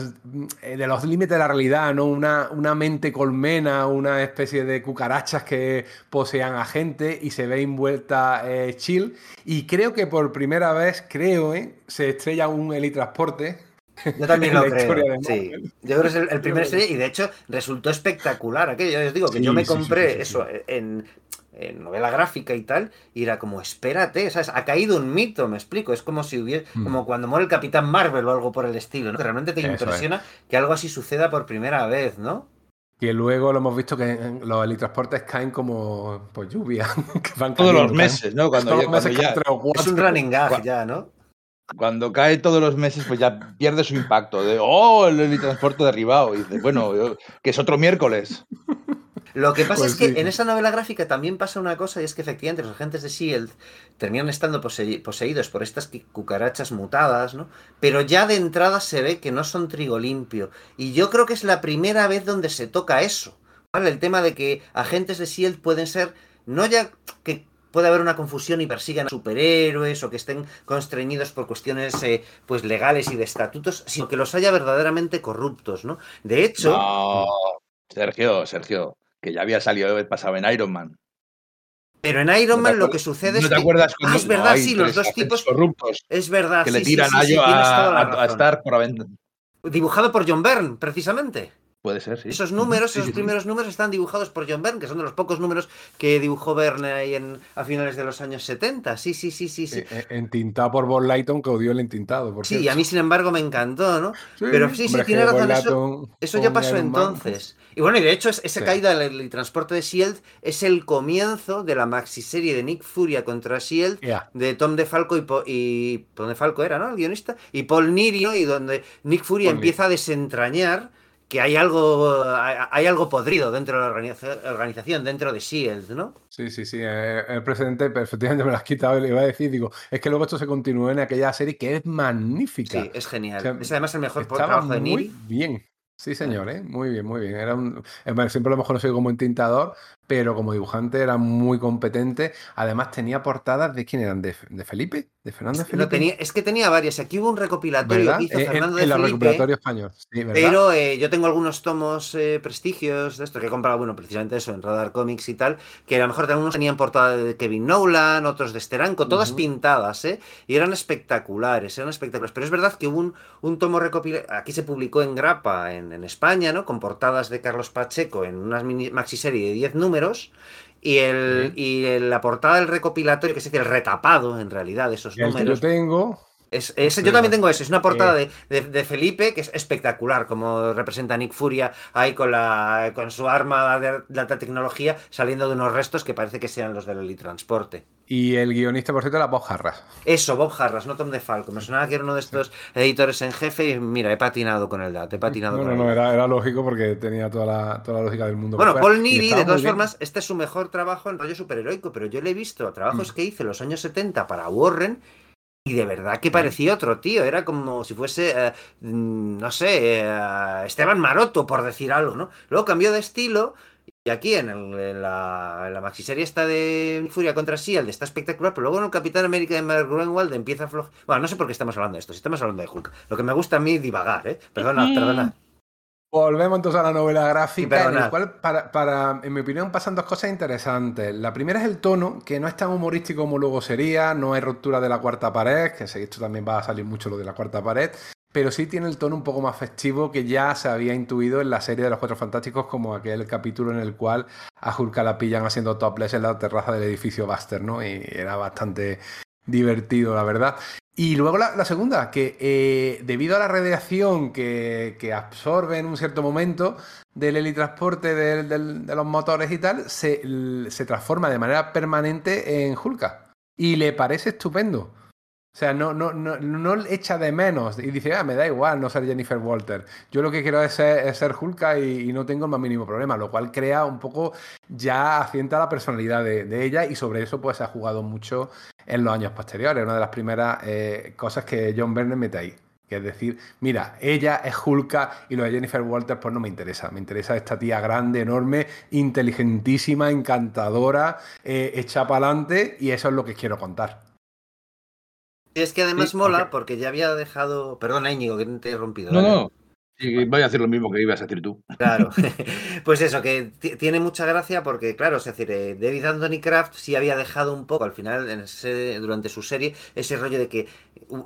de los límites de la realidad, ¿no? Una, una mente colmena, una especie de cucarachas que posean a gente y se ve envuelta chill. Y creo que por primera vez, creo, se estrella un helitransporte yo también lo creo. Sí. Yo creo que es el, primer serie y de hecho resultó espectacular aquello. Yo os digo que yo me compré eso en, novela gráfica y tal, y era como, espérate, ¿sabes? Ha caído un mito, me explico. Es como si hubiera, hmm. como cuando muere el Capitán Marvel o algo por el estilo, ¿no? Realmente te impresiona que algo así suceda por primera vez, ¿no? Que luego lo hemos visto que los helitransportes caen como pues, lluvia. Todos los meses, ¿no? Cuando, ya, Es un running gag ya, ¿no? Cuando cae todos los meses, pues ya pierde su impacto. De, oh, el helitransporte derribado. Y dice, bueno, que es otro miércoles. Lo que pasa pues es que en esa novela gráfica también pasa una cosa, y es que efectivamente los agentes de S.H.I.E.L.D. terminan estando poseídos por estas cucarachas mutadas, ¿no? Pero ya de entrada se ve que no son trigo limpio. Y yo creo que es la primera vez donde se toca eso. ¿vale? El tema de que agentes de S.H.I.E.L.D. pueden ser, no ya que puede haber una confusión y persigan a superhéroes o que estén constreñidos por cuestiones eh, pues legales y de estatutos, sino que los haya verdaderamente corruptos, ¿no? De hecho... Sergio, Sergio, que ya había salido el pasado en Iron Man. Pero en Iron Man lo que sucede es te acuerdas ah, es verdad, sí, los dos tipos corruptos. Es verdad, que le tiran a, a, a, Stark por aventura. Dibujado por John Byrne, precisamente. Puede ser, sí. Esos números, esos primeros números están dibujados por John Byrne, que son de los pocos números que dibujó Byrne ahí en, a finales de los años 70. Sí, sí, sí, sí. sí. Eh, eh, entintado por Bob Lighton, que odió el entintado. Por sí, y a mí, sin embargo, me encantó, ¿no? Pero sí, sí, tiene razón. Eso, eso ya pasó entonces. Y bueno, y de hecho, esa caída del transporte de Shield es el comienzo de la maxiserie de Nick Furia contra Shield, de Tom DeFalco y, y Tom DeFalco era, ¿no? El guionista, y Paul Nirio, y donde Nick Furia empieza a desentrañar que hay algo, hay algo podrido dentro de la organización, dentro de SHIELD, ¿no? Sí, sí, sí. Eh, el presidente perfectamente me lo has quitado y le iba a decir, digo, es que luego esto se continúa en aquella serie que es magnífica. Sí, es genial. es además el mejor trabajo de Muy bien. Sí, señor, ¿eh? muy bien, muy bien. Era un, siempre lo hemos conocido como entintador, pero como dibujante era muy competente. Además tenía portadas de quién eran, de, Felipe, de Fernando Felipe. tenía, es que tenía varias. Aquí hubo un recopilatorio que hizo Fernando en, de en recopilatorio español. pero eh, yo tengo algunos tomos eh, prestigios de esto que he comprado, bueno, precisamente eso, en Radar Comics y tal, que a lo mejor algunos tenían portada de Kevin Nolan, otros de Steranko, todas pintadas, ¿eh? Y eran espectaculares, eran espectaculares. Pero es verdad que hubo un, un tomo recopilatorio, aquí se publicó en grapa en, en España, ¿no? Con portadas de Carlos Pacheco en una mini maxiserie de 10 números y, el, y la portada del recopilatorio, que es el retapado en realidad de esos números. yo tengo. Es, yo también tengo eso, es una portada de, de, Felipe que es espectacular, como representa Nick Furia ahí con, la, con su arma de, alta tecnología saliendo de unos restos que parece que sean los del helitransporte. Y el guionista, por cierto, era Bob Harras. Eso, Bob Harras, no Tom DeFalco. Me sonaba que era uno de estos editores en jefe y mira, he patinado con el dato, he patinado no, con no, No, era, era, lógico porque tenía toda la, toda la lógica del mundo. Bueno, Paul Neary, de todas formas, este es su mejor trabajo en rollo superheroico, pero yo le he visto a trabajos mm. que hice en los años 70 para Warren y de verdad que parecía otro tío, era como si fuese, eh, mm, no sé, eh, Esteban Maroto, por decir algo, ¿no? Luego cambió de estilo y aquí en, la, en la maxiserie esta de Furia contra Shield está espectacular, pero luego en el Capitán América de Mark Greenwald empieza a flojar. Bueno, no sé por qué estamos hablando de esto, si estamos hablando de Hulk. Lo que me gusta a mí divagar, ¿eh? Perdona, perdona. Volvemos entonces a la novela gráfica, en la cual, para, para, en mi opinión, pasan dos cosas interesantes. La primera es el tono, que no es tan humorístico como luego sería, no hay ruptura de la cuarta pared, que esto también va a salir mucho lo de la cuarta pared, pero sí tiene el tono un poco más festivo que ya se había intuido en la serie de los Cuatro Fantásticos, como aquel capítulo en el cual a Hulk la pillan haciendo topless en la terraza del edificio Buster, ¿no? Y era bastante divertido, la verdad. Y luego la, segunda, que eh, debido a la radiación que, absorbe en un cierto momento del helitransporte de, los motores y tal, se, transforma de manera permanente en Hulka. Y le parece estupendo. O sea, no, no, no, no echa de menos y dice, ah, me da igual no ser Jennifer Walter. Yo lo que quiero es ser, es Hulka y, no tengo el más mínimo problema, lo cual crea un poco, ya asienta la personalidad de, ella y sobre eso pues se ha jugado mucho en los años posteriores. Una de las primeras eh, cosas que John Byrne mete ahí. Que es decir, mira, ella es Hulka y lo de Jennifer Walter pues no me interesa. Me interesa esta tía grande, enorme, inteligentísima, encantadora, eh, hecha para adelante y eso es lo que quiero contar. Es que además mola porque... ya había dejado. Perdona, Íñigo, que te he rompido. No, no. Y voy a hacer lo mismo que ibas a decir tú. Claro, pues eso, que tiene mucha gracia porque, claro, es decir, eh, David Anthony Kraft sí había dejado un poco al final, en ese, durante su serie, ese rollo de que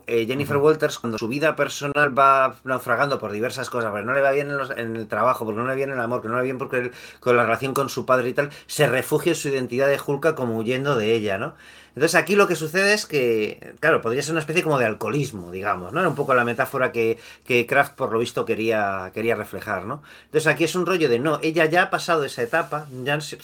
eh, Jennifer Walters, cuando su vida personal va naufragando por diversas cosas, porque no le va bien en, el trabajo, porque no le va bien en el amor, que no le va bien porque con la relación con su padre y tal, se refugia en su identidad de Hulka como huyendo de ella, ¿no? Entonces aquí lo que sucede es que, claro, podría ser una especie como de alcoholismo, digamos, ¿no? Era un poco la metáfora que, que Kraft por lo visto quería, quería reflejar, ¿no? Entonces aquí es un rollo de, no, ella ya ha pasado esa etapa, ya se,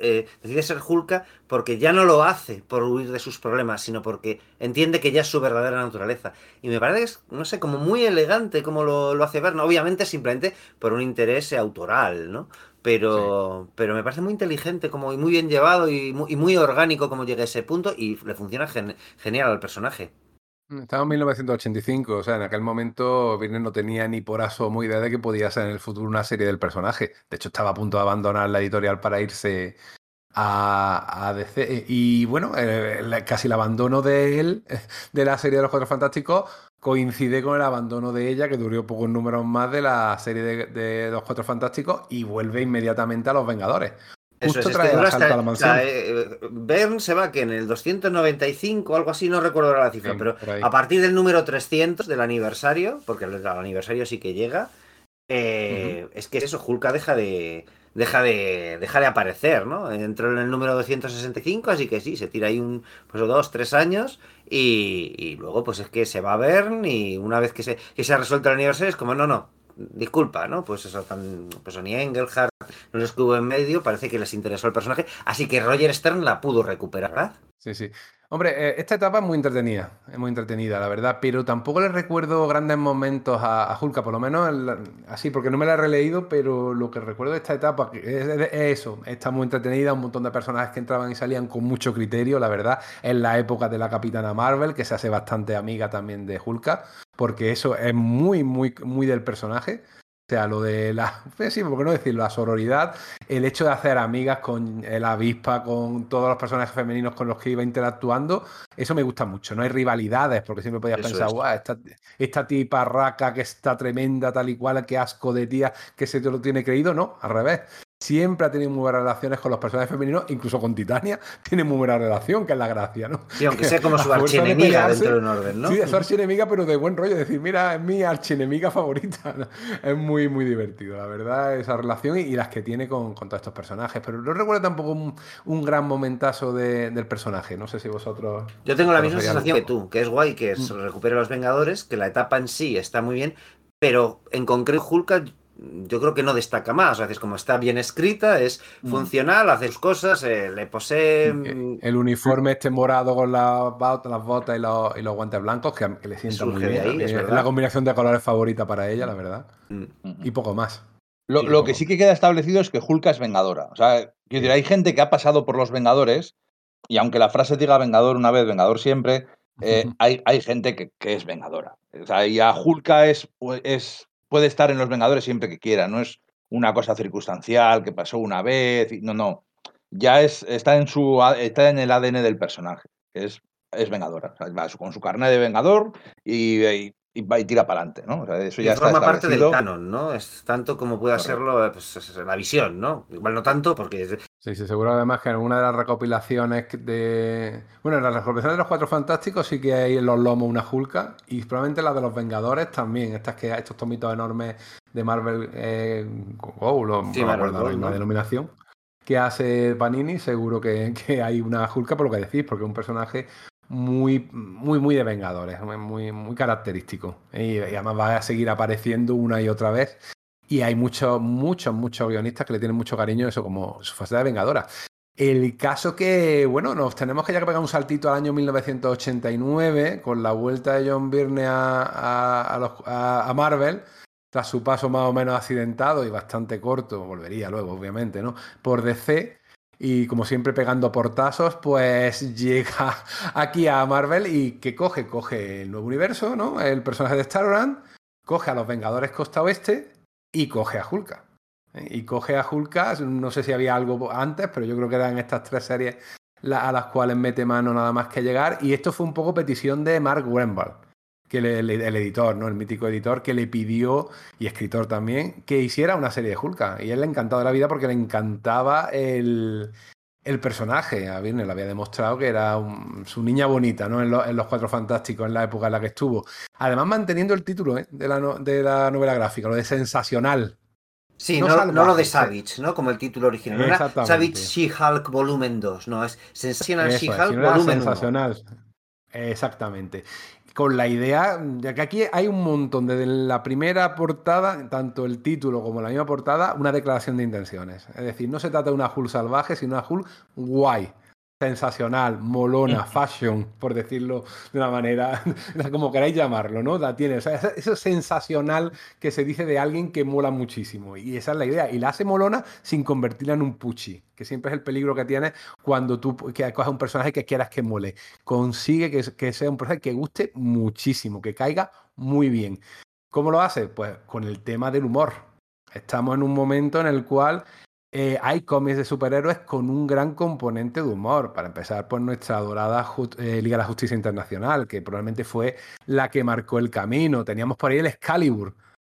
eh, decide ser Hulka porque ya no lo hace por huir de sus problemas, sino porque entiende que ya es su verdadera naturaleza. Y me parece que es, no sé, como muy elegante como lo, lo hace ver, ¿no? Obviamente simplemente por un interés autoral, ¿no? Pero, pero me parece muy inteligente, como muy bien llevado y muy, y muy orgánico como llega a ese punto y le funciona gen, genial al personaje. Estaba en 1985, o sea, en aquel momento Virne no tenía ni por asomo idea de que podía ser en el futuro una serie del personaje. De hecho, estaba a punto de abandonar la editorial para irse a, a DC. Y bueno, eh, casi el abandono de él, de la serie de los Cuatro Fantásticos, coincide con el abandono de ella, que duró pocos números más de la serie de, Los Cuatro Fantásticos, y vuelve inmediatamente a Los Vengadores. Justo Eso es, trae el salto a la mansión. Eh, Bern se va que en el 295 o algo así, no recuerdo la cifra, pero a partir del número 300 del aniversario, porque el, aniversario sí que llega, eh, es que eso, Hulka deja de, deja de, deja de aparecer, ¿no? Entró en el número 265, así que sí, se tira ahí un, pues dos, tres años y, y luego pues es que se va a ver y una vez que se, que se ha resuelto el aniversario es como, no, no, disculpa, ¿no? Pues eso, pues ni Engelhardt no les estuvo en medio, parece que les interesó el personaje, así que Roger Stern la pudo recuperar. Sí, sí. Hombre, eh, esta etapa es muy entretenida, es muy entretenida, la verdad, pero tampoco le recuerdo grandes momentos a, Hulka, por lo menos así, porque no me la he releído, pero lo que recuerdo de esta etapa es, eso, está muy entretenida, un montón de personajes que entraban y salían con mucho criterio, la verdad, en la época de la Capitana Marvel, que se hace bastante amiga también de Hulka, porque eso es muy, muy, muy del personaje sea, lo de la, sí, ¿por qué no decirlo? La sororidad, el hecho de hacer amigas con el avispa, con todos los personajes femeninos con los que iba interactuando, eso me gusta mucho. No hay rivalidades, porque siempre podías pensar, guau, esta, esta tipa raca que está tremenda, tal y cual, qué asco de tía, que se te lo tiene creído. No, al revés siempre ha tenido muy buenas relaciones con los personajes femeninos, incluso con Titania tiene muy buena relación, que es la gracia, ¿no? Sí, aunque sea como su archienemiga dentro de un orden, ¿no? Sí, es su archienemiga, pero de buen rollo, decir, mira, es mi archienemiga favorita. Es muy, muy divertido, la verdad, esa relación y, las que tiene con, todos estos personajes. Pero no recuerdo tampoco un, gran momentazo del personaje, no sé si vosotros... Yo tengo la misma sensación que tú, que es guay que mm. recupere a los Vengadores, que la etapa en sí está muy bien, pero en concreto Hulk yo creo que no destaca más. O sea, es como está bien escrita, es mm. funcional, hace sus cosas, eh, le posee. Mm, el uniforme este morado con las botas, las botas y, los, y los guantes blancos, que, le sienta muy bien. es, la combinación de colores favorita para ella, la verdad. Mm. Y poco más. Lo, que sí que queda establecido es que Hulka es vengadora. O sea, decir, hay gente que ha pasado por los Vengadores, y aunque la frase diga Vengador una vez, Vengador siempre, eh, hay, hay, gente que, que, es vengadora. O sea, y a Hulka es, es puede estar en los Vengadores siempre que quiera, no es una cosa circunstancial que pasó una vez, no, no. Ya es, está, en su, está en el ADN del personaje, es, es Vengadora, va con su carnet de Vengador y, y, va y tira para adelante, ¿no? eso ya forma parte del canon, ¿no? Es tanto como pueda serlo pues, la visión, ¿no? Igual no tanto porque Sí, sí, seguro además que en una de las recopilaciones de. Bueno, en la recopilación de los Cuatro Fantásticos sí que hay en los lomos una Hulka y probablemente la de los Vengadores también. Estas que estos tomitos enormes de Marvel. Eh, oh, no me acuerdo la denominación. Que hace Panini, seguro que, hay una Hulka por lo que decís, porque es un personaje muy, muy, muy de Vengadores, muy, muy característico. y además va a seguir apareciendo una y otra vez y hay muchos, muchos, muchos guionistas que le tienen mucho cariño a eso como su faceta de vengadora. El caso que, bueno, nos tenemos que ya que pegar un saltito al año 1989 con la vuelta de John Byrne a, a, Marvel, tras su paso más o menos accidentado y bastante corto, volvería luego, obviamente, ¿no? Por DC. Y como siempre pegando portazos, pues llega aquí a Marvel y que coge, coge el nuevo universo, ¿no? El personaje de Starbrand, coge a los Vengadores Costa Oeste y coge a Hulka. Y coge a Hulka, no sé si había algo antes, pero yo creo que eran estas tres series a las cuales mete mano nada más que llegar. Y esto fue un poco petición de Mark Wemble, que el, editor, ¿no? El mítico editor que le pidió, y escritor también, que hiciera una serie de Hulka. Y él le encantaba la vida porque le encantaba el, el personaje. A Virne le había demostrado que era su niña bonita, ¿no? En, los Cuatro Fantásticos, en la época en la que estuvo. Además, manteniendo el título ¿eh? de, la de, la novela gráfica, lo de sensacional. Sí, no, lo de Savage, ¿no? Como el título original. Savage She-Hulk Volumen 2, no, es Sensacional She-Hulk Volumen sensacional. Exactamente. Con la idea, ya que aquí hay un montón, desde la primera portada, tanto el título como la misma portada, una declaración de intenciones. Es decir, no se trata de una Hulk salvaje, sino una Hulk guay sensacional, molona, fashion, por decirlo de una manera, como queráis llamarlo, ¿no? La tiene, eso sensacional que se dice de alguien que mola muchísimo. Y esa es la idea. Y la hace molona sin convertirla en un puchi, que siempre es el peligro que tiene cuando tú que coges un personaje que quieras que mole. Consigue que, que sea un personaje que guste muchísimo, que caiga muy bien. ¿Cómo lo hace? Pues con el tema del humor. Estamos en un momento en el cual eh, hay cómics de superhéroes con un gran componente de humor. Para empezar, por nuestra adorada eh, Liga de la Justicia Internacional, que probablemente fue la que marcó el camino. Teníamos por ahí el Excalibur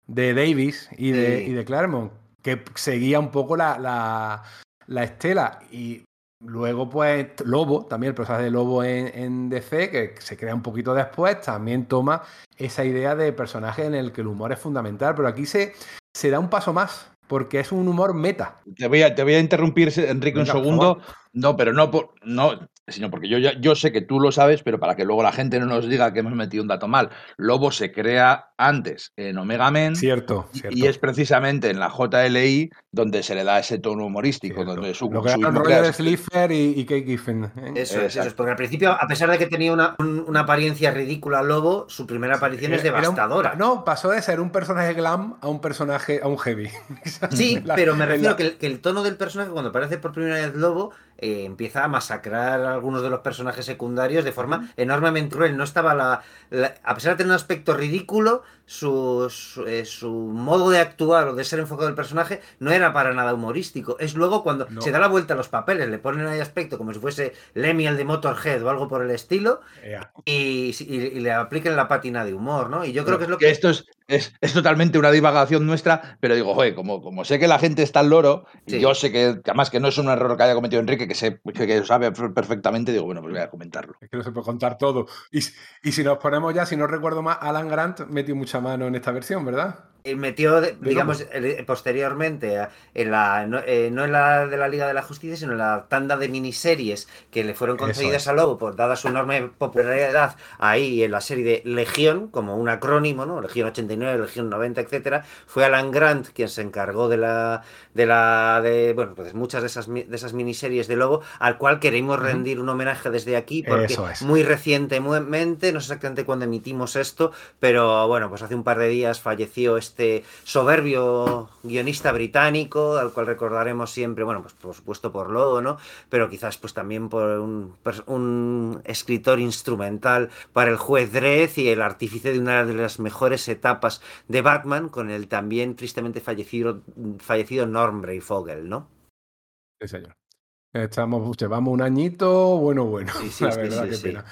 de Davis y de, Claremont, que seguía un poco la, estela. Y luego, pues, Lobo, también el personaje de Lobo en, DC, que se crea un poquito después, también toma esa idea de personaje en el que el humor es fundamental. Pero aquí se, se da un paso más porque es un humor meta. Te voy a, te voy a interrumpir, Enrique, un segundo. No, pero no, por, no sino porque yo, yo sé que tú lo sabes, pero para que luego la gente no nos diga que hemos metido un dato mal. Lobo se crea antes en Omega Men. Cierto, Y es precisamente en la JLI donde se le da ese tono humorístico. Donde su, lo que Roger Slipher y, y Kate Giffen. ¿eh? Eso, es, eso es, porque al principio, a pesar de que tenía una, una apariencia ridícula Lobo, su primera aparición es devastadora. no, pasó de ser un personaje glam a un personaje, a un heavy. sí, pero me refiero que, que el tono del personaje cuando aparece por primera vez Lobo eh, empieza a masacrar a algunos de los personajes secundarios de forma enormemente cruel. No estaba la, A pesar de tener un aspecto ridículo, su, eh, su, modo de actuar o de ser enfocado el personaje no era para nada humorístico. Es luego cuando se da la vuelta a los papeles, le ponen ahí aspecto como si fuese Lemmy el de Motorhead o algo por el estilo, y, le apliquen la pátina de humor, ¿no? Y yo creo que es lo que. Esto es, es, totalmente una divagación nuestra, pero digo, joder, como, como sé que la gente está al loro, y yo sé que, además que no es un error que haya cometido Enrique, que, sé, que sabe perfectamente, digo, bueno, pues voy a comentarlo. Es que no se puede contar todo. Y, y si nos ponemos ya, si no recuerdo más, Alan Grant metió mucha mano en esta versión, ¿verdad? Metió, digamos, posteriormente, en la, eh, no, en la de la Liga de la Justicia, sino en la tanda de miniseries que le fueron concedidas a Lobo, por, dada su enorme popularidad ahí en la serie de Legión, como un acrónimo, ¿no? Legión 89, Legión 90, etcétera. Fue Alan Grant quien se encargó de la, de la, de, bueno, pues muchas de esas, de esas miniseries de Lobo, al cual queremos rendir un homenaje desde aquí, porque muy recientemente, no sé exactamente cuándo emitimos esto, pero bueno, pues hace un par de días falleció este este soberbio guionista británico, al cual recordaremos siempre, bueno, pues por supuesto por Lobo, ¿no? Pero quizás pues también por un, escritor instrumental para el juez Dredd y el artífice de una de las mejores etapas de Batman, con el también tristemente fallecido, fallecido Norm Breyfogle, ¿no? Sí, señor. Estamos, llevamos un añito, bueno, bueno. la verdad, qué pena.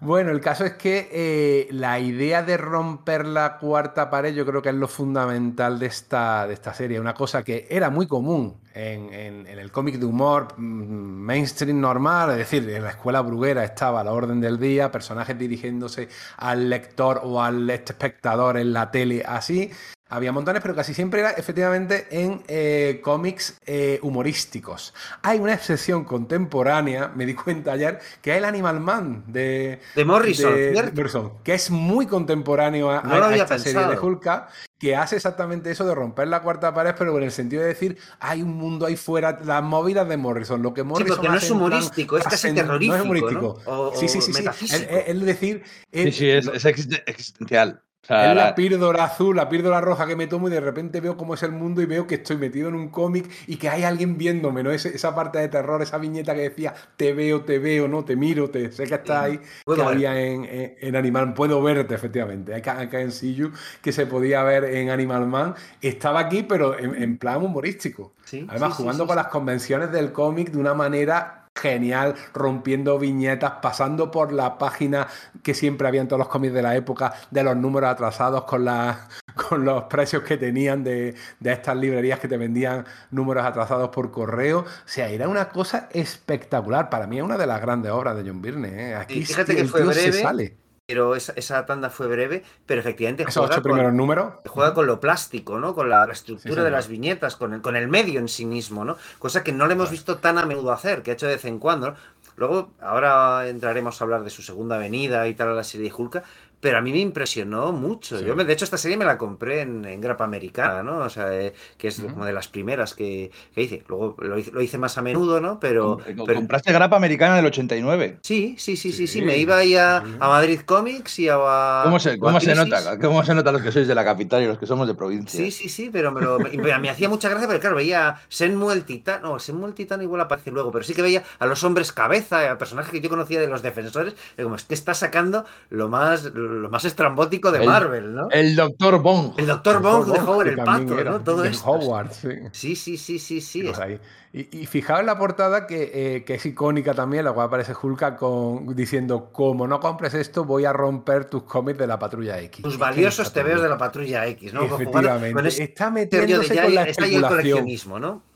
Bueno, el caso es que eh, la idea de romper la cuarta pared yo creo que es lo fundamental de esta, de esta serie. Una cosa que era muy común en, el cómic de humor mm, mainstream normal, es decir, en la escuela bruguera estaba a la orden del día, personajes dirigiéndose al lector o al espectador en la tele así. Había montones, pero casi siempre era efectivamente en eh, cómics eh, humorísticos. Hay una excepción contemporánea, me di cuenta ayer, que es el Animal Man de, de Morrison, que es muy contemporáneo a, esta serie de Hulka, que hace exactamente eso de romper la cuarta pared, pero en el sentido de decir, hay un mundo ahí fuera, las movidas de Morrison, lo que Morrison sí, porque no es humorístico, es casi terrorífico. No es humorístico. sí, sí, sí, sí. Es, decir... sí, sí, es, es existencial es la píldora azul, la píldora roja que me tomo y de repente veo cómo es el mundo y veo que estoy metido en un cómic y que hay alguien viéndome, ¿no? esa parte de terror, esa viñeta que decía, te veo, te veo, no, te miro, te sé que estás ahí, que había en, en, Animal puedo verte, efectivamente. Acá, en See que se podía ver en Animal Man, estaba aquí, pero en, plan humorístico. Además, jugando con las convenciones del cómic de una manera genial, rompiendo viñetas, pasando por la página que siempre había en todos los cómics de la época, de los números atrasados con, la, con los precios que tenían de, estas librerías que te vendían números atrasados por correo. O sea, era una cosa espectacular. Para mí es una de las grandes obras de John Byrne. ¿eh? Aquí fíjate que fue breve. sale. Pero esa, tanda fue breve, pero efectivamente Esos ocho primeros números. Juega con lo plástico, ¿no? Con la, estructura de las viñetas, con el, con el medio en sí mismo, ¿no? Cosa que no le hemos visto tan a menudo hacer, que ha hecho de vez en cuando. Luego, ahora entraremos a hablar de su segunda venida y tal a la serie de Hulka, pero a mí me impresionó mucho. Yo, de hecho, esta serie me la compré en, grapa americana, ¿no? O sea, eh, que es como de las primeras que, hice. Luego lo hice, más a menudo, ¿no? Pero, ¿Compraste grapa americana del 89? Sí, sí, sí, sí, sí. Me iba ahí a, Madrid Comics y a... ¿Cómo se, cómo se nota? ¿Cómo se nota los que sois de la capital y los que somos de provincia? Sí, sí, sí, pero me, me, hacía mucha gracia porque, claro, veía Senmu el Titán... No, Senmu el Titán igual aparece luego, pero sí que veía a los hombres cabeza, a personajes que yo conocía de los defensores. Como es que está sacando lo más, lo más estrambótico de Marvel, ¿no? El Doctor Bong. El Doctor Bong de Howard el Pato, ¿no? Todo esto. Howard, sí. Sí, sí, sí, sí, sí. Y, y, fijaos en la portada que, eh, que, es icónica también, la cual aparece Hulk con, diciendo, como no compres esto, voy a romper tus cómics de la Patrulla X. Tus valiosos TVOs de la Patrulla X, ¿no? Efectivamente. está metiéndose con la está el coleccionismo, ¿no?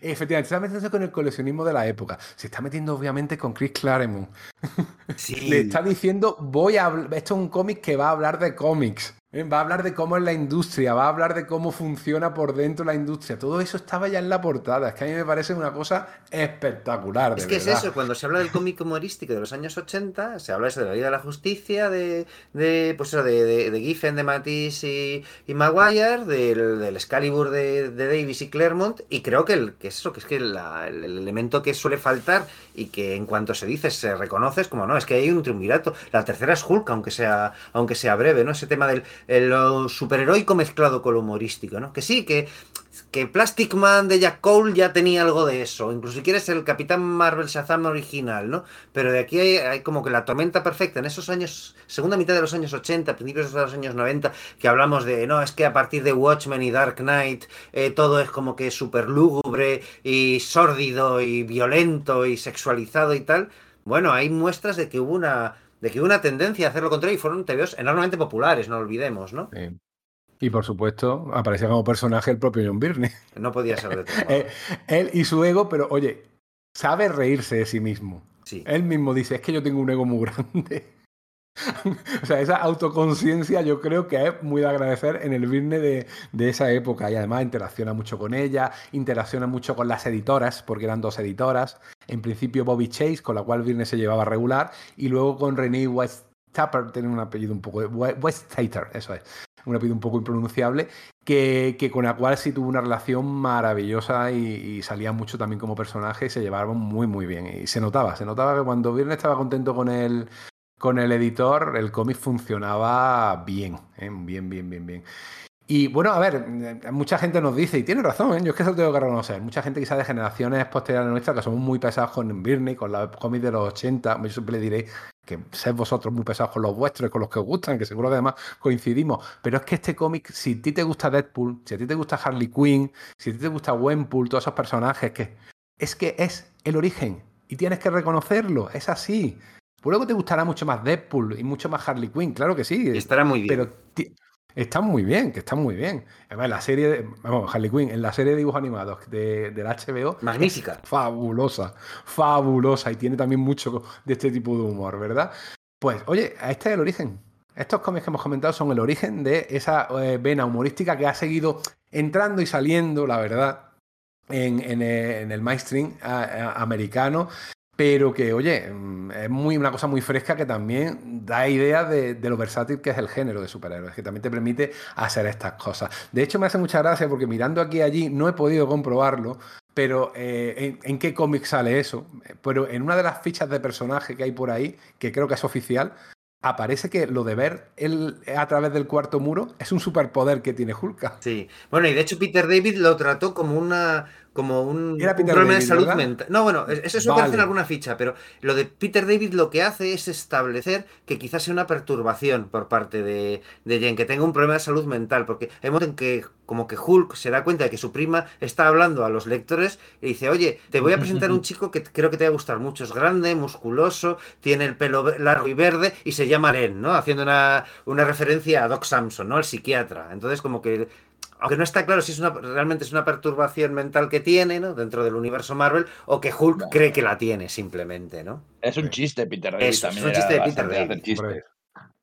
Efectivamente, está metiéndose con el coleccionismo de la época. Se está metiendo obviamente con Chris Claremont. Le está diciendo, voy a... Esto es un cómic que va a hablar de cómics. Va a hablar de cómo es la industria, va a hablar de cómo funciona por dentro la industria. Todo eso estaba ya en la portada. Es que a mí me parece una cosa espectacular. es que es eso, cuando se habla del cómic humorístico de los años 80, se habla eso de la Liga de la Justicia, de, de pues eso, de, de, Giffen, de Matisse y, Maguire, del, del Excalibur de, Davis y Claremont, y creo que, el, que eso, que es que el, elemento que suele faltar y que en cuanto se dice se reconoce es como, no, es que hay un triunvirato. La tercera es Hulk, aunque sea, aunque sea breve, ¿no? Ese tema del lo superheroico mezclado con lo humorístico, ¿no? Que sí, que, que Plastic Man de Jack Cole ya tenía algo de eso, incluso si quieres el Capitán Marvel Shazam original, ¿no? Pero de aquí hay, como que la tormenta perfecta en esos años, segunda mitad de los años 80, principios de los años 90, que hablamos de, no, es que a partir de Watchmen y Dark Knight eh, todo es como que súper lúgubre y sórdido y violento y sexualizado y tal. Bueno, hay muestras de que hubo una de que hubo una tendencia a hacer lo contrario y fueron TVOs enormemente populares, no olvidemos, ¿no? Y por supuesto, aparecía como personaje el propio John Byrne. No podía ser de todo. Eh, él y su ego, pero oye, sabe reírse de sí mismo. Sí. Él mismo dice, es que yo tengo un ego muy grande. o sea, esa autoconciencia yo creo que es muy de agradecer en el Virne de, esa época y además interacciona mucho con ella, interacciona mucho con las editoras, porque eran dos editoras. En principio Bobby Chase, con la cual Virne se llevaba regular, y luego con Renee West Tapper, tiene un apellido un poco... West Tater, eso es. Un apellido un poco impronunciable, que, con la cual sí tuvo una relación maravillosa y, salía mucho también como personaje y se llevaban muy, muy bien. Y se notaba, se notaba que cuando Virne estaba contento con el, con el editor el cómic funcionaba bien, ¿eh? bien, bien, bien, bien. Y bueno, a ver, mucha gente nos dice, y tiene razón, ¿eh? yo es que eso lo tengo que reconocer, mucha gente quizá de generaciones posteriores nuestras que somos muy pesados con Birney, con los cómics de los 80, yo siempre le diré que sed vosotros muy pesados con los vuestros con los que os gustan, que seguro además coincidimos, pero es que este cómic, si a ti te gusta Deadpool, si a ti te gusta Harley Quinn, si a ti te gusta Wenpool, todos esos personajes, que es que es el origen y tienes que reconocerlo, es así. Luego te gustará mucho más Deadpool y mucho más Harley Quinn, claro que sí. estará muy bien. Pero están muy bien, que están muy bien. Además, la serie, de, vamos, Harley Quinn, en la serie de dibujos animados de, del HBO. Magnífica. Fabulosa, fabulosa. Y tiene también mucho de este tipo de humor, ¿verdad? Pues, oye, este es el origen. Estos cómics que hemos comentado son el origen de esa eh, vena humorística que ha seguido entrando y saliendo, la verdad, en, en, eh, el mainstream americano pero que, oye, mm, es muy, una cosa muy fresca que también da idea de, lo versátil que es el género de superhéroes, que también te permite hacer estas cosas. De hecho, me hace mucha gracia porque mirando aquí y allí no he podido comprobarlo, pero eh, ¿en, qué cómic sale eso? Pero en una de las fichas de personaje que hay por ahí, que creo que es oficial, aparece que lo de ver él a través del cuarto muro es un superpoder que tiene Hulk. Sí, bueno, y de hecho Peter David lo trató como una como un, problema de salud mental. No, bueno, eso, eso aparece en alguna ficha, pero lo de Peter David lo que hace es establecer que quizás sea una perturbación por parte de, de Jen, que tenga un problema de salud mental, porque hay momentos en que como que Hulk se da cuenta de que su prima está hablando a los lectores y dice, oye, te voy a presentar un chico que creo que te va a gustar mucho, es grande, musculoso, tiene el pelo largo y verde y se llama Len, ¿no? Haciendo una, una referencia a Doc Samson, ¿no? Al psiquiatra. Entonces como que aunque no está claro si es una, realmente es una perturbación mental que tiene, ¿no? Dentro del universo Marvel, o que Hulk cree que la tiene simplemente, ¿no? Es un chiste, Peter David. Es, un chiste de Peter David.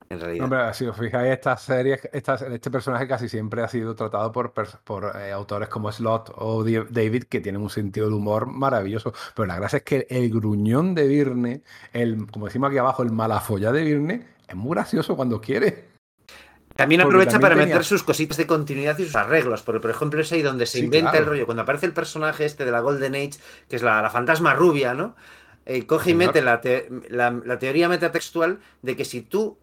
en realidad. Hombre, si os fijáis, estas series, estas, este personaje casi siempre ha sido tratado por, por eh, autores como Slot o David, que tienen un sentido de humor maravilloso. Pero la gracia es que el gruñón de Virne, el, como decimos aquí abajo, el malafolla de Virne, es muy gracioso cuando quiere. También aprovecha para meter sus cositas de continuidad y sus arreglos, porque por ejemplo es ahí donde se inventa el rollo, cuando aparece el personaje este de la Golden Age, que es la, fantasma rubia, ¿no? Eh, coge y mete la, la, teoría metatextual de que si tú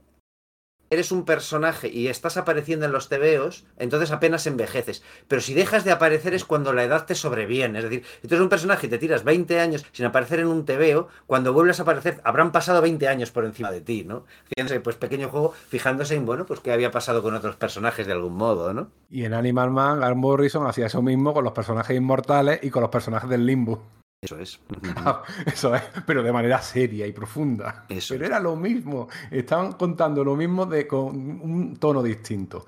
eres un personaje y estás apareciendo en los tebeos, entonces apenas envejeces. Pero si dejas de aparecer es cuando la edad te sobreviene. Es decir, si tú eres un personaje y te tiras 20 años sin aparecer en un tebeo, cuando vuelves a aparecer habrán pasado 20 años por encima de ti, ¿no? Fíjense, pues pequeño juego fijándose en, bueno, pues qué había pasado con otros personajes de algún modo, ¿no? Y en Animal Man, Grant Morrison hacía eso mismo con los personajes inmortales y con los personajes del limbo. Eso es. Eso es, pero de manera seria y profunda. Eso pero era lo mismo. Estaban contando lo mismo de, con un tono distinto.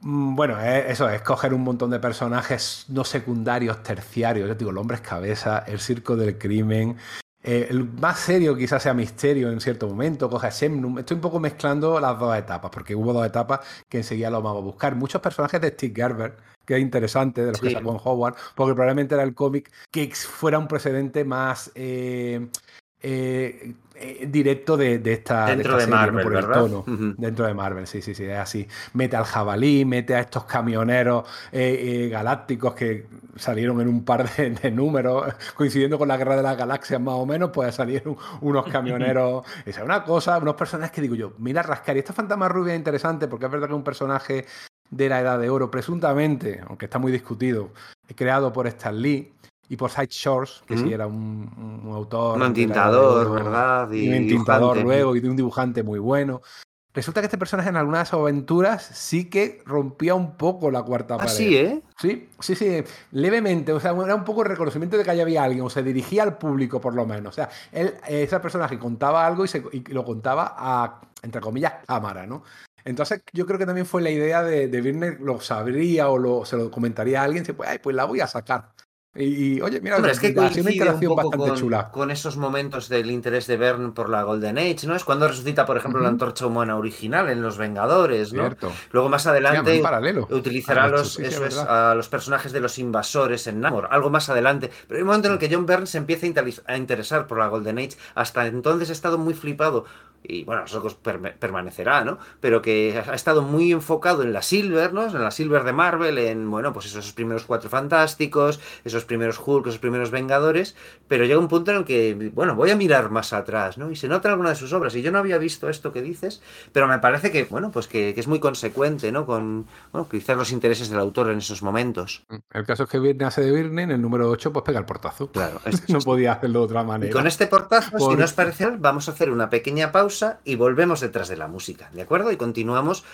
Mm, bueno, eso es coger un montón de personajes no secundarios, terciarios. Yo digo, el hombre es cabeza, el circo del crimen. Eh, el más serio quizás sea misterio en cierto momento, coge a Semnum. Estoy un poco mezclando las dos etapas, porque hubo dos etapas que enseguida lo vamos a buscar. Muchos personajes de Steve Gerber que es interesante, de los que sacó en Howard, porque probablemente era el cómic que fuera un precedente más eh, eh, eh, directo de, esta, dentro de, Marvel, por el tono. Dentro de Marvel, sí, sí, sí, es así. Mete al jabalí, mete a estos camioneros galácticos que salieron en un par de, números, coincidiendo con la guerra de las galaxias más o menos, pues salieron unos camioneros. Esa es una cosa, unos personajes que digo yo, mira, Rascar, y esta fantasma rubia es interesante porque es verdad que es un personaje de la Edad de Oro, presuntamente, aunque está muy discutido, creado por Stan Lee y por Side Shores, que sí era un, autor. Un entintador, ¿verdad? Y, un entintador luego y de un dibujante muy bueno. Resulta que este personaje en algunas de sus aventuras sí que rompía un poco la cuarta ¿Ah, pared. sí, ¿eh? Sí, sí, sí, levemente. O sea, era un poco el reconocimiento de que allá había alguien, o se dirigía al público por lo menos. O sea, él, ese personaje contaba algo y, se, y lo contaba a, entre comillas, cámara, ¿no? Entonces, yo creo que también fue la idea de, de lo sabría o lo, se lo comentaría a alguien, pues, Ay, pues la voy a sacar. Y, oye, mira, es que una interacción bastante con, chula. Con esos momentos del interés de Bern por la Golden Age, ¿no? Es cuando resucita, por ejemplo, la antorcha humana original en Los Vengadores, ¿no? Luego más adelante utilizará los, a los personajes de los invasores en Namor, algo más adelante. Pero hay un momento en el que John Byrne se empieza a interesar por la Golden Age. Hasta entonces ha estado muy flipado y bueno, eso permanecerá, ¿no? Pero que ha estado muy enfocado en la Silver, ¿no? En la Silver de Marvel, en, bueno, pues esos primeros cuatro fantásticos, esos primeros Hulk, esos primeros Vengadores, pero llega un punto en el que, bueno, voy a mirar más atrás, ¿no? Y se nota alguna de sus obras, y yo no había visto esto que dices, pero me parece que, bueno, pues que, es muy consecuente, ¿no? Con, bueno, quizás los intereses del autor en esos momentos. Mm, el caso es que Virne hace de Virne, en el número 8, pues pega el portazo. Claro. no podía hacerlo de otra manera. Y con este portazo, si no os parece, vamos a hacer una pequeña pausa y volvemos detrás de la música, ¿de acuerdo? Y continuamos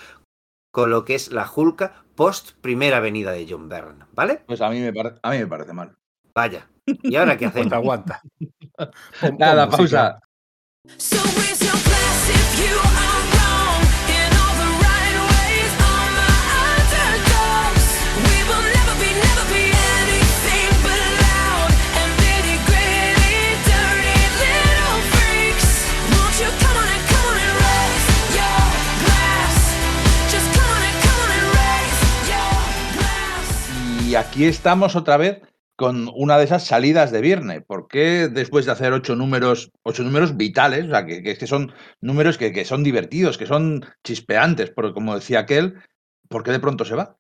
con lo que es la Julka post primera venida de John Byrne, ¿vale? Pues a mí me, a mí me parece mal. Vaya. ¿Y ahora qué hacemos? aguanta. Nada, pausa. Aquí estamos otra vez con una de esas salidas de viernes. ¿Por qué después de hacer ocho números, ocho números vitales, o sea, que, que, son números que, son divertidos, que son chispeantes, porque como decía aquel, ¿por qué de pronto se va?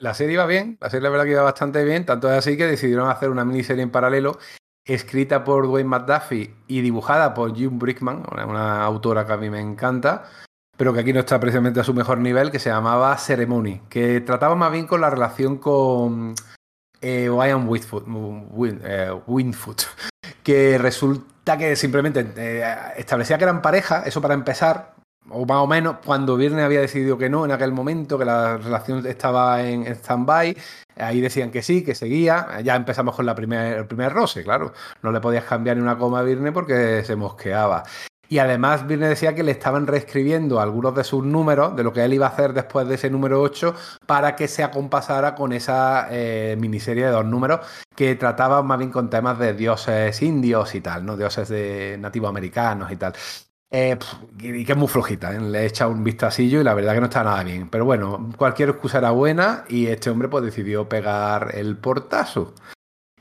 La, serie iba bien, la serie la verdad que iba bastante bien, tanto es así que decidieron hacer una miniserie en paralelo, escrita por Dwayne McDuffie y dibujada por Jim Brickman, una autora que a mí me encanta, pero que aquí no está precisamente a su mejor nivel, que se llamaba Ceremony, que trataba más bien con la relación con eh, Ryan eh, que resulta que simplemente eh, establecía que eran pareja, eso para empezar, o más o menos, cuando Viernes había decidido que no en aquel momento, que la relación estaba en, stand-by, ahí decían que sí, que seguía, ya empezamos con la primer, el primer roce, claro, no le podías cambiar ni una coma a Viernes porque se mosqueaba. Y además Virne decía que le estaban reescribiendo algunos de sus números, de lo que él iba a hacer después de ese número 8, para que se acompasara con esa eh, miniserie de dos números que trataba más bien con temas de dioses indios y tal, ¿no? Dioses de nativos americanos y tal. Eh, y que es muy flojita, ¿eh? le he echado un vistacillo y la verdad que no está nada bien. Pero bueno, cualquier excusa era buena y este hombre pues decidió pegar el portazo.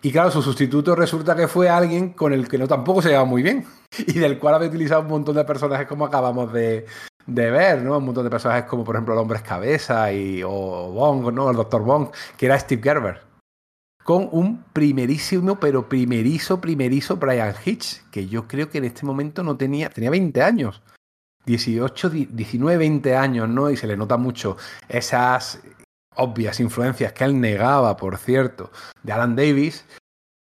Y claro, su sustituto resulta que fue alguien con el que no tampoco se llevaba muy bien y del cual había utilizado un montón de personajes como acabamos de, de ver, ¿no? Un montón de personajes como por ejemplo el hombre es cabeza y, o Bong, ¿no? El doctor Bong, que era Steve Gerber. Con un primerísimo, pero primerizo, primerizo Brian Hitch, que yo creo que en este momento no tenía, tenía 20 años. 18, 19, 20 años, ¿no? Y se le nota mucho esas obvias influencias que él negaba, por cierto, de Alan Davis.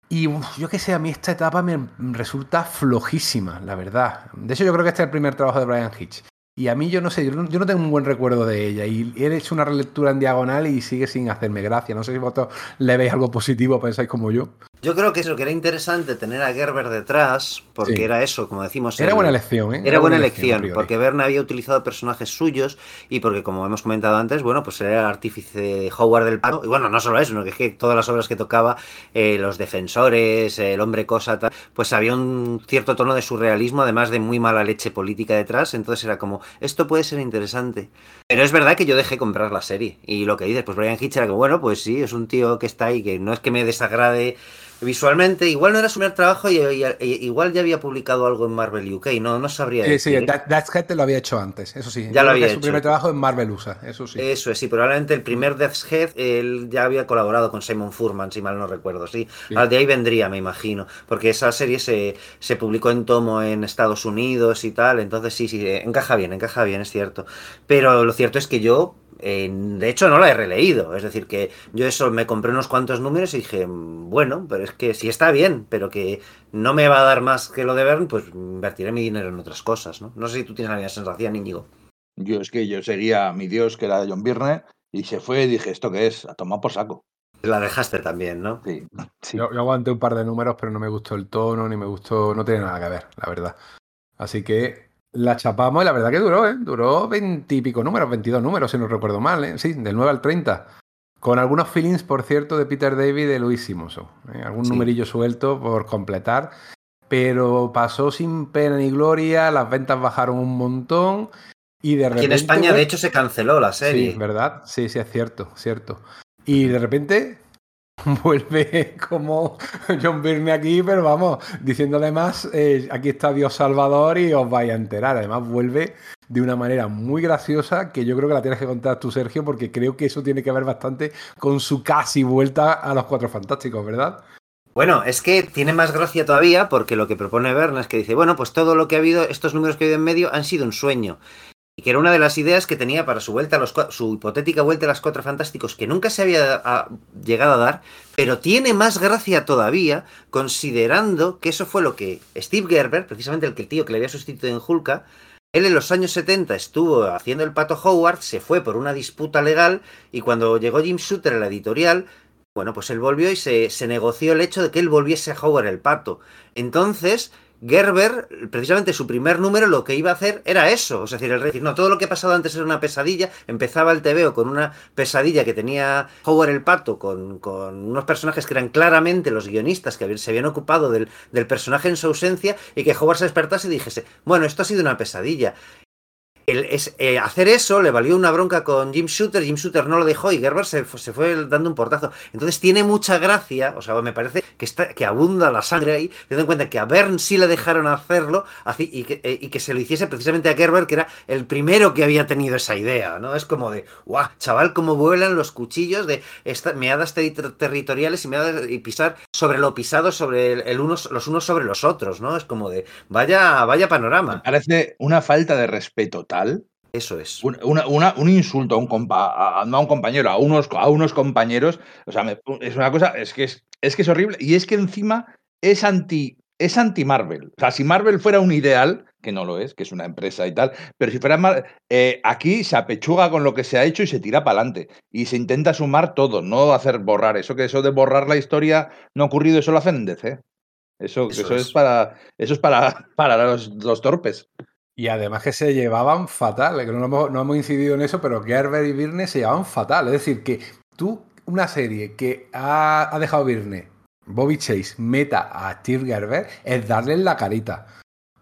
Y yo que sé, a mí esta etapa me resulta flojísima, la verdad. De hecho, yo creo que este es el primer trabajo de Brian Hitch. Y a mí yo no sé, yo no, yo no, tengo un buen recuerdo de ella. Y he hecho una relectura en diagonal y sigue sin hacerme gracia. No sé si vosotros le veis algo positivo, pensáis como yo. Yo creo que eso, que era interesante tener a Gerber detrás, porque sí. era eso, como decimos. Era el, buena elección, ¿eh? Era, era buena, buena elección, elección porque Verne había utilizado personajes suyos y porque, como hemos comentado antes, bueno, pues era el artífice Howard del Pato. Y bueno, no solo eso, sino que es que todas las obras que tocaba, eh, Los Defensores, El Hombre Cosa, tal, pues había un cierto tono de surrealismo, además de muy mala leche política detrás. Entonces era como, esto puede ser interesante. Pero es verdad que yo dejé comprar la serie. Y lo que dices, pues Brian Hitch era que, bueno, pues sí, es un tío que está ahí, que no es que me desagrade visualmente. Igual no era su primer trabajo y, y, y, igual ya había publicado algo en Marvel UK, no, no sabría. Sí, decir. sí, that, Head lo había hecho antes, eso sí. Ya lo había Su hecho. primer trabajo en Marvel USA, eso sí. Eso es, sí, probablemente el primer Death's Head él ya había colaborado con Simon Furman, si mal no recuerdo, sí. sí. Al de ahí vendría, me imagino, porque esa serie se, se publicó en tomo en Estados Unidos y tal, entonces sí, sí, encaja bien, encaja bien, es cierto. Pero lo cierto es que yo eh, de hecho, no la he releído. Es decir, que yo eso me compré unos cuantos números y dije, bueno, pero es que sí está bien, pero que no me va a dar más que lo de Bern, pues invertiré mi dinero en otras cosas, ¿no? No sé si tú tienes la misma sensación, Íñigo. Yo es que yo seguía a mi Dios, que era John Byrne, y se fue y dije, ¿esto qué es? A tomar por saco. La dejaste también, ¿no? Sí. sí. Yo, yo, aguanté un par de números, pero no me gustó el tono, ni me gustó, no tiene nada que ver, la verdad. Así que la chapamos y la verdad que duró, ¿eh? Duró veintipico números, 22 números, si no recuerdo mal, ¿eh? Sí, del 9 al 30. Con algunos feelings, por cierto, de Peter David de Luis Simoso. ¿eh? Algún sí. numerillo suelto por completar. Pero pasó sin pena ni gloria, las ventas bajaron un montón. Y de repente. En España, de hecho, se canceló la serie. Sí, ¿verdad? Sí, sí, es cierto, cierto. Y de repente vuelve como John Byrne aquí, pero vamos, diciéndole más, eh, aquí está Dios Salvador y os vais a enterar. Además, vuelve de una manera muy graciosa que yo creo que la tienes que contar tú, Sergio, porque creo que eso tiene que ver bastante con su casi vuelta a los Cuatro Fantásticos, ¿verdad? Bueno, es que tiene más gracia todavía porque lo que propone Verne es que dice, bueno, pues todo lo que ha habido, estos números que ha habido en medio han sido un sueño. Y que era una de las ideas que tenía para su vuelta a los su hipotética vuelta a los Cuatro Fantásticos, que nunca se había a, llegado a dar, pero tiene más gracia todavía, considerando que eso fue lo que Steve Gerber, precisamente el que el tío que le había sustituido en Hulka, él en los años 70 estuvo haciendo el pato Howard, se fue por una disputa legal, y cuando llegó Jim Shooter a la editorial, bueno, pues él volvió y se, se negoció el hecho de que él volviese a Howard el pato. Entonces, Gerber, precisamente su primer número, lo que iba a hacer era eso. Es decir, el decir, no, todo lo que ha pasado antes era una pesadilla. Empezaba el TVO con una pesadilla que tenía Howard el Pato, con, con unos personajes que eran claramente los guionistas que se habían ocupado del, del personaje en su ausencia, y que Howard se despertase y dijese, bueno, esto ha sido una pesadilla. El, es, eh, hacer eso le valió una bronca con Jim Shooter, Jim Shooter no lo dejó y Gerber se, se, fue dando un portazo. Entonces tiene mucha gracia, o sea, me parece que, está, que abunda la sangre ahí, teniendo en cuenta que a Bern sí le dejaron hacerlo así, y, que, eh, y, que, se lo hiciese precisamente a Gerber, que era el primero que había tenido esa idea, ¿no? Es como de, guau, chaval, cómo vuelan los cuchillos de esta, meadas ter territoriales y, meadas, y pisar sobre lo pisado, sobre el, los unos sobre los otros, ¿no? Es como de, vaya, vaya panorama. Me parece una falta de respeto Eso es. Una, una, un insulto a un, compa, a, no a un compañero, a unos, a unos compañeros. O sea, me, es una cosa, es que es, es que es horrible. Y es que encima es anti, es anti Marvel. O sea, si Marvel fuera un ideal, que no lo es, que es una empresa y tal, pero si fuera Mar eh, aquí se apechuga con lo que se ha hecho y se tira para adelante. Y se intenta sumar todo, no hacer borrar. Eso que eso de borrar la historia no ha ocurrido, eso lo hacen en DC. Eso, eso, eso es. es. para, eso es para, para los, los torpes. Y además que se llevaban fatal, que no hemos, no hemos incidido en eso, pero Gerber y Birne se llevaban fatal. Es decir, que tú, una serie que ha, ha dejado Birne, Bobby Chase, meta a Steve Gerber, es darle la carita.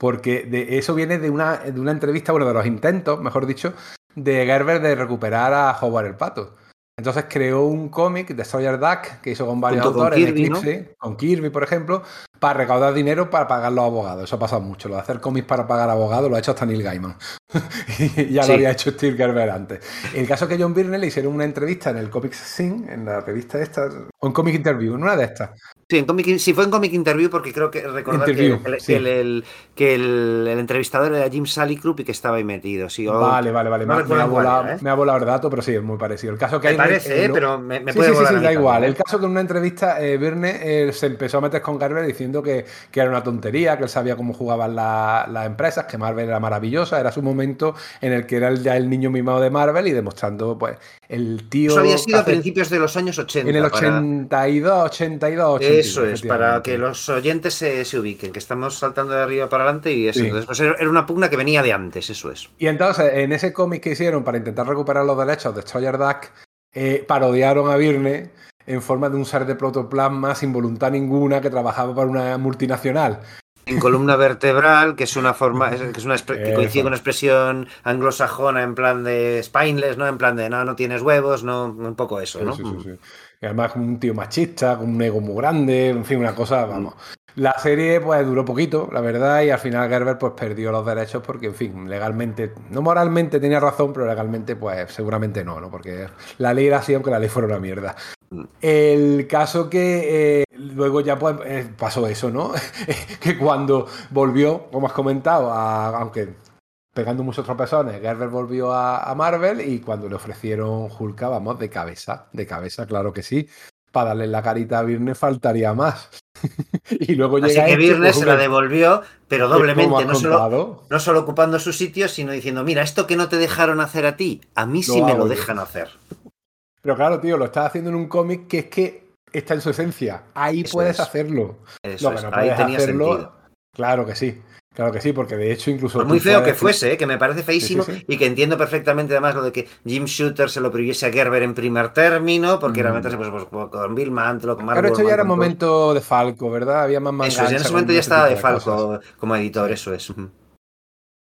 porque de eso viene de una, de una entrevista, bueno, de los intentos, mejor dicho, de Gerber de recuperar a Howard el Pato. Entonces creó un cómic de Sawyer Duck que hizo con varios autores, Eclipse, con Kirby, por ejemplo, para recaudar dinero para pagar los abogados. Eso ha pasado mucho. Lo de hacer cómics para pagar abogados lo ha hecho hasta Neil Gaiman. ya lo había hecho Steve Gerber antes. El caso que John Byrne le hicieron una entrevista en el Comic Sin, en la revista esta, o en Comic Interview, en una de estas. Sí, en comic, sí, fue en Comic Interview porque creo que recordar que, el, que, el, entrevistador era Jim Salicrup y que estaba ahí metido. Sí, vale, vale, vale. me, ha volado, ¿eh? me, ha volado, el dato, pero sí, es muy parecido. El caso que me parece, ¿eh? pero me, sí, Sí, sí, da igual. El caso que en una entrevista eh, eh, se empezó a meter con Garber diciendo que, que, era una tontería, que él sabía cómo jugaban las empresas, que Marvel era maravillosa, era su momento en el que era ya el niño mimado de Marvel y demostrando, pues, el tío... Eso había sido a principios de los años 80. En el 82, 82, 82. Eso es, para que los oyentes se, ubiquen, que estamos saltando de arriba para adelante y eso. Entonces, pues, era una pugna que venía de antes, eso es. Y entonces, en ese cómic que hicieron para intentar recuperar los derechos de Sawyer Duck, eh, parodiaron a Virne en forma de un ser de protoplasma sin voluntad ninguna que trabajaba para una multinacional. En columna vertebral, que es una forma, que es una que coincide con una expresión anglosajona en plan de spineless, ¿no? En plan de no, no tienes huevos, no, un poco eso, ¿no? Sí, sí, sí. Y además un tío machista, con un ego muy grande, en fin, una cosa, vamos. La serie pues duró poquito, la verdad, y al final Gerber pues perdió los derechos porque, en fin, legalmente, no moralmente tenía razón, pero legalmente pues seguramente no, ¿no? Porque la ley era así, aunque la ley fuera una mierda. El caso que eh, luego ya pues eh, pasó eso, ¿no? que cuando volvió, como has comentado, aunque pegando muchos tropezones, Gerber volvió a, Marvel y cuando le ofrecieron Hulk, vamos, de cabeza, de cabeza, claro que sí. Para darle la carita a Virne faltaría más. y luego llega Así que Virne se la devolvió, pero doblemente, no solo, no solo, ocupando su sitio, sino diciendo, mira, esto que no te dejaron hacer a ti, a mí sí me lo dejan hacer. Pero claro, tío, lo estás haciendo en un cómic que es que está en su esencia. Ahí puedes hacerlo. Eso Ahí tenía sentido. Claro que sí. Claro que sí, porque de hecho incluso... Muy feo que fuese, ¿eh? que me parece feísimo y que entiendo perfectamente además lo de que Jim Shooter se lo prohibiese a Gerber en primer término, porque era meterse pues, pues, con Bill Mantlo, con Marvel. Pero esto ya era momento de Falco, ¿verdad? Había más Eso, en ese momento ya estaba de Falco como editor, eso es.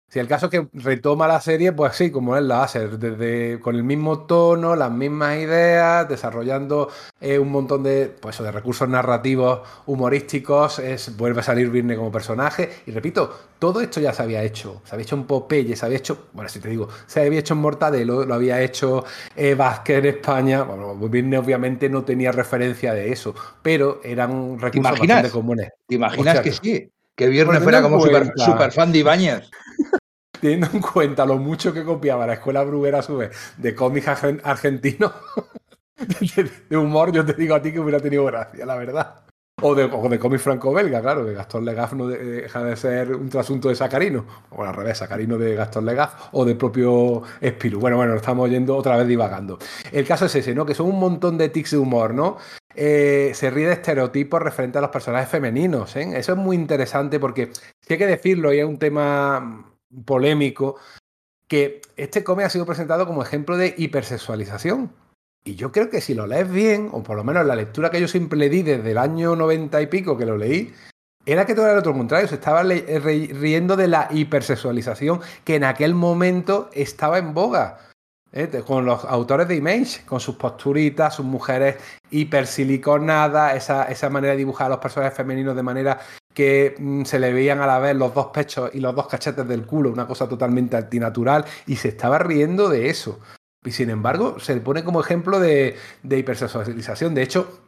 Si el caso es que retoma la serie, pues sí, como él la hace, desde con el mismo tono, las mismas ideas, desarrollando eh, un montón de, pues, de recursos narrativos humorísticos, es, vuelve a salir Virne como personaje. Y repito, todo esto ya se había hecho. Se había hecho en Popeye, se había hecho, bueno, si te digo, se había hecho en Mortadelo, lo había hecho eh, Vázquez en España. Bueno, Virne obviamente no tenía referencia de eso, pero eran recursos bastante comunes. ¿Te imaginas que sí? Que Virne fuera como super, super fan de Ibáñez teniendo en cuenta lo mucho que copiaba la escuela bruguera a su vez de cómics argentinos, de, humor, yo te digo a ti que hubiera tenido gracia, la verdad. O de, de cómic franco-belga, claro, que Gastón Legaz no deja de ser un trasunto de Sacarino, o al revés, Sacarino de Gastón Legaz, o del propio Espiru. Bueno, bueno, estamos yendo otra vez divagando. El caso es ese, ¿no? Que son un montón de tics de humor, ¿no? Eh, se ríe de estereotipos referentes a los personajes femeninos, ¿eh? Eso es muy interesante porque, si hay que decirlo, y es un tema polémico, que este cómic ha sido presentado como ejemplo de hipersexualización. Y yo creo que si lo lees bien, o por lo menos la lectura que yo siempre di desde el año 90 y pico que lo leí, era que todo era lo otro contrario, se estaba riendo de la hipersexualización que en aquel momento estaba en boga. ¿eh? Con los autores de Image, con sus posturitas, sus mujeres hipersiliconadas, esa, esa manera de dibujar a los personajes femeninos de manera que mm, se le veían a la vez los dos pechos y los dos cachetes del culo, una cosa totalmente antinatural, y se estaba riendo de eso. Y sin embargo, se le pone como ejemplo de, de hipersexualización. De hecho,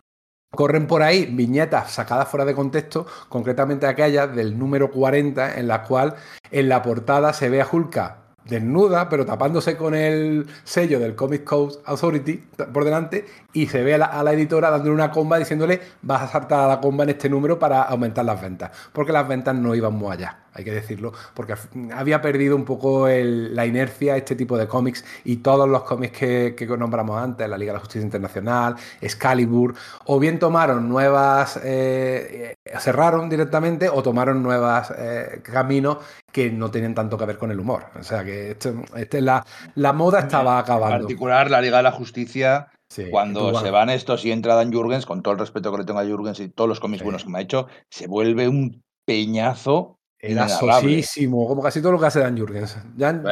corren por ahí viñetas sacadas fuera de contexto, concretamente aquellas del número 40, en la cual en la portada se ve a Hulka desnuda, pero tapándose con el sello del Comic Code Authority por delante, y se ve a la, editora dándole una comba diciéndole vas a saltar a la comba en este número para aumentar las ventas, porque las ventas no iban muy allá hay que decirlo, porque había perdido un poco la inercia este tipo de cómics y todos los cómics que, nombramos antes, la Liga de la Justicia Internacional, Excalibur, o bien tomaron nuevas, eh, cerraron directamente o tomaron nuevos eh, caminos que no tenían tanto que ver con el humor. O sea que este, la, la moda estaba acabando. En particular, la Liga de la Justicia cuando se van estos y entra Dan Jurgens, con todo el respeto que le tengo a Jurgens y todos los cómics buenos que me ha hecho, se vuelve un peñazo era sosísimo, como casi todo lo que hace Dan Jurgens. Dan,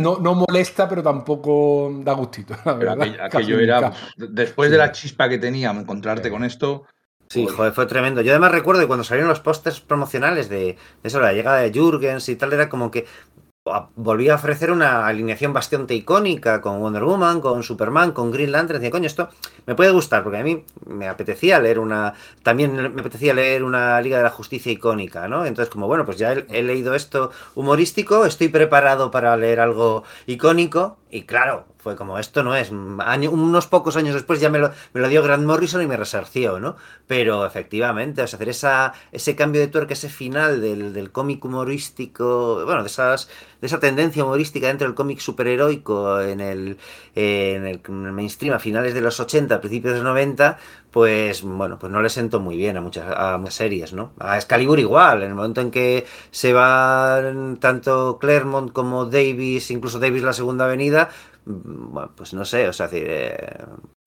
No, no, molesta, pero tampoco da gustito. aquello era, después de la chispa que tenía, encontrarte con esto. Sí, joder, fue tremendo. Yo además recuerdo que cuando salieron los pósters promocionales de, de, eso, la llegada de Jurgens y tal, era como que volvía a ofrecer una alineación bastante icónica con Wonder Woman, con Superman, con Green Lantern. Decía, coño, esto me puede gustar, porque a mí me apetecía leer una. También me apetecía leer una Liga de la Justicia icónica, ¿no? Entonces, como bueno, pues ya he, leído esto humorístico, estoy preparado para leer algo icónico, y claro, fue como, esto no es. unos pocos años después ya me lo, me lo, dio Grant Morrison y me resarció, ¿no? Pero efectivamente, o sea, hacer esa, ese cambio de tuerca, ese final del, del cómic humorístico, bueno, de, esas, de esa tendencia humorística dentro del cómic superheroico en el, en el, mainstream a finales de los 80, principios de los 90, pues bueno, pues no le sentó muy bien a muchas, a muchas series, ¿no? A Excalibur igual, en el momento en que se van tanto Claremont como Davis, incluso Davis la segunda avenida, bueno, pues no sé, o sea, eh,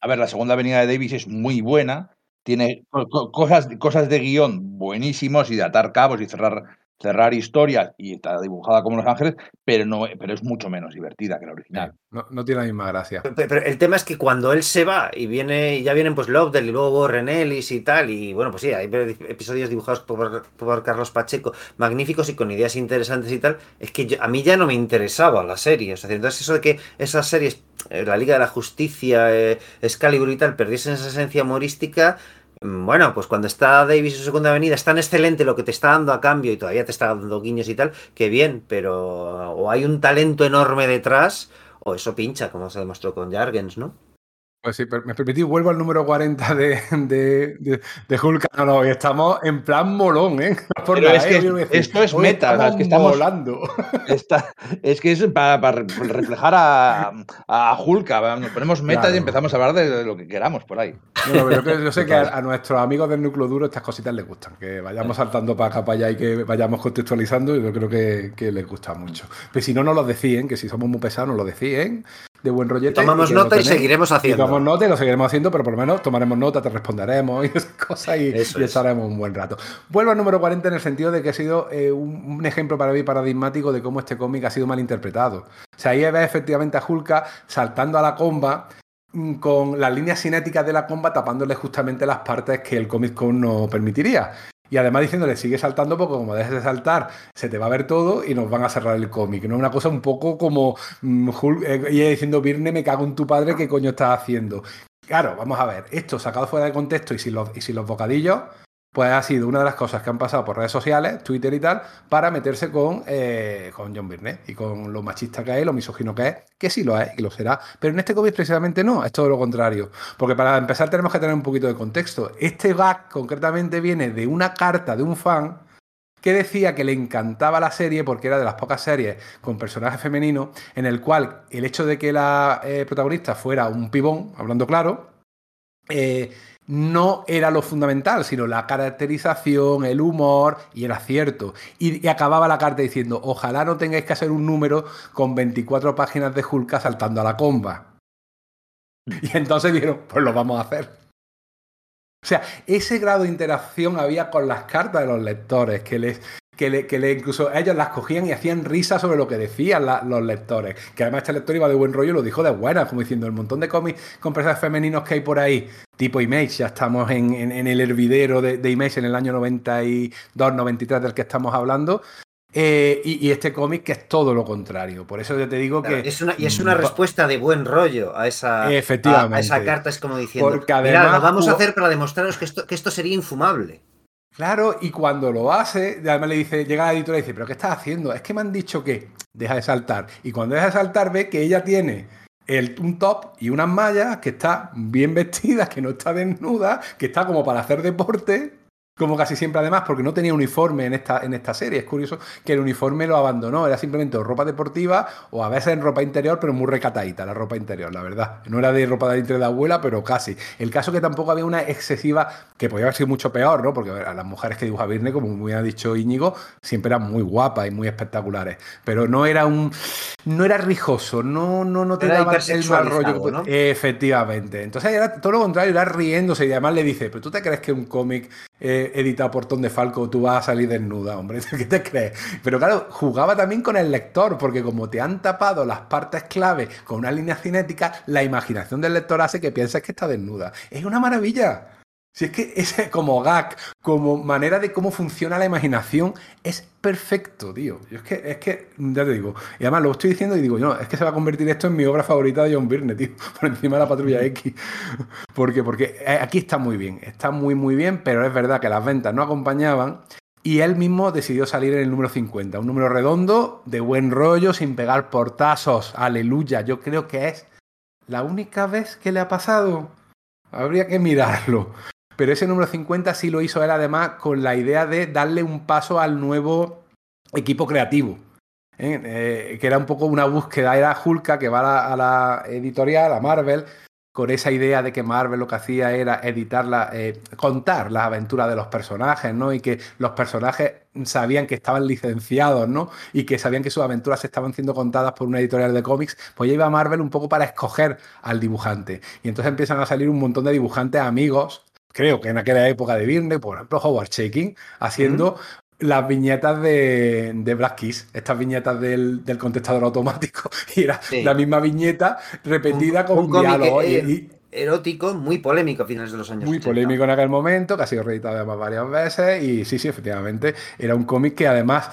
A ver, la segunda avenida de Davis es muy buena, tiene cosas, cosas de guion buenísimos y de atar cabos y cerrar cerrar historias y está dibujada como Los Ángeles, pero no pero es mucho menos divertida que la original. No, tiene la misma gracia. Pero, el tema es que cuando él se va y viene y ya vienen pues Lovedale y luego Warren Ellis y tal, y bueno, pues sí, hay episodios dibujados por, Carlos Pacheco magníficos y con ideas interesantes y tal, es que a mí ya no me interesaba la serie. O sea, entonces eso de que esas series, eh, la Liga de la Justicia, eh, Excalibur y tal, perdiesen esa esencia humorística, bueno, pues cuando está Davis en segunda avenida es tan excelente lo que te está dando a cambio y todavía te está dando guiños y tal, que bien, pero o hay un talento enorme detrás o eso pincha, como se demostró con Jargens, ¿no? Pues sí, me permití, vuelvo al número 40 de, de, de, Hulk. No, no, estamos en plan molón, ¿eh? Pero es que esto es meta, es que estamos volando. es que es para, reflejar a, a Hulk. Nos ponemos meta y empezamos a hablar de lo que queramos por ahí. yo sé que a, nuestros amigos del núcleo duro estas cositas les gustan, que vayamos saltando para acá, para allá y que vayamos contextualizando, yo creo que, que les gusta mucho. Pero si no nos lo decían, que si somos muy pesados nos lo decían de buen rollete. Tomamos nota y seguiremos haciendo. tomamos nota y lo seguiremos haciendo, pero por lo menos tomaremos nota, te responderemos y esas cosas y, estaremos un buen rato. Vuelvo al número 40 en el sentido de que ha sido eh, un, ejemplo para mí paradigmático de cómo este cómic ha sido mal interpretado. O sea, ahí ves efectivamente a Hulka saltando a la comba mm, con las líneas cinéticas de la comba tapándole justamente las partes que el Comic Con no permitiría. Y además diciéndole, sigue saltando porque como dejes de saltar, se te va a ver todo y nos van a cerrar el cómic. ¿no? Una cosa un poco como mm, eh, ella diciendo, Virne, me cago en tu padre, ¿qué coño estás haciendo? Claro, vamos a ver, esto sacado fuera de contexto y sin los, y sin los bocadillos, pues ha sido una de las cosas que han pasado por redes sociales, Twitter y tal, para meterse con, eh, con John Byrne y con lo machista que es, lo misógino que es, que sí lo es y lo será. Pero en este cómic precisamente no, es todo lo contrario. Porque para empezar tenemos que tener un poquito de contexto. Este gag concretamente viene de una carta de un fan que decía que le encantaba la serie porque era de las pocas series con personajes femeninos en el cual el hecho de que la eh, protagonista fuera un pibón, hablando claro, eh, no era lo fundamental, sino la caracterización, el humor, y era cierto. Y, acababa la carta diciendo, ojalá no tengáis que hacer un número con 24 páginas de Hulk saltando a la comba. Y entonces dijeron, pues lo vamos a hacer. O sea, ese grado de interacción había con las cartas de los lectores, que les, que le, que le, incluso ellos las cogían y hacían risa sobre lo que decían los lectores. Que además este lector iba de buen rollo y lo dijo de buena, como diciendo el montón de cómics con personajes femeninos que hay por ahí, tipo Image, ya estamos en, el hervidero de, de, Image en el año 92, 93 del que estamos hablando. Eh, y, este cómic que es todo lo contrario. Por eso yo te digo que. Es una, y es una respuesta de buen rollo a esa, efectivamente. A, esa carta. Es como diciendo: Mira, lo vamos a hacer para demostraros que esto, que esto sería infumable. Claro, y cuando lo hace, además le dice, llega la editora y dice, ¿pero qué estás haciendo? Es que me han dicho que deja de saltar. Y cuando deja de saltar ve que ella tiene el, un top y unas mallas, que está bien vestida, que no está desnuda, que está como para hacer deporte como casi siempre además, porque no tenía uniforme en esta, en esta serie. Es curioso que el uniforme lo abandonó, era simplemente ropa deportiva o a veces en ropa interior, pero muy recatadita la ropa interior, la verdad. No era de ropa de entre de abuela, pero casi. El caso que tampoco había una excesiva, que podía haber sido mucho peor, ¿no? Porque a las mujeres que dibuja Virne, como muy ha dicho Íñigo, siempre eran muy guapas y muy espectaculares. Pero no era un. No era rijoso, no, no, no te daba el mal rollo. Efectivamente. Entonces era todo lo contrario, era riéndose y además le dice, pero tú te crees que un cómic eh, editado por Tom de Falco, tú vas a salir desnuda, hombre, ¿qué te crees? Pero claro, jugaba también con el lector, porque como te han tapado las partes clave con una línea cinética, la imaginación del lector hace que pienses que está desnuda. Es una maravilla. Si es que ese como gag, como manera de cómo funciona la imaginación, es perfecto, tío. Yo es que, es que, ya te digo, y además lo estoy diciendo y digo, no, es que se va a convertir esto en mi obra favorita de John Byrne, tío, por encima de la patrulla X. Porque, porque eh, aquí está muy bien, está muy, muy bien, pero es verdad que las ventas no acompañaban. Y él mismo decidió salir en el número 50, un número redondo, de buen rollo, sin pegar portazos. Aleluya. Yo creo que es la única vez que le ha pasado. Habría que mirarlo. Pero ese número 50 sí lo hizo él además con la idea de darle un paso al nuevo equipo creativo. ¿eh? Eh, que era un poco una búsqueda, era Hulka que va a la, editorial, a Marvel, con esa idea de que Marvel lo que hacía era editar eh, contar las aventuras de los personajes, ¿no? Y que los personajes sabían que estaban licenciados, ¿no? Y que sabían que sus aventuras estaban siendo contadas por una editorial de cómics, pues ya iba Marvel un poco para escoger al dibujante. Y entonces empiezan a salir un montón de dibujantes amigos creo que en aquella época de Virne, por ejemplo, Howard Shaking, haciendo las viñetas de, de, Black Keys, estas viñetas del, contestador automático, y era la misma viñeta repetida con un diálogo. y, erótico, muy polémico a finales de los años. Muy polémico en aquel momento, que ha sido reeditado además varias veces, y sí, sí, efectivamente, era un cómic que además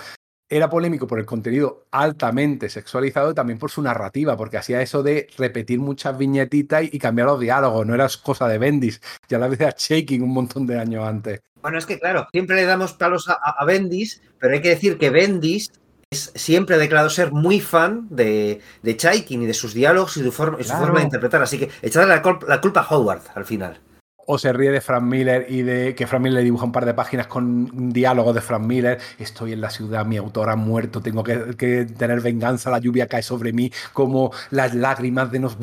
era polémico por el contenido altamente sexualizado y también por su narrativa, porque hacía eso de repetir muchas viñetitas y, cambiar los diálogos, no era cosa de Bendis, ya la decía Shaking un montón de años antes. Bueno, es que claro, siempre le damos palos a, Bendis, pero hay que decir que Bendis es, siempre ha declarado ser muy fan de, de Chaikin y de sus diálogos y, su forma de interpretar, así que echarle la culpa a Howard al final o se ríe de Frank Miller y de que Frank Miller dibuja un par de páginas con diálogos de Frank Miller. Estoy en la ciudad, mi autor ha muerto, tengo que, tener venganza, la lluvia cae sobre mí, como las lágrimas de nos.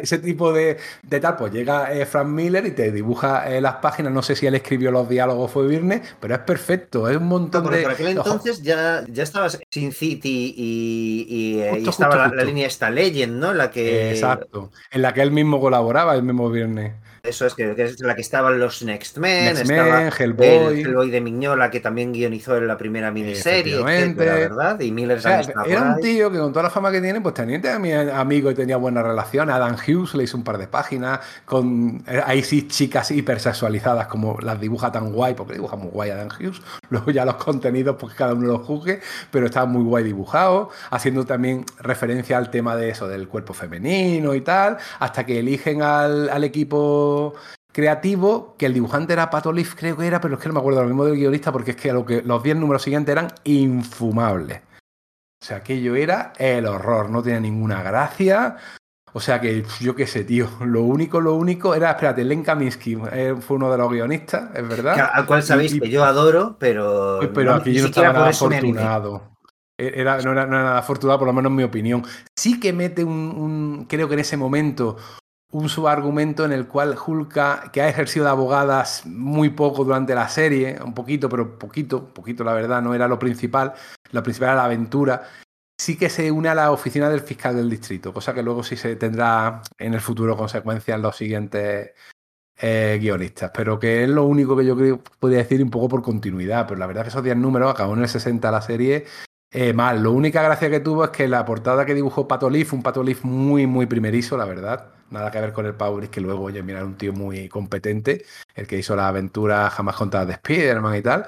ese tipo de, tal. Pues llega eh, Frank Miller y te dibuja eh, las páginas. No sé si él escribió los diálogos, fue Virne, pero es perfecto. Es un montón de. Por aquel entonces ya, ya estaba Sin City y, eh, estaba La, línea esta Legend, ¿no? La que... Exacto. En la que él mismo colaboraba, el mismo Virne. Eso es que, es la que estaban los Next Men, estaba Hellboy. El Hellboy de Mignola, que también guionizó en la primera miniserie, ¿verdad? Y Miller Era un tío que con toda la fama que tiene, pues tenía mi amigo y tenía buena relación. Adam Hughes le hizo un par de páginas con eh, ahí sí chicas hipersexualizadas, como las dibuja tan guay, porque dibuja muy guay Adam Hughes. Luego ya los contenidos, pues cada uno los juzgue, pero estaba muy guay dibujado, haciendo también referencia al tema de eso, del cuerpo femenino y tal, hasta que eligen al, al equipo creativo, que el dibujante era Pato Leaf, creo que era, pero es que no me acuerdo lo mismo del guionista, porque es que lo que los 10 números siguientes eran infumables. O sea, aquello era el horror, no tenía ninguna gracia. O sea que yo qué sé, tío. Lo único, lo único era, espérate, Len Kaminsky eh, fue uno de los guionistas, es verdad. Al cual sabéis que yo adoro, pero. Pero aquí yo no estaba nada afortunado. E-, era, no, era, nada afortunado, por lo menos en mi opinión. Sí que mete un, creo que en ese momento un subargumento en el cual Hulka, que ha ejercido de abogadas muy poco durante la serie, un poquito, pero poquito, poquito la verdad, no era lo principal, lo principal era la aventura, sí que se une a la oficina del fiscal del distrito, cosa que luego sí se tendrá en el futuro consecuencias en los siguientes eh, guionistas, pero que es lo único que yo creo podría decir un poco por continuidad, pero la verdad es que esos 10 números acabó en el 60 la serie eh, mal. Lo única gracia que tuvo es que la portada que dibujó Pato Leaf, un Pato Leaf muy, muy primerizo, la verdad. Nada que ver con el Power, que luego, oye, mira, un tío muy competente, el que hizo la aventura jamás contada de Spider-Man y tal.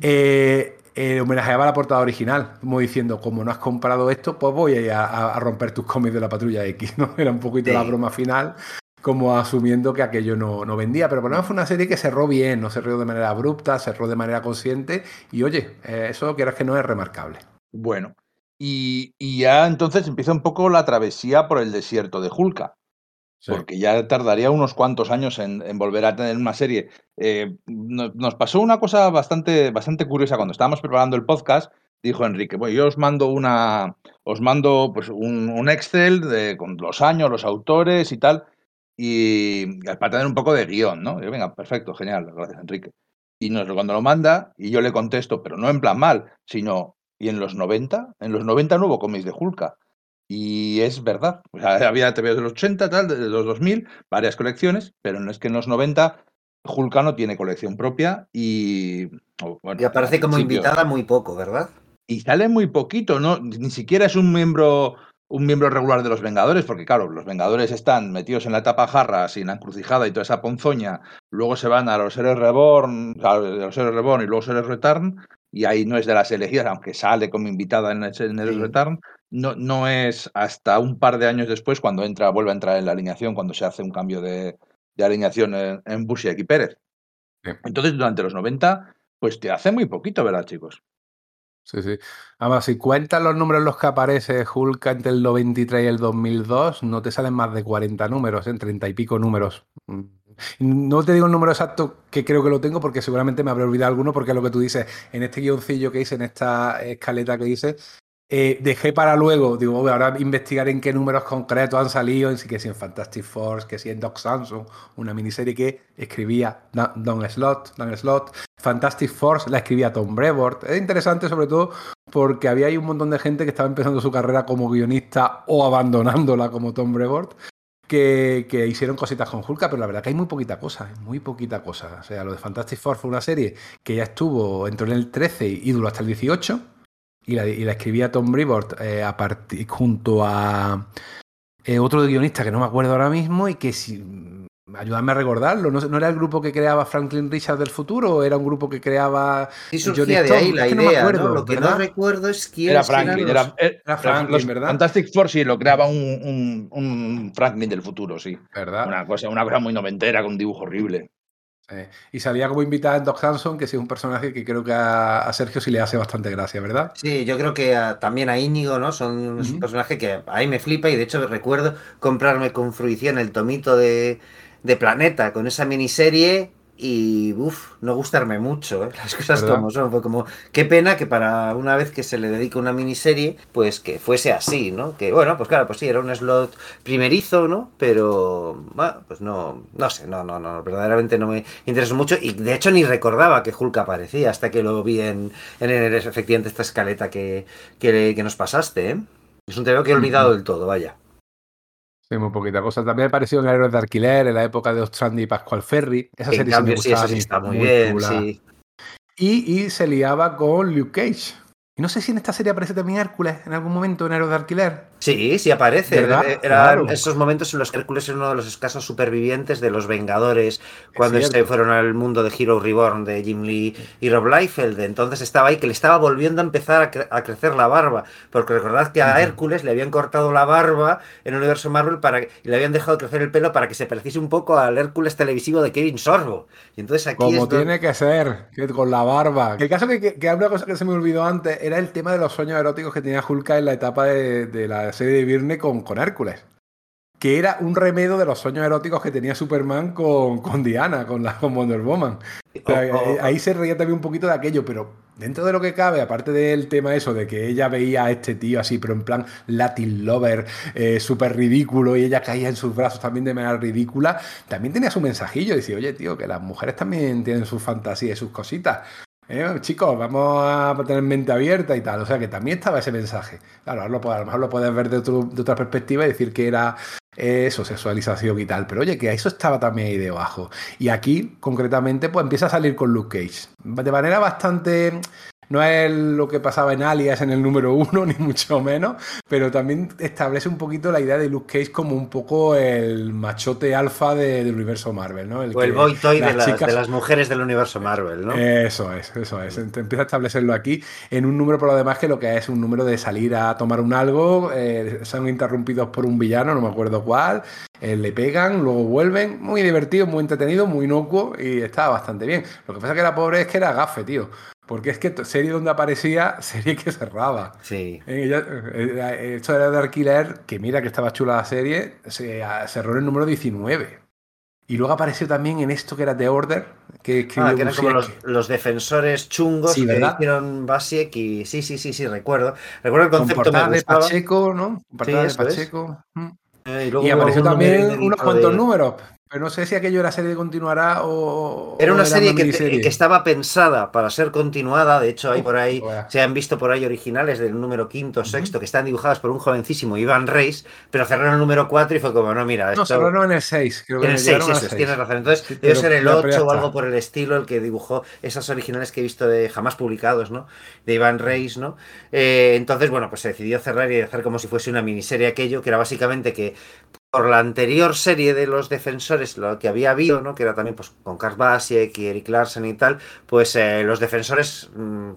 Eh, eh, homenajeaba la portada original, como diciendo, como no has comprado esto, pues voy a, a, romper tus cómics de la patrulla X, ¿no? Era un poquito la broma final, como asumiendo que aquello no, no, vendía. Pero por lo menos fue una serie que cerró bien, no cerró de manera abrupta, cerró de manera consciente, y oye, eso quieras que no es remarcable. Bueno, y, ya entonces empieza un poco la travesía por el desierto de Julka. Porque ya tardaría unos cuantos años en, volver a tener una serie. Eh, nos, pasó una cosa bastante, bastante curiosa cuando estábamos preparando el podcast. Dijo Enrique, bueno, yo os mando una, os mando pues un, Excel de, con los años, los autores y tal, y para tener un poco de guion, ¿no? Y yo, venga, perfecto, genial, gracias Enrique. Y nos, cuando lo manda, y yo le contesto, pero no en plan mal, sino y en los 90, en los 90 no hubo cómics de Hulka. Y es verdad. O sea, había TV de los 80, tal, de los 2000, varias colecciones, pero no es que en los 90 Hulka no tiene colección propia y. Bueno, y aparece como invitada muy poco, ¿verdad? Y sale muy poquito, ¿no? Ni siquiera es un miembro un miembro regular de los Vengadores, porque claro, los Vengadores están metidos en la etapa jarra, sin la encrucijada y toda esa ponzoña, luego se van a los seres Reborn, a los seres Reborn y luego seres Return, y ahí no es de las elegidas, aunque sale como invitada en el, Return, no, no es hasta un par de años después cuando entra, vuelve a entrar en la alineación, cuando se hace un cambio de, alineación en, en y Pérez. Entonces, durante los 90, pues te hace muy poquito, ¿verdad, chicos? Sí, sí. Además, si cuentas los números en los que aparece Hulk entre el 93 y el 2002, no te salen más de 40 números, en ¿eh? 30 y pico números. No te digo el número exacto que creo que lo tengo porque seguramente me habré olvidado alguno porque lo que tú dices en este guioncillo que hice, en esta escaleta que hice, eh, dejé para luego, digo, ahora investigar en qué números concretos han salido, en, que si en Fantastic Force, que si en Doc Samsung, una miniserie que escribía Don Slot, Don Slot. Fantastic Force la escribía Tom Brevoort. Es interesante sobre todo porque había ahí un montón de gente que estaba empezando su carrera como guionista o abandonándola como Tom Brevoort. Que, hicieron cositas con Hulk, pero la verdad que hay muy poquita cosa, muy poquita cosa. O sea, lo de Fantastic Force fue una serie que ya estuvo, entró en el 13 y duró hasta el 18 y la, escribía Tom Brevoort eh, junto a eh, otro guionista que no me acuerdo ahora mismo y que si ayúdame a recordarlo. ¿no, era el grupo que creaba Franklin Richard del futuro o era un grupo que creaba sí surgía de ahí la idea no lo que no recuerdo es quién era Franklin era, Franklin ¿verdad? Fantastic Four sí lo creaba un, un, Franklin del futuro sí. Verdad una cosa una cosa muy noventera con un dibujo horrible. Y salía como invitada en Doc Hanson, que es un personaje que creo que a, Sergio sí le hace bastante gracia, ¿verdad? Sí, yo creo que también a Íñigo, ¿no? Son un personaje que ahí me flipa y de hecho recuerdo comprarme con fruición el tomito de, de Planeta con esa miniserie y uff, no gustarme mucho, ¿eh? las cosas como son. Fue como, qué pena que para una vez que se le dedica una miniserie, pues que fuese así, ¿no? Que bueno, pues claro, pues sí, era un slot primerizo, ¿no? Pero, bueno, pues no, no sé, no, no, no, verdaderamente no me interesó mucho y de hecho ni recordaba que Hulk aparecía hasta que lo vi en, en, efectivamente esta escaleta que, que, que nos pasaste, ¿eh? Es un tema que he olvidado del todo, vaya. Sí, muy poquita cosa. También ha aparecido en Héroes de Alquiler, en la época de Ostrandi y Pascual Ferry. Esa serie sí, me gustaba, sí, está muy, bien, sí. Y, y, se liaba con Luke Cage. Y no sé si en esta serie aparece también Hércules en algún momento en Alquiler. Sí, sí aparece. Eran esos momentos en los que Hércules era uno de los escasos supervivientes de los Vengadores cuando este fueron al mundo de Hero Reborn de Jim Lee y Rob Liefeld. Entonces estaba ahí que le estaba volviendo a empezar a, crecer la barba. Porque recordad que a Hércules le habían cortado la barba en el universo Marvel para, y le habían dejado crecer el pelo para que se pareciese un poco al Hércules televisivo de Kevin Sorbo. Y entonces aquí Como tiene que ser, con la barba. El caso que, que, que una cosa que se me olvidó antes era el tema de los sueños eróticos que tenía Hulka en la etapa de, la serie de Virne con, con, Hércules. Que era un remedio de los sueños eróticos que tenía Superman con, con Diana, con, la, con Wonder Woman. Oh, oh, oh. Ahí se reía también un poquito de aquello, pero dentro de lo que cabe, aparte del tema eso de que ella veía a este tío así, pero en plan Latin lover, eh, súper ridículo, y ella caía en sus brazos también de manera ridícula, también tenía su mensajillo. Decía, oye, tío, que las mujeres también tienen sus fantasías y sus cositas. Eh, chicos, vamos a tener mente abierta y tal. O sea que también estaba ese mensaje. Claro, a lo, mejor lo puedes ver de, otra perspectiva y decir que era eso, sexualización y tal. Pero oye, que eso estaba también ahí debajo. Y aquí, concretamente, pues empieza a salir con Luke Cage. De manera bastante no es lo que pasaba en Alias en el número uno, ni mucho menos, pero también establece un poquito la idea de Luke Cage como un poco el machote alfa del universo Marvel, ¿no? El o el boy toy de, las mujeres del universo Marvel, ¿no? Eso es, eso es. Empieza a establecerlo aquí en un número por lo demás que lo que es un número de salir a tomar un algo, eh, son interrumpidos por un villano, no me acuerdo cuál, eh, le pegan, luego vuelven, muy divertido, muy entretenido, muy inocuo y estaba bastante bien. Lo que pasa que era pobre es que era gafe, tío. Porque es que serie donde aparecía, serie que cerraba. Sí. Eh, esto era de alquiler, que mira que estaba chula la serie, se cerró en el número 19. Y luego apareció también en esto que era The Order, que, ah, que eran como los, defensores chungos que hicieron Basiek y sí, sí, sí, sí, recuerdo. Recuerdo el concepto de Pacheco, ¿no? de Pacheco. Mm. Eh, y, apareció también unos cuantos números. Pero no sé si aquello era serie que continuará o. Era una o serie que, estaba pensada para ser continuada. De hecho, hay por ahí, se han visto por ahí originales del número quinto, sexto, que están dibujadas por un jovencísimo Iván Reis, pero cerraron el número 4 y fue como, no, mira, No, esto. cerraron en el 6, creo que En el 6, llegaron al eso es, seis. tienes razón. Entonces, Sí, debe ser el pero ya 8 o algo por el estilo el que dibujó esas originales que he visto de jamás publicados, ¿no? De Iván Reis, ¿no? Eh, entonces, bueno, pues se decidió cerrar y hacer como si fuese una miniserie aquello, que era básicamente que por la anterior serie de los defensores, lo que había habido, ¿no? Que era también pues con Basiek y Eric Larsen y tal, pues eh, los defensores mm,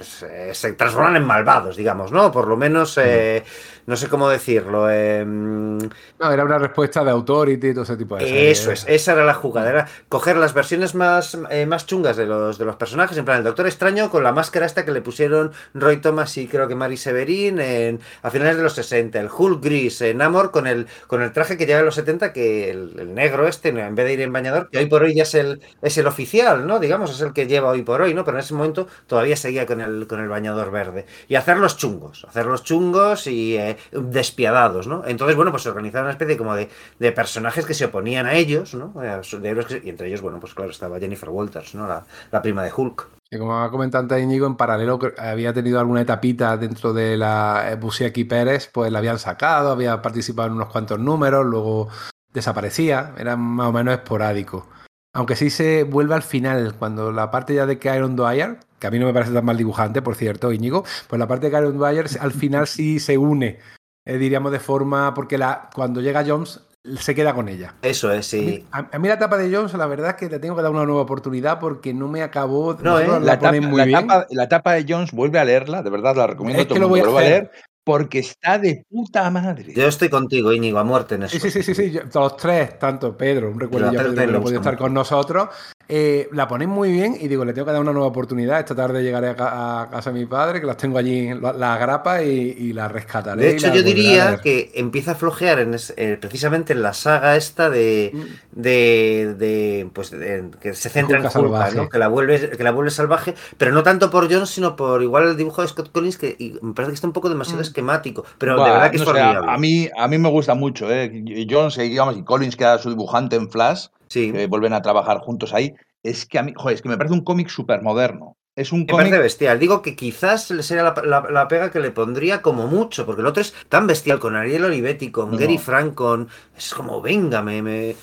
se, se transforman en malvados, digamos, ¿no? Por lo menos, eh, no sé cómo decirlo. eh, mm, No, era una respuesta de Authority y todo ese tipo de series. eso es, esa era la jugada, era coger las versiones más, eh, más chungas de los, de los personajes, en plan el Doctor Extraño con la máscara esta que le pusieron Roy Thomas y creo que Mary Severin en, a finales de los 60, el Hulk Gris, en Namor con el, con el traje que lleva en los 70, que el, negro este, en vez de ir en bañador, que hoy por hoy ya es el, es el oficial, ¿no? Digamos, es el que lleva hoy por hoy, ¿no? Pero en ese momento todavía seguía con el, con el bañador verde. Y hacerlos chungos, hacerlos chungos y eh, despiadados, ¿no? Entonces, bueno, pues se organizaron una especie como de, de personajes que se oponían a ellos, ¿no? Eh, De héroes y entre ellos, bueno, pues claro, estaba Jennifer Walters, ¿no? La, la prima de Hulk. Y como ha comentado antes Íñigo, en paralelo había tenido alguna etapita dentro de la eh, Busiek y Pérez, pues la habían sacado, había participado en unos cuantos números, luego desaparecía, era más o menos esporádico. Aunque sí se vuelve al final, cuando la parte ya de que Iron Dwyer, que a mí no me parece tan mal dibujante, por cierto, Íñigo, pues la parte de que Iron Dwyer al final sí se une, eh, diríamos de forma, porque la, cuando llega Jones se queda con ella. Eso es, A mí, sí. a- a mí la etapa de Jones, la verdad es que le tengo que dar una nueva oportunidad porque no me acabó. No, ¿eh? La la etapa, muy la, bien. etapa, la etapa de Jones, vuelve a leerla, de verdad la recomiendo Es a todo lo mundo voy a leer, porque está de puta madre. Yo estoy contigo, Íñigo, a muerte en eso. Sí, sí, sí, sí, sí, yo- los tres, tanto Pedro, un recuerdo ya Pedro que gusta estar con nosotros, eh, la ponéis muy bien y digo, le tengo que dar una nueva oportunidad. Esta tarde llegaré a, ca- a casa de mi padre, que las tengo allí, la- las grapas y, y las rescataré. De hecho, yo diría que empieza a flojear en es- eh, precisamente en la saga esta de, Mm. de, de, pues de- que se centra en Hulk Hulk, salvaje. ¿no? que la vuelve que la vuelve salvaje, pero no tanto por Jones, sino por igual el dibujo de Scott Collins que y me parece que está un poco demasiado Mm. Esquemático, pero de verdad que es no sé, a- formidable. a, mí, a mí me gusta mucho. ¿eh? Y Jones, eh, digamos, y Collins, que era su dibujante en Flash, sí, que vuelven a trabajar juntos ahí. Es que a mí, joder, es que me parece un cómic súper moderno. Es un me parece cómic. bestial. Digo que quizás sería la, la- la pega que le pondría como mucho, porque el otro es tan bestial con Ariel Olivetti, con No, Gary no. Frank, con es como venga, me, me-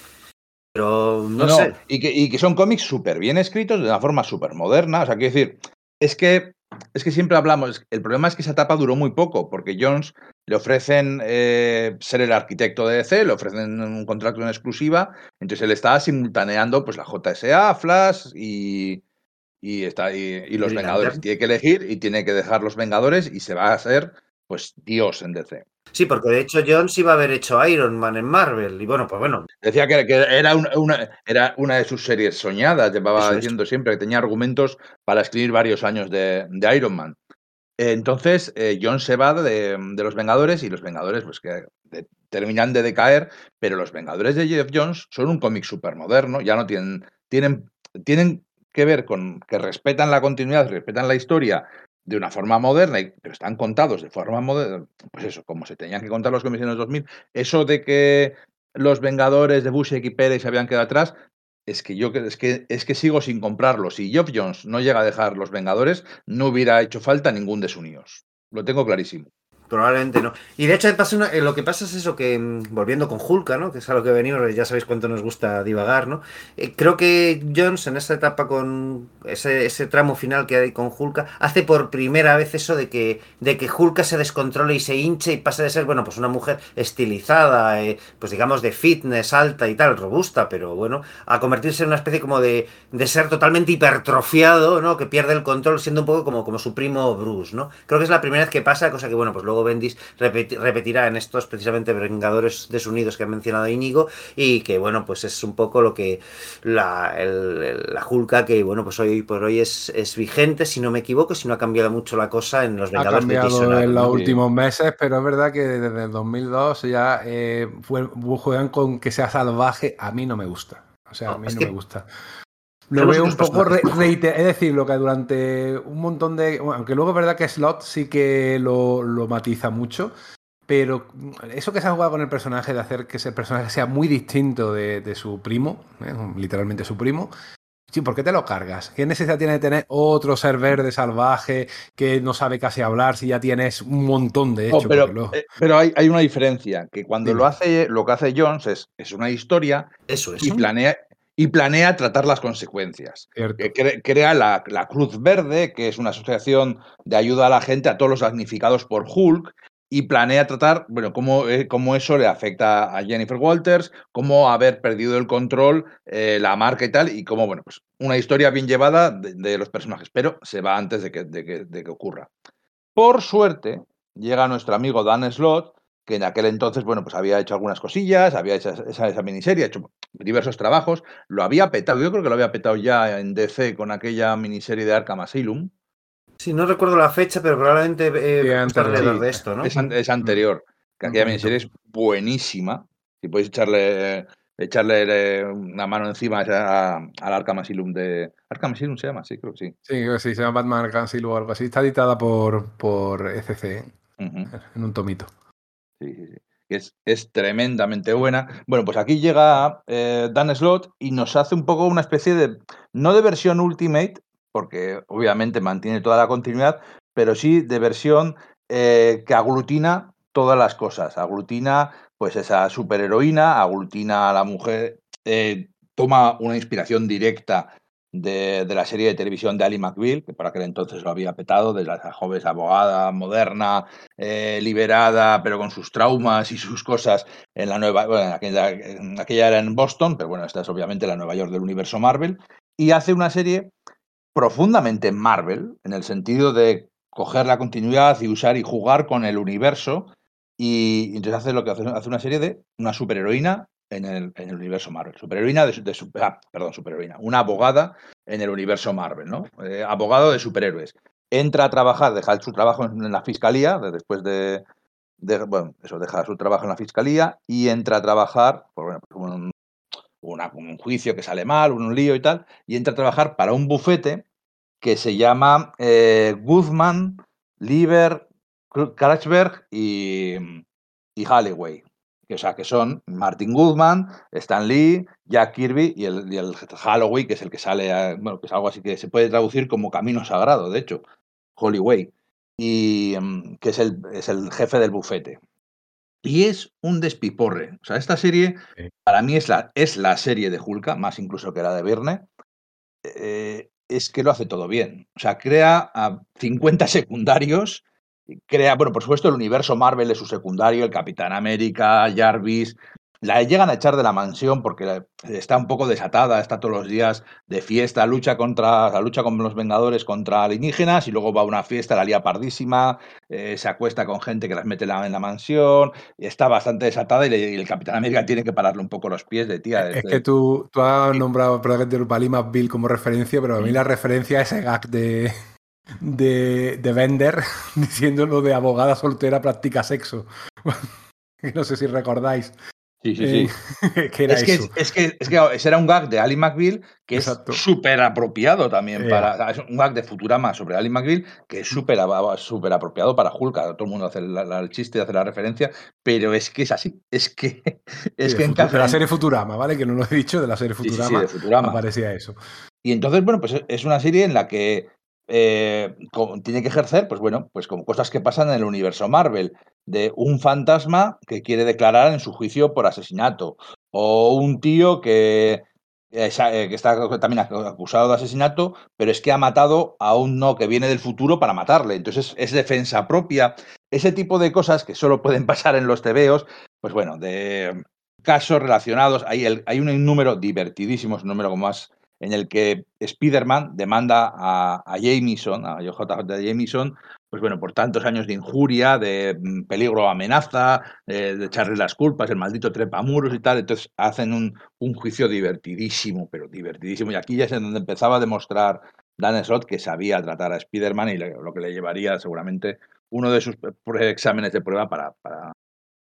pero no, No, sé. Y que, y que son cómics súper bien escritos, de una forma súper moderna. O sea, quiero decir, es que, es que siempre hablamos. El problema es que esa etapa duró muy poco, porque Jones le ofrecen eh, ser el arquitecto de DC, le ofrecen un contrato en exclusiva. Entonces él estaba simultaneando pues, la JSA, Flash y. Y, está, y, y los Vengadores. Tiene que elegir y tiene que dejar los Vengadores y se va a ser, pues, Dios en DC. Sí, porque de hecho Jones iba a haber hecho Iron Man en Marvel. Y bueno, pues bueno, Decía que, que era, una, una- era una de sus series soñadas, llevaba Eso es. diciendo siempre que tenía argumentos para escribir varios años de, de Iron Man. Entonces, eh, John se va de, de los Vengadores y los Vengadores pues que de- terminan de decaer, pero los Vengadores de Jeff Jones son un cómic súper moderno, ya no tienen, tienen, tienen que ver con que respetan la continuidad, respetan la historia de una forma moderna, pero están contados de forma moderna, pues eso, como se tenían que contar los los 2000, eso de que los Vengadores de Bush y Pérez se habían quedado atrás, es que yo es que, es que sigo sin comprarlo. Si Geoff Jones no llega a dejar los Vengadores, no hubiera hecho falta ningún desunidos. Lo tengo clarísimo. Probablemente no. Y de hecho eh, lo que pasa es eso que, mm, volviendo con Hulka, ¿no? Que es a lo que venimos, ya sabéis cuánto nos gusta divagar, ¿no? Eh, creo que Jones en esta etapa con ese, ese tramo final que hay con Hulka, hace por primera vez eso de que, de que Hulka se descontrole y se hinche y pasa de ser, bueno, pues una mujer estilizada, eh, pues digamos de fitness alta y tal, robusta, pero bueno, a convertirse en una especie como de, de ser totalmente hipertrofiado, ¿no? Que pierde el control siendo un poco como, como su primo Bruce, ¿no? Creo que es la primera vez que pasa, cosa que bueno, pues luego Bendis repeti- repetirá en estos precisamente Vengadores desunidos que ha mencionado Íñigo y que bueno, pues es un poco lo que la, el- la Hulka que bueno, pues hoy por hoy es, es vigente, si no me equivoco, si no ha cambiado mucho la cosa en los Ha Vengadores de cambiado en los últimos meses, pero es verdad que desde el 2002 ya eh, fue- juegan con que sea salvaje. A mí no me gusta. O sea, a mí no que me gusta. Lo veo un poco re- personajes. reiter- Es decir, lo que durante un montón de. bueno, aunque luego es verdad que Slot sí que lo, lo matiza mucho. Pero eso que se ha jugado con el personaje, de hacer que ese personaje sea muy distinto de, su primo, ¿eh? literalmente su primo, Sí, ¿por qué te lo cargas? ¿Qué necesidad tiene de tener otro ser verde salvaje que no sabe casi hablar si ya tienes un montón de hecho? Eh, pero, hay, una diferencia, que cuando lo hace, lo que hace Jones es, es una historia Eso y planea y planea tratar las consecuencias. crea la, la, Cruz Verde, que es una asociación de ayuda a la gente, a todos los damnificados por Hulk, y planea tratar, bueno, cómo, eh, cómo, eso le afecta a Jennifer Walters, cómo haber perdido el control, eh, la marca y tal, y cómo, bueno, pues una historia bien llevada de, los personajes, pero se va antes de que, de, que, de que, ocurra. Por suerte, llega nuestro amigo Dan Slott, que en aquel entonces, bueno, pues había hecho algunas cosillas, había hecho esa, esa miniserie, ha hecho diversos trabajos, lo había petado, yo creo que lo había petado ya en DC con aquella miniserie de Arkham Asylum, Sí, no recuerdo la fecha, pero probablemente eh, alrededor de esto, ¿no? Es, anterior, que aquella miniserie es buenísima. Si podéis echarle echarle eh, una mano encima al Arkham Asylum de... ¿Arkham Asylum se llama? Sí, creo que sí. Sí, sí, se llama Batman Arkham Asylum o algo así. Está editada por, por ECC en un tomito. Sí, sí, sí. Es, es, tremendamente buena. Bueno, pues aquí llega eh, Dan Slot y nos hace un poco una especie de, no de versión Ultimate, porque obviamente mantiene toda la continuidad, pero sí de versión eh, que aglutina todas las cosas. Aglutina pues esa superheroína, aglutina a la mujer, eh, toma una inspiración directa de, la serie de televisión de Ali McBeal, que por aquel entonces lo había petado, de la joven abogada moderna, eh, liberada, pero con sus traumas y sus cosas en la nueva, bueno, aquella, aquella era en Boston, pero bueno, esta es obviamente la Nueva York del universo Marvel, y hace una serie profundamente Marvel, en el sentido de coger la continuidad y usar y jugar con el universo. Y, entonces hace lo que hace, hace, una serie de una superheroína en el, en el universo Marvel. Superheroína de, de ah, perdón, superheroína. Una abogada en el universo Marvel, ¿no? Eh, abogado de superhéroes. Entra a trabajar, deja su trabajo en, la fiscalía, después de, bueno, eso, deja su trabajo en la fiscalía y entra a trabajar, pues bueno, pues un, un juicio que sale mal, un lío y tal, y entra a trabajar para un bufete que se llama eh, Guzman, Lieber, Karachberg y, y. Que, o sea, que son Martin Guzman, Stan Lee, Jack Kirby y el, y Holloway, que es el que sale, bueno, que es algo así que se puede traducir como camino sagrado, de hecho, Holloway, y mm, que es el, es el jefe del bufete. Y es un despiporre. O sea, esta serie para mí es la, es la serie de Hulka, más incluso que la de Verne. Eh, es que lo hace todo bien. O sea, crea a 50 secundarios, crea, bueno, por supuesto, el universo Marvel es su secundario, el Capitán América, Jarvis, la llegan a echar de la mansión porque está un poco desatada, está todos los días de fiesta, lucha contra la lucha con los Vengadores contra alienígenas y luego va a una fiesta, la lía pardísima, eh, se acuesta con gente que las mete en la, mansión, está bastante desatada y, el Capitán América tiene que pararle un poco los pies de tía. Es que tú, tú has nombrado probablemente Palima Bill como referencia, pero a mí la referencia es ese gag de, de, de Bender diciendo lo de abogada soltera practica sexo. no sé si recordáis. Sí, sí, sí. Eh, es, Que, es, que, es, que, ese era un gag de Ali McBeal que es súper apropiado también para. Es un gag de Futurama sobre Ali McBeal que es súper super apropiado para Hulk. Todo el mundo hace el chiste, hace la referencia, pero es que es así. Es que. Es que de, la serie Futurama, ¿vale? Que no lo he dicho, de la serie Futurama, de Futurama. aparecía eso. Y entonces, bueno, pues es una serie en la que eh, tiene que ejercer, pues bueno, pues como cosas que pasan en el universo Marvel, de un fantasma que quiere declarar en su juicio por asesinato, o un tío que, eh, que está también acusado de asesinato, pero es que ha matado a un no que viene del futuro para matarle, entonces es defensa propia, ese tipo de cosas que solo pueden pasar en los tebeos, pues bueno, de casos relacionados, hay, el, hay un número divertidísimo, es un número como más en el que Spider-Man demanda a, a, Jameson, a JJ Jameson, pues bueno, por tantos años de injuria, de mm, peligro amenaza, de echarle las culpas, el maldito trepamuros y tal. Entonces hacen un, juicio divertidísimo, pero divertidísimo. Y aquí ya es en donde empezaba a demostrar Dan Slott que sabía tratar a Spider-Man y lo que le llevaría seguramente uno de sus exámenes de prueba para, para,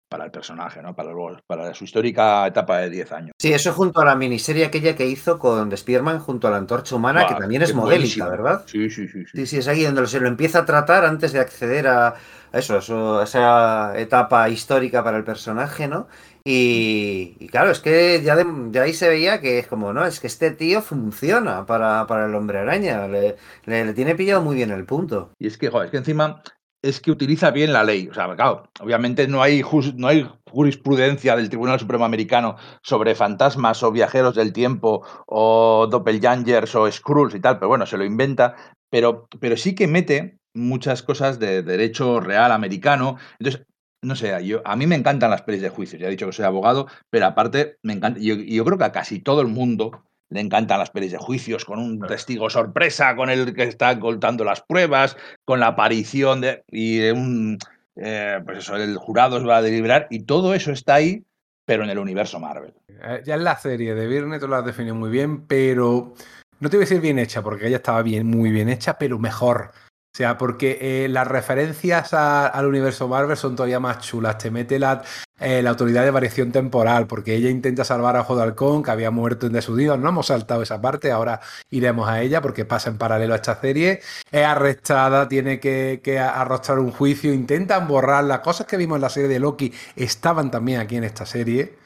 para el personaje, ¿no? Para, para su histórica etapa de 10 años. Sí, eso junto a la miniserie aquella que hizo con Spider-Man junto a la Antorcha Humana, que también es modélica, ¿verdad? Sí, sí, sí, sí. Sí, sí, es ahí donde se lo empieza a tratar antes de acceder a, eso, eso, esa etapa histórica para el personaje, ¿no? Y, claro, es que ya de, ahí se veía que es como, no, es que este tío funciona para, para el hombre araña, le, le, tiene pillado muy bien el punto. Y es que, joder, es que encima es que utiliza bien la ley. O sea, claro, obviamente no hay, no hay jurisprudencia del Tribunal Supremo Americano sobre fantasmas o viajeros del tiempo o doppelgangers o Skrulls y tal, pero bueno, se lo inventa. Pero, pero sí que mete muchas cosas de derecho real americano. Entonces, no sé, yo, a mí me encantan las pelis de juicio, ya he dicho que soy abogado, pero aparte me encanta, yo, yo creo que a casi todo el mundo le encantan las pelis de juicios, con un testigo sorpresa, con el que está contando las pruebas, con la aparición de, y de un, eh, pues eso, el jurado se va a deliberar, y todo eso está ahí, pero en el universo Marvel. Eh, ya en la serie de Viernes tú lo has definido muy bien, pero no te voy a decir bien hecha, porque ella estaba bien, muy bien hecha, pero mejor. O sea, porque eh, las referencias al universo Marvel son todavía más chulas. Te mete la, eh, la autoridad de variación temporal, porque ella intenta salvar a Ojo de Halcón, que había muerto en Desudidos. No hemos saltado esa parte, ahora iremos a ella porque pasa en paralelo a esta serie. Es arrestada, tiene que, que arrostrar un juicio, intentan borrar las cosas que vimos en la serie de Loki, estaban también aquí en esta serie.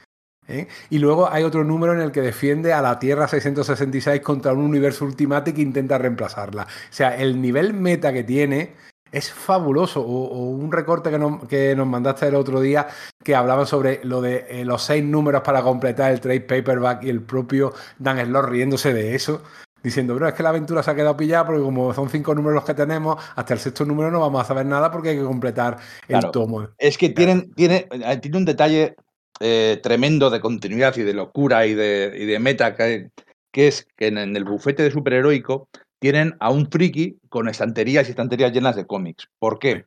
¿Eh? Y luego hay otro número en el que defiende a la Tierra 666 contra un universo Ultimate que intenta reemplazarla. O sea, el nivel meta que tiene es fabuloso. O, un recorte que nos, que nos, mandaste el otro día que hablaba sobre lo de eh, los seis números para completar el trade paperback y el propio Dan Slott riéndose de eso. Diciendo, pero es que la aventura se ha quedado pillada porque como son cinco números los que tenemos, hasta el sexto número no vamos a saber nada porque hay que completar el tomo. Es que tienen, tiene, tiene un detalle eh, tremendo de continuidad y de locura y de, y de meta, que, que, es que en, el bufete de superheroico tienen a un friki con estanterías y estanterías llenas de cómics. ¿Por qué?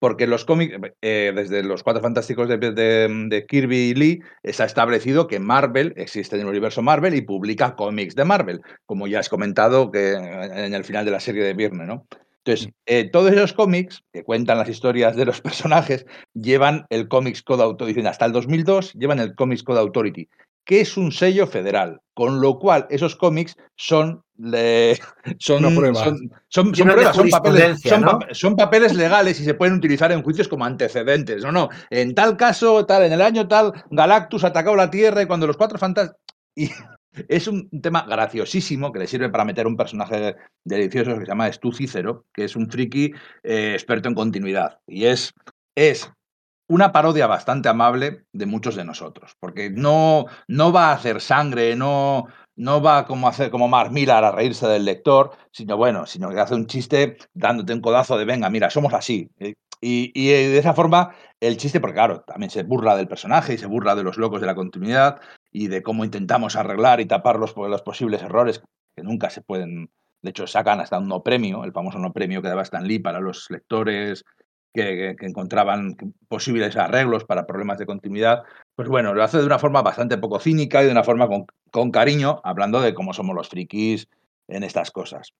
Porque los cómics, eh, desde los Cuatro Fantásticos de, de, Kirby y Lee, se ha establecido que Marvel existe en el universo Marvel y publica cómics de Marvel, como ya has comentado que en el final de la serie de Viernes, ¿no? Entonces, eh, todos esos cómics que cuentan las historias de los personajes llevan el Comics Code Authority. Hasta el 2002 llevan el Comics Code Authority, que es un sello federal, con lo cual esos cómics son, son, son, son, papeles, son, papeles, legales y se pueden utilizar en juicios como antecedentes. No, no, en tal caso, tal, en el año tal, Galactus atacó la Tierra y cuando los cuatro fantasmas... Es un tema graciosísimo que le sirve para meter un personaje delicioso que se llama Stu Cícero, que es un friki eh, experto en continuidad. Y es, es una parodia bastante amable de muchos de nosotros, porque no, no va a hacer sangre, no, no va como hacer como Mark Millar a reírse del lector, sino bueno, sino que hace un chiste dándote un codazo de venga, mira, somos así. Eh, y, y, de esa forma, el chiste, porque claro, también se burla del personaje y se burla de los locos de la continuidad y de cómo intentamos arreglar y tapar los, los posibles errores que nunca se pueden. De hecho, sacan hasta un no premio, el famoso no premio que daba Stan Lee para los lectores que, encontraban posibles arreglos para problemas de continuidad. Pues bueno, lo hace de una forma bastante poco cínica y de una forma con, con cariño, hablando de cómo somos los frikis en estas cosas.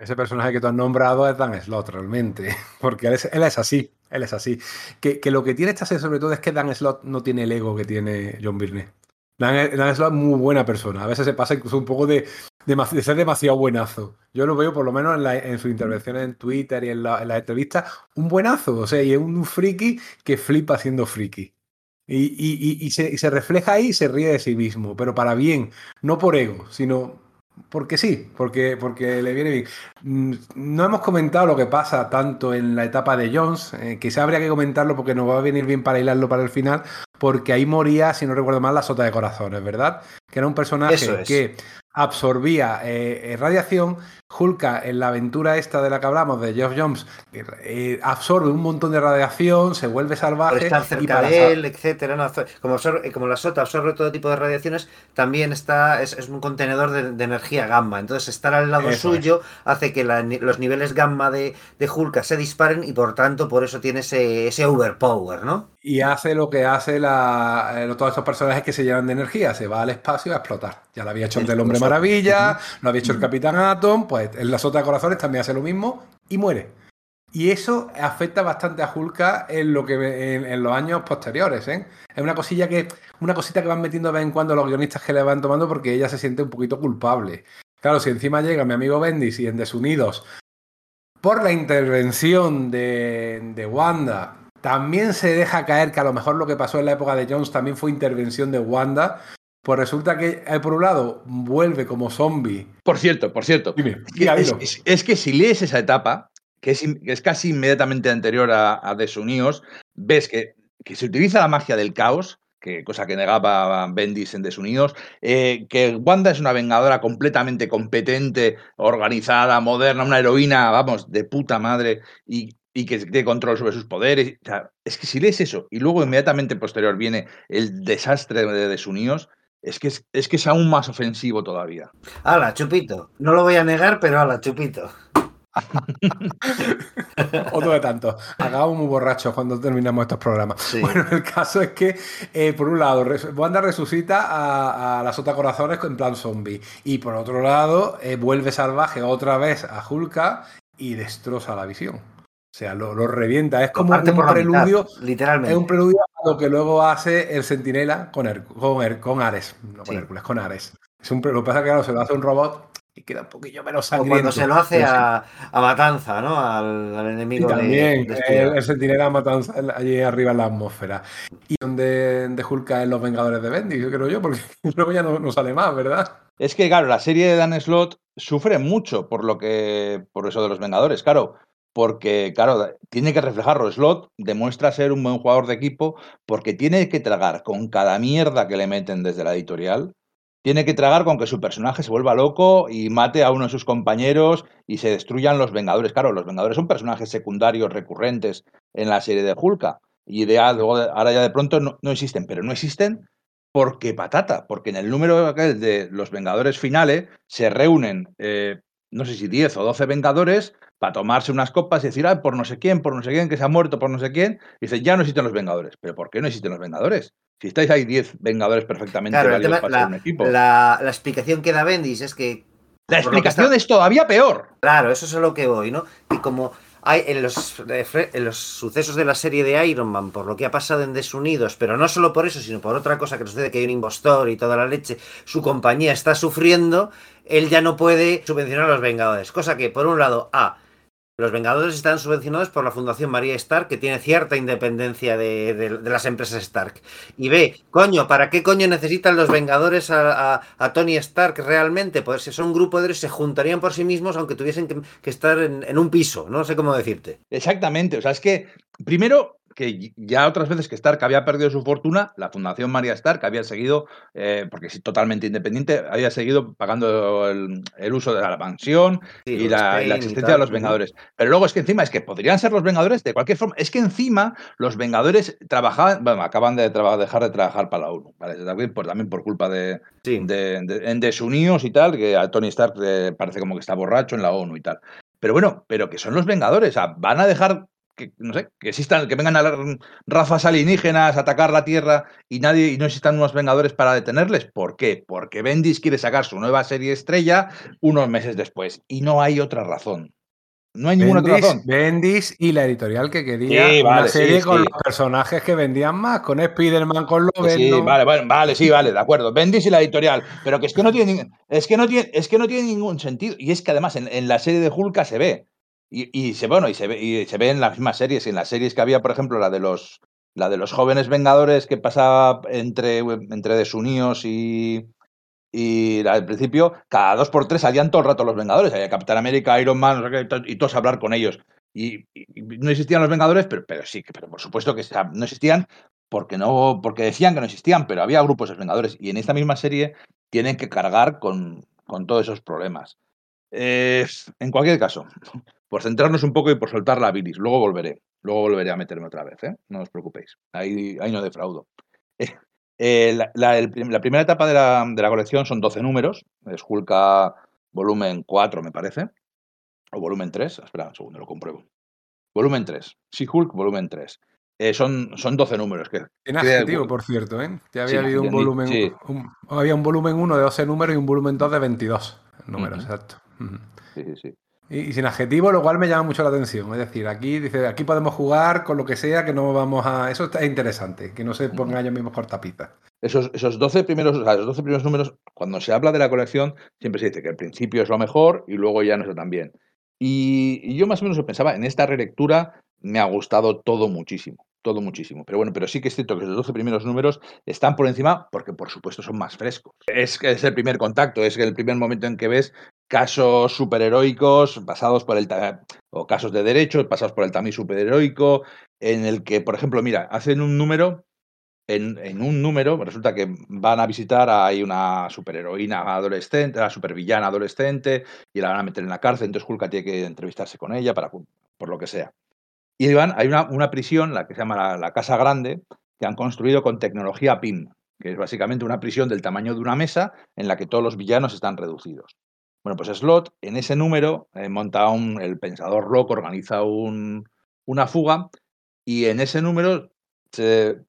Ese personaje que tú has nombrado es Dan Slott, realmente. Porque él es, así. Él es así. Que, lo que tiene esta serie, sobre todo, es que Dan Slott no tiene el ego que tiene John Byrne. Dan, es muy buena persona. A veces se pasa incluso un poco de, ser demasiado buenazo. Yo lo veo, por lo menos en, la, en sus intervenciones en Twitter y en, la, las entrevistas, un buenazo. O sea, y es un friki que flipa siendo friki. Y, se, y, se, refleja ahí y se ríe de sí mismo, pero para bien, no por ego, sino porque sí, porque, porque le viene bien. Mm, no hemos comentado lo que pasa tanto en la etapa de Jones, eh, que se habría que comentarlo porque nos va a venir bien para hilarlo para el final, porque ahí moría, si no recuerdo mal, la sota de corazones, ¿verdad? Que era un personaje que absorbía eh, radiación Hulka, en la aventura esta de la que hablamos, de Geoff Jones, eh, absorbe un montón de radiación, se vuelve salvaje. Por cerca de él, etcétera. como, como, la sota absorbe todo tipo de radiaciones, también está es, un contenedor de, energía gamma. Entonces, estar al lado suyo hace que los niveles gamma de, de Hulka se disparen y por tanto, por eso tiene ese, ese overpower, ¿no? Y hace lo que hace la, eh, todos estos personajes que se llevan de energía, se va al espacio a explotar. Ya lo había hecho el Hombre Maravilla, lo había hecho el Capitán Atom, pues en las otras corazones también hace lo mismo y muere. Y eso afecta bastante a Hulka en lo que en, los años posteriores, ¿eh? Es una cosilla que una cosita que van metiendo de vez en cuando los guionistas que le van tomando porque ella se siente un poquito culpable. Claro, si encima llega mi amigo Bendis y en Desunidos por la intervención de, Wanda, también se deja caer que a lo mejor lo que pasó en la época de Jones también fue intervención de Wanda. Pues resulta que, eh, por un lado, vuelve como zombie. Por cierto, por cierto. es, que si lees esa etapa, que es, casi inmediatamente anterior a, Desunidos, ves que, que se utiliza la magia del caos que, cosa que negaba Bendis en Desunidos, eh, que Wanda es una vengadora completamente competente, organizada, moderna, una heroína, vamos, de puta madre, y, que tiene control sobre sus poderes. es que si lees eso y luego inmediatamente posterior viene el desastre de Desunidos, es que es, que es aún más ofensivo todavía. Hala, chupito. No lo voy a negar, pero hala, chupito. Otro de tanto. Acabamos muy borrachos cuando terminamos estos programas. Bueno, el caso es que, eh, por un lado, Wanda resucita a, las Sota Corazones en plan zombie. Y por otro lado, eh, vuelve salvaje otra vez a Hulka y destroza la visión. O sea, lo, revienta. Es como un preludio. literalmente. Es un preludio a lo que luego hace el Sentinela con, con, con Ares. No con Hércules, con Ares. Es un, lo que pasa es que claro, se lo hace un robot y queda un poquillo menos sangriento. cuando se lo hace a, Matanza, ¿no? Al, enemigo también, de, el, el sentinela Matanza allí arriba en la atmósfera. Y donde de Hulk en los Vengadores de Bendy, yo creo yo, porque luego ya no, sale más, ¿verdad? Es que, claro, la serie de Dan Slot sufre mucho por lo que. por eso de los Vengadores, claro. Porque, claro, tiene que reflejarlo. Slot demuestra ser un buen jugador de equipo porque tiene que tragar con cada mierda que le meten desde la editorial tiene que tragar con que su personaje se vuelva loco y mate a uno de sus compañeros y se destruyan los Vengadores. Claro, los Vengadores son personajes secundarios recurrentes en la serie de Hulka. Y de, ahora ya de pronto no, existen, pero no existen porque patata, porque en el número de los Vengadores finales se reúnen, eh, no sé si 10 o 12 Vengadores para tomarse unas copas y decir, ah, por no sé quién, por no sé quién, que se ha muerto, por no sé quién. Y dicen, ya no existen los Vengadores. ¿Pero por qué no existen los Vengadores? Si estáis ahí 10 Vengadores perfectamente válidos para la, un equipo. La, explicación que da Bendis es que. La explicación es todavía peor. Claro, eso es a lo que voy, ¿no? Y como hay en los, en los sucesos de la serie de Iron Man, por lo que ha pasado en Desunidos, pero no solo por eso, sino por otra cosa que sucede, que hay un impostor y toda la leche, su compañía está sufriendo, él ya no puede subvencionar a los Vengadores. Cosa que, por un lado, A los Vengadores están subvencionados por la Fundación María Stark, que tiene cierta independencia de, las empresas Stark. Y ve, coño, ¿para qué coño necesitan los Vengadores a, Tony Stark realmente? Pues si son un grupo de se juntarían por sí mismos, aunque tuviesen que, estar en, en, un piso. No sé cómo decirte. Exactamente. O sea, es que, primero, que ya otras veces que Stark había perdido su fortuna, la Fundación María Stark había seguido, eh, porque es totalmente independiente, había seguido pagando el, uso de la mansión y, la, existencia de los Vengadores. Pero luego es que encima es que podrían ser los Vengadores de cualquier forma. Es que encima los Vengadores trabajaban, bueno, acaban de dejar de trabajar para la ONU, ¿vale? también, por, también por culpa de, en desunidos y tal, que a Tony Stark parece como que está borracho en la ONU y tal. Pero bueno, pero que son los Vengadores, o sea, van a dejar que, no sé, que existan, que vengan a razas alienígenas a atacar la Tierra y nadie y no existan unos vengadores para detenerles. ¿Por qué? Porque Bendis quiere sacar su nueva serie estrella unos meses después. Y no hay otra razón. No hay ninguna otra razón. Bendis y la editorial que quería una serie con los personajes que vendían más, con Spider-Man, con Logan. Sí, vale, vale, vale, sí, vale, de acuerdo. Bendis y la editorial. Pero que es que no tiene, es que no tiene, es que no tiene ningún sentido. Y es que además en, en la serie de Hulka se ve. Y, se, bueno, y se, ve, y se ve en las mismas series, en las series que había, por ejemplo, la de los, la de los jóvenes vengadores que pasaba entre, entre desunidos y, y al principio, cada dos por tres salían todo el rato los Vengadores. Había Capitán América, Iron Man, y todos a hablar con ellos. Y, no existían los Vengadores, pero, pero sí, pero por supuesto que no existían porque, no, porque decían que no existían, pero había grupos de Vengadores. Y en esta misma serie tienen que cargar con, con todos esos problemas. en cualquier caso, por centrarnos un poco y por soltar la bilis. Luego volveré. Luego volveré a meterme otra vez, ¿eh? No os preocupéis. Ahí, ahí no defraudo. Eh, la, primera etapa de la, de la, colección son 12 números. Es Hulka volumen 4, me parece. O volumen 3. Espera un segundo, lo compruebo. Volumen 3. Sí, Hulk, volumen 3. Eh, son, son 12 números. Que, en adjetivo, por cierto, ¿eh? Ya había habido un volumen. había un volumen 1 de 12 números y un volumen 2 de 22 números, exacto. Sí, sí, sí. Y, sin adjetivo, lo cual me llama mucho la atención. Es decir, aquí dice, aquí podemos jugar con lo que sea, que no vamos a. Eso está interesante, que no se pongan ellos mismos cortapitas. Esos, esos 12 primeros, o sea, esos 12 primeros números, cuando se habla de la colección, siempre se dice que el principio es lo mejor y luego ya no está tan bien. Y, yo más o menos pensaba, en esta relectura me ha gustado todo muchísimo, todo muchísimo. Pero bueno, pero sí que es cierto que los 12 primeros números están por encima porque por supuesto son más frescos. Es, es el primer contacto, es el primer momento en que ves casos superheroicos pasados por el o casos de derecho pasados por el tamiz superheroico en el que, por ejemplo, mira, hacen un número en, un número, resulta que van a visitar a una superheroína adolescente, la supervillana adolescente, y la van a meter en la cárcel, entonces Hulka tiene que entrevistarse con ella para, por lo que sea. Y van, hay una, una prisión, la que se llama la, Casa Grande, que han construido con tecnología PIM, que es básicamente una prisión del tamaño de una mesa en la que todos los villanos están reducidos. Bueno, pues Slot en ese número eh, monta un, el pensador loco, organiza un, una fuga y en ese número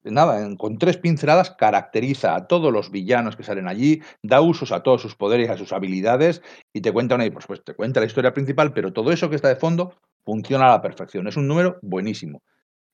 nada, con tres pinceladas caracteriza a todos los villanos que salen allí, da usos a todos sus poderes, a sus habilidades y te cuenta una, pues, pues te cuenta la historia principal, pero todo eso que está de fondo funciona a la perfección. Es un número buenísimo.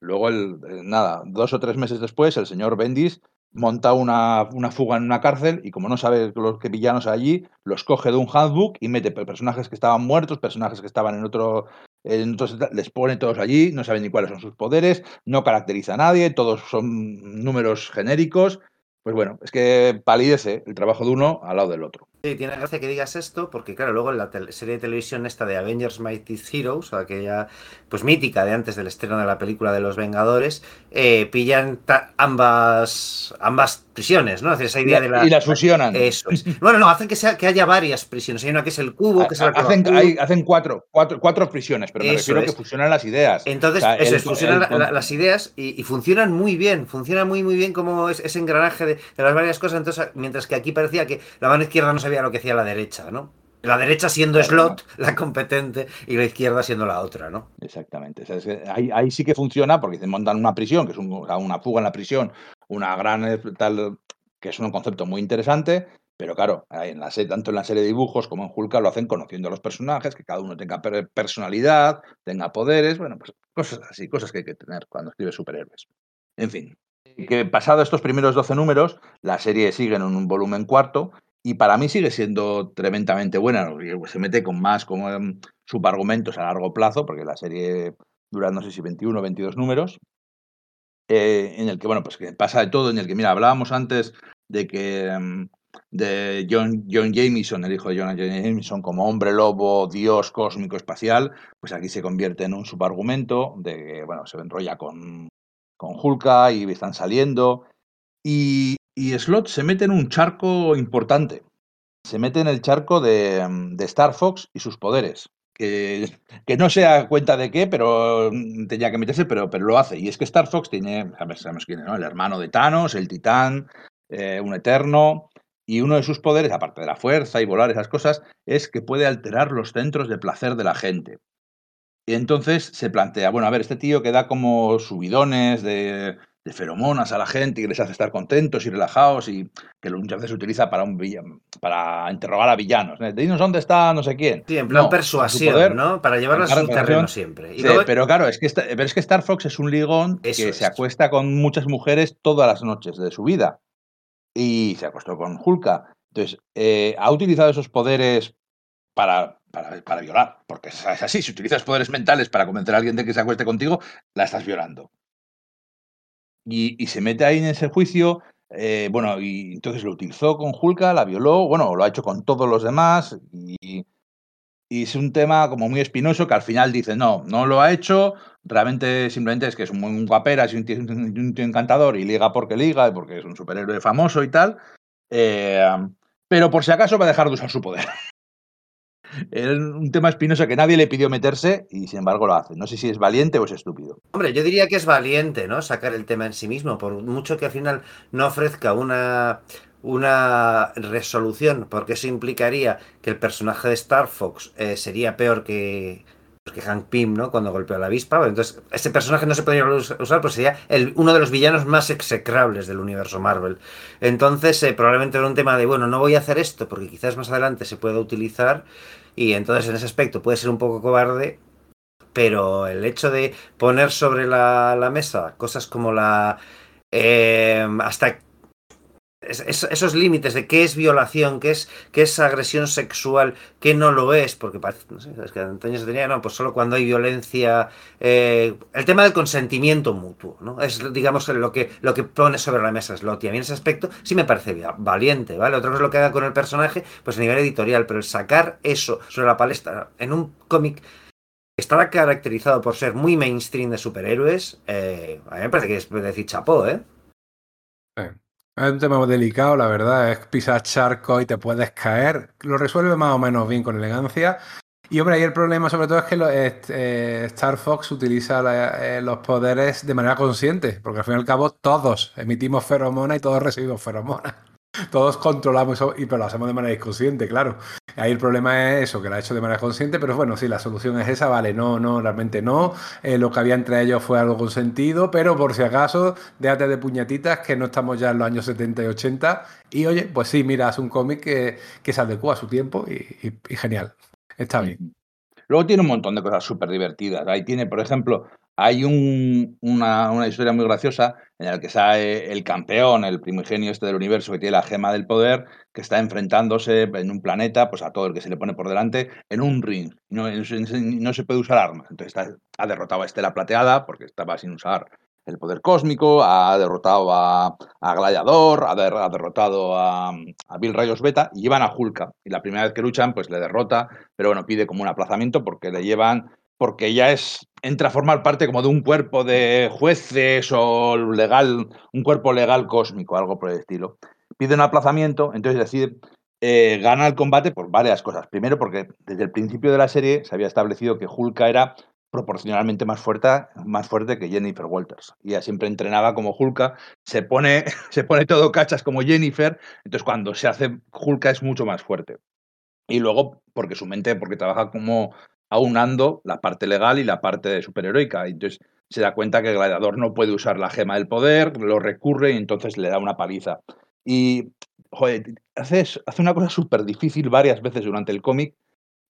Luego, el, nada, dos o tres meses después, el señor Bendis monta una, una, fuga en una cárcel y como no sabe los que villanos hay allí, los coge de un handbook y mete personajes que estaban muertos, personajes que estaban en otro entonces les pone todos allí, no saben ni cuáles son sus poderes, no caracteriza a nadie, todos son números genéricos. Pues bueno, es que palidece el trabajo de uno al lado del otro. Sí, tiene gracia que digas esto, porque claro, luego en la serie de televisión esta de Avengers Mighty Heroes, aquella pues mítica de antes del estreno de la película de los Vengadores, eh, pillan ambas ambas prisiones, ¿no? esa idea de la, y las fusionan. Eso Bueno, no, hacen que, sea, que haya varias prisiones. Hay una que es el cubo, que es el hacen, hacen cuatro, cuatro, cuatro, prisiones, pero me refiero que fusionan las ideas. Entonces, eso es, fusionan las ideas y, funcionan muy bien, funciona muy, muy bien como ese engranaje de, de, las varias cosas. Entonces, mientras que aquí parecía que la mano izquierda no sabía lo que hacía la derecha, ¿no? La derecha siendo slot, la competente, y la izquierda siendo la otra, ¿no? Exactamente. ahí, sí que funciona porque montan una prisión, que es una fuga en la prisión, una gran eh, tal, que es un concepto muy interesante, pero claro, en la serie, tanto en la serie de dibujos como en Hulka lo hacen conociendo a los personajes, que cada uno tenga personalidad, tenga poderes, bueno, pues cosas así, cosas que hay que tener cuando escribe superhéroes. En fin, que pasado estos primeros 12 números, la serie sigue en un volumen cuarto y para mí sigue siendo tremendamente buena. Se mete con más como em, subargumentos a largo plazo, porque la serie dura no sé si 21 o 22 números, eh, en el que, bueno, pues que pasa de todo, en el que, mira, hablábamos antes de que em, de John, John Jameson, el hijo de John Jameson, como hombre lobo, dios cósmico espacial, pues aquí se convierte en un subargumento de que, bueno, se enrolla con, con Hulka y están saliendo. Y, y Slot se mete en un charco importante. Se mete en el charco de, de Star Fox y sus poderes. Que, no se da cuenta de qué, pero tenía que meterse, pero, pero lo hace. Y es que Star Fox tiene, sabemos quién es, ¿no? El hermano de Thanos, el titán, eh, un eterno. Y uno de sus poderes, aparte de la fuerza y volar, esas cosas, es que puede alterar los centros de placer de la gente. Y entonces se plantea, bueno, a ver, este tío que da como subidones de, de feromonas a la gente y que les hace estar contentos y relajados y que muchas veces se utiliza para un para interrogar a villanos. Dinos dónde está no sé quién. Sí, en plan persuasión, ¿no? Para llevarlos a su terreno siempre. Pero claro, es que, es que Star Fox es un ligón que se acuesta con muchas mujeres todas las noches de su vida. Y se acostó con Hulka. Entonces, eh, ha utilizado esos poderes para, para, para, violar, porque es así, si utilizas poderes mentales para convencer a alguien de que se acueste contigo, la estás violando y, se mete ahí en ese juicio. Eh, bueno, y entonces lo utilizó con Hulka, la violó, bueno, lo ha hecho con todos los demás y, es un tema como muy espinoso que al final dice, no, no lo ha hecho, realmente simplemente es que es un, buen guapera, es un tío, encantador y liga porque liga, porque es un superhéroe famoso y tal, eh, pero por si acaso va a dejar de usar su poder. Es un tema espinoso que nadie le pidió meterse y sin embargo lo hace. No sé si es valiente o es estúpido. Hombre, yo diría que es valiente, ¿no? Sacar el tema en sí mismo, por mucho que al final no ofrezca una, una resolución, porque eso implicaría que el personaje de Star Fox eh, sería peor que, que Hank Pym, ¿no? Cuando golpeó a la avispa. Entonces, ese personaje no se podría usar, pues sería el, uno de los villanos más execrables del universo Marvel. Entonces, eh, probablemente era un tema de, bueno, no voy a hacer esto porque quizás más adelante se pueda utilizar. Y entonces, en ese aspecto, puede ser un poco cobarde. Pero el hecho de poner sobre la, mesa cosas como la. Eh, hasta esos límites de qué es violación, qué es, qué es agresión sexual, qué no lo es, porque parece, no sé, es que Antonio se tenía, no, pues solo cuando hay violencia, eh, el tema del consentimiento mutuo, ¿no? Es, digamos, lo que, lo que pone sobre la mesa Slotty. A mí en ese aspecto sí me parece valiente, ¿vale? Otra cosa es lo que haga con el personaje, pues a nivel editorial, pero el sacar eso sobre la palestra en un cómic está caracterizado por ser muy mainstream de superhéroes, eh, a mí me parece que es decir chapó, ¿eh? Es un tema delicado, la verdad. Es pisar charco y te puedes caer. Lo resuelve más o menos bien con elegancia. Y hombre, ahí el problema sobre todo es que eh, Star Fox utiliza eh, los poderes de manera consciente, porque al fin y al cabo todos emitimos feromonas y todos recibimos feromonas. Todos controlamos eso, y pero lo hacemos de manera inconsciente, claro. Ahí el problema es eso, que lo ha hecho de manera consciente, pero bueno, sí, la solución es esa, vale, no, no, realmente no. Eh, lo que había entre ellos fue algo consentido, pero por si acaso, déjate de puñetitas, que no estamos ya en los años 70 y 80. Y oye, pues sí, mira, es un cómic que, que se adecua a su tiempo y, y genial. Está bien. Luego tiene un montón de cosas súper divertidas. Ahí tiene, por ejemplo, hay una, historia muy graciosa en la que sale el campeón, el primigenio este del universo que tiene la gema del poder, que está enfrentándose en un planeta pues a todo el que se le pone por delante en un ring. No, se puede usar armas. Entonces ha derrotado a Estela Plateada porque estaba sin usar el poder cósmico, ha derrotado a, Gladiador, ha, derrotado a, Bill Rayos Beta y llevan a Hulka. Y la primera vez que luchan, pues le derrota, pero bueno, pide como un aplazamiento porque le llevan porque ya es entra a formar parte como de un cuerpo de jueces o legal, un cuerpo legal cósmico, algo por el estilo. Pide un aplazamiento, entonces decide eh, gana el combate por varias cosas. Primero, porque desde el principio de la serie se había establecido que Hulka era proporcionalmente más fuerte, más fuerte que Jennifer Walters. Y ella siempre entrenaba como Hulka, se pone, se pone todo cachas como Jennifer, entonces cuando se hace Hulka es mucho más fuerte. Y luego, porque su mente, porque trabaja como aunando la parte legal y la parte superheroica. Entonces se da cuenta que el gladiador no puede usar la gema del poder, lo recurre y entonces le da una paliza. Y, hace, una cosa súper difícil varias veces durante el cómic,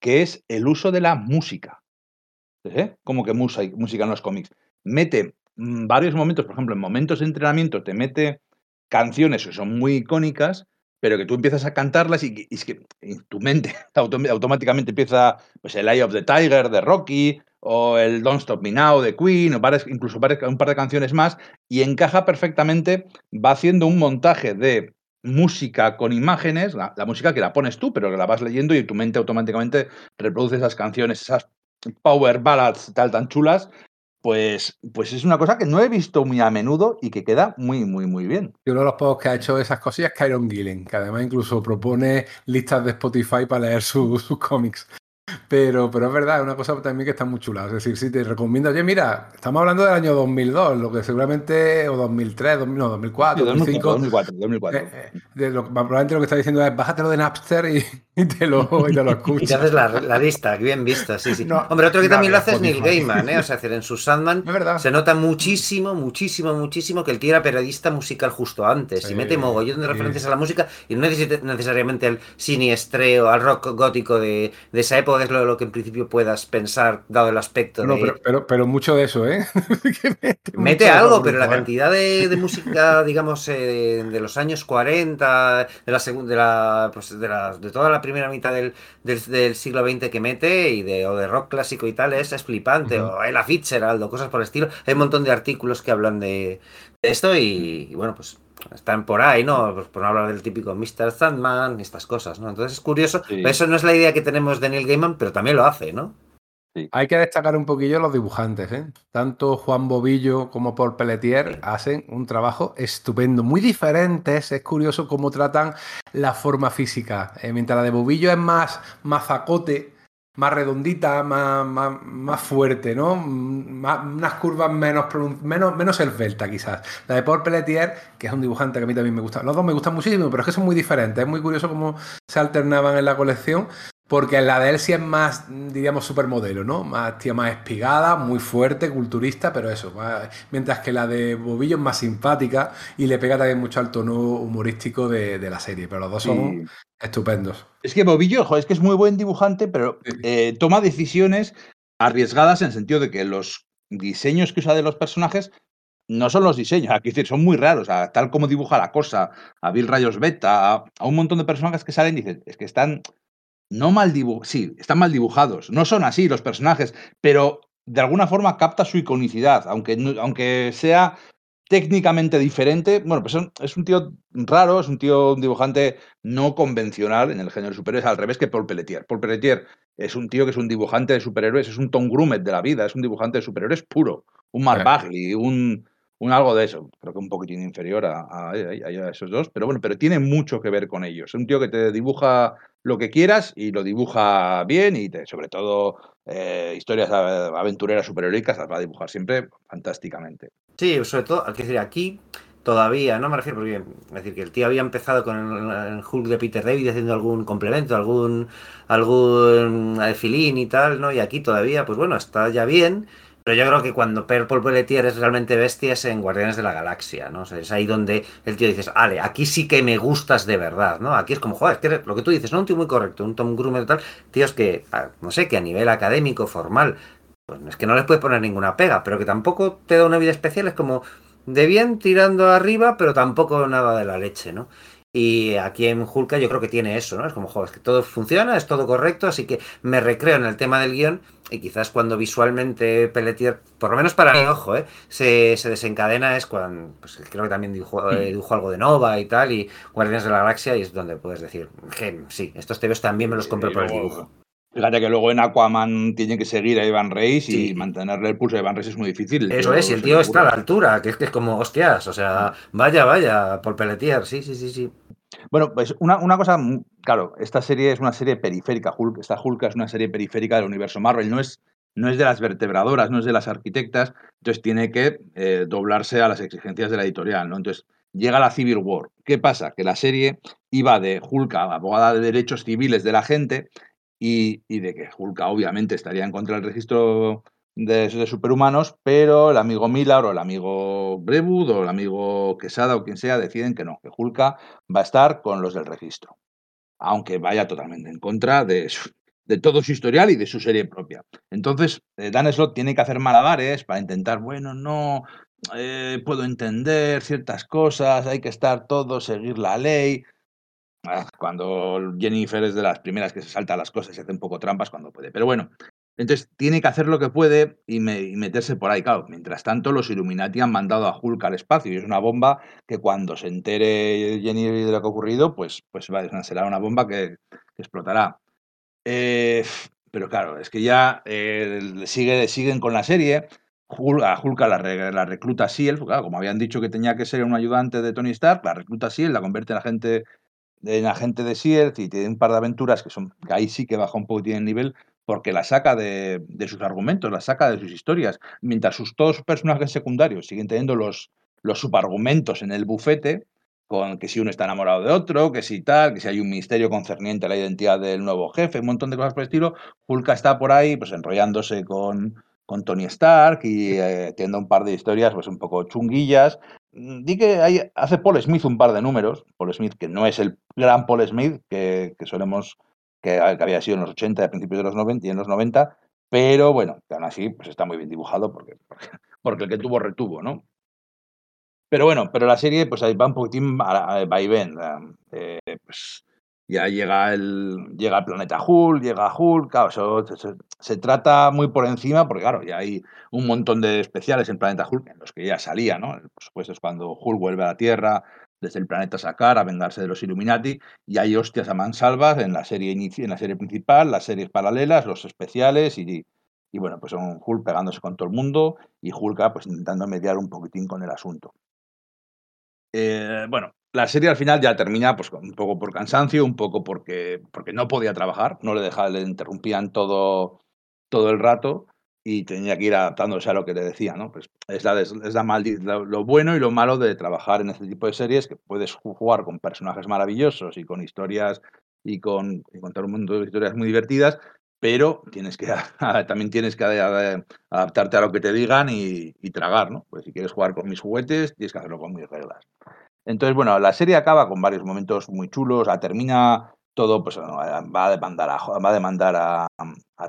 que es el uso de la música. ¿Eh? Como que música en los cómics. Mete mm, varios momentos, por ejemplo, en momentos de entrenamiento, te mete canciones que son muy icónicas pero que tú empiezas a cantarlas y, es que tu mente automáticamente empieza pues, el Eye of the Tiger de Rocky o el Don't Stop Me Now de Queen o incluso un par de canciones más y encaja perfectamente, va haciendo un montaje de música con imágenes, la, la, música que la pones tú, pero que la vas leyendo y tu mente automáticamente reproduce esas canciones, esas power ballads tal tan chulas pues, pues es una cosa que no he visto muy a menudo y que queda muy, muy, muy bien. Y uno de los pocos que ha hecho esas cosillas es Kyron Gillen, que además incluso propone listas de Spotify para leer sus cómics. Pero, pero es verdad, es una cosa también que está muy chula. Es decir, si te recomiendo, oye, mira, estamos hablando del año 2002, lo que seguramente, o 2003, no, 2004, 2005. 2004, 2004. probablemente lo que está diciendo es bájatelo de Napster y, te, lo, y te lo escuchas. y te haces la, lista, bien vista, sí, sí. Hombre, otro que también lo hace es Neil Gaiman, ¿eh? O sea, hacer en su Sandman se nota muchísimo, muchísimo, muchísimo que el tío era periodista musical justo antes y mete mogollón de referencias a la música y no necesariamente el siniestreo, al rock gótico de, de esa época es lo, que en principio puedas pensar, dado el aspecto. No, pero, pero, mucho de eso, ¿eh? mete, algo, pero la cantidad de, música, digamos, eh, de los años 40, de la segunda, de la, pues de, la, de toda la primera mitad del, del, siglo XX que mete, y de, o de rock clásico y tal, es, flipante. O Ella Fitzgerald, o cosas por el estilo. Hay un montón de artículos que hablan de, esto, y bueno, pues están por ahí, ¿no? Pues por no hablar del típico Mr. Sandman y estas cosas, ¿no? Entonces es curioso. Eso no es la idea que tenemos de Neil Gaiman, pero también lo hace, ¿no? Hay que destacar un poquillo los dibujantes, ¿eh? Tanto Juan Bobillo como Paul Pelletier hacen un trabajo estupendo, muy diferentes. Es curioso cómo tratan la forma física. Eh, mientras la de Bobillo es más mazacote, más redondita, más, más, fuerte, ¿no? unas curvas menos, menos, menos esbelta, quizás. La de Paul Pelletier, que es un dibujante que a mí también me gusta. Los dos me gustan muchísimo, pero es que son muy diferentes. Es muy curioso cómo se alternaban en la colección. Porque la de él sí es más, diríamos, supermodelo, ¿no? Más, tía, más espigada, muy fuerte, culturista, pero eso. mientras que la de Bobillo es más simpática y le pega también mucho al tono humorístico de, la serie. Pero los dos son estupendos. Es que Bobillo, es que es muy buen dibujante, pero eh, toma decisiones arriesgadas en el sentido de que los diseños que usa de los personajes no son los diseños, aquí son muy raros, tal como dibuja la cosa, a Bill Rayos Beta, a, un montón de personajes que salen y dicen, es que están no mal dibujados, sí, están mal dibujados, no son así los personajes, pero de alguna forma capta su iconicidad, aunque, aunque sea técnicamente diferente. Bueno, pues es un tío raro, es un tío, un dibujante no convencional en el género de superhéroes, al revés que Paul Pelletier. Paul Pelletier es un tío que es un dibujante de superhéroes, es un Tom Grumet de la vida, es un dibujante de superhéroes puro, un Mark Bagley, un, un algo de eso, creo que un poquitín inferior a, esos dos, pero bueno, pero tiene mucho que ver con ellos. Es un tío que te dibuja lo que quieras y lo dibuja bien y te, sobre todo eh, historias aventureras superheroicas las va a dibujar siempre fantásticamente. Sí, sobre todo, al que decir, aquí todavía, no me refiero porque, es decir, que el tío había empezado con el, Hulk de Peter David haciendo algún complemento, algún, algún eh, filín y tal, ¿no? Y aquí todavía, pues bueno, está ya bien pero yo creo que cuando Paul Pelletier es realmente bestia es en Guardianes de la Galaxia, ¿no? es ahí donde el tío dices, ale, aquí sí que me gustas de verdad, ¿no? Aquí es como, joder, que lo que tú dices, ¿no? Un tío muy correcto, un Tom Grumer y tal, tíos que, no sé, que a nivel académico, formal, pues es que no les puedes poner ninguna pega, pero que tampoco te da una vida especial, es como de bien tirando arriba, pero tampoco nada de la leche, ¿no? Y aquí en Hulka yo creo que tiene eso, ¿no? Es como, joder, es que todo funciona, es todo correcto, así que me recreo en el tema del guion y quizás cuando visualmente Pelletier, por lo menos para mi ojo, ¿eh? se, desencadena es cuando, pues creo que también dibujó, eh, dibujó, algo de Nova y tal, y Guardianes de la Galaxia, y es donde puedes decir, que sí, estos TVs también me los compré por el dibujo. Fíjate que luego en Aquaman tiene que seguir a Ivan Reis y mantenerle el pulso a Ivan Reis es muy difícil. Eso es, y el tío está a la altura, que es que es como, hostias, o sea, vaya, vaya, por Pelletier, sí, sí, sí, sí. Bueno, pues una, una, cosa, claro, esta serie es una serie periférica, esta Hulk es una serie periférica del universo Marvel, no es, no es de las vertebradoras, no es de las arquitectas, entonces tiene que eh, doblarse a las exigencias de la editorial, ¿no? Entonces llega la Civil War. ¿Qué pasa? Que la serie iba de Hulk, abogada de derechos civiles de la gente, y, y de que Hulk obviamente estaría en contra del registro de, superhumanos, pero el amigo Miller o el amigo Brewood o el amigo Quesada o quien sea deciden que no, que Hulka va a estar con los del registro, aunque vaya totalmente en contra de, de todo su historial y de su serie propia. Entonces, eh, Dan Slott tiene que hacer malabares para intentar, bueno, no, eh, puedo entender ciertas cosas, hay que estar todo, seguir la ley. Ah, cuando Jennifer es de las primeras que se salta las cosas y hace un poco trampas cuando puede. Pero bueno, entonces tiene que hacer lo que puede y, meterse por ahí. Claro, mientras tanto, los Illuminati han mandado a Hulk al espacio y es una bomba que cuando se entere Jenny de lo que ha ocurrido, pues, pues será una bomba que, explotará. Eh, pero claro, es que ya eh, sigue, siguen con la serie. Hulk, a Hulk la, recluta Siel, claro, como habían dicho que tenía que ser un ayudante de Tony Stark, la recluta Siel, la convierte en agente, en agente de Siel y tiene un par de aventuras que son que ahí sí que baja un poco el nivel, porque la saca de, sus argumentos, la saca de sus historias, mientras sus personajes secundarios siguen teniendo los, los subargumentos en el bufete, con que si uno está enamorado de otro, que si tal, que si hay un misterio concerniente a la identidad del nuevo jefe, un montón de cosas por el estilo, Hulk está por ahí pues enrollándose con, con Tony Stark y eh, teniendo un par de historias pues un poco chunguillas. Di que hace Paul Smith un par de números, Paul Smith que no es el gran Paul Smith que, que solemos que, había sido en los 80 y a principios de los 90 y en los 90, pero bueno, aún así pues está muy bien dibujado porque, porque el que tuvo retuvo, ¿no? Pero bueno, pero la serie pues ahí va un poquitín va y ven. Eh, pues ya llega el, llega el planeta Hulk, llega Hulk, claro, se, trata muy por encima, porque claro, ya hay un montón de especiales en Planeta Hulk en los que ya salía, ¿no? Por supuesto es cuando Hulk vuelve a la Tierra, desde el planeta Sakar a vengarse de los Illuminati y hay hostias a mansalvas en la serie en la serie principal, las series paralelas, los especiales y, y bueno, pues son Hulk pegándose con todo el mundo y Hulk pues intentando mediar un poquitín con el asunto. Eh, bueno, la serie al final ya termina pues un poco por cansancio, un poco porque, porque no podía trabajar, no le dejaban, le interrumpían todo, todo el rato y tenía que ir adaptándose a lo que le decía, ¿no? Pues es, la, es la lo bueno y lo malo de trabajar en este tipo de series, que puedes jugar con personajes maravillosos y con historias y con, todo un mundo de historias muy divertidas, pero tienes que también tienes que adaptarte a lo que te digan y, y, tragar, ¿no? Pues si quieres jugar con mis juguetes, tienes que hacerlo con mis reglas. Entonces, bueno, la serie acaba con varios momentos muy chulos, termina todo pues va a demandar a, va a, demandar a,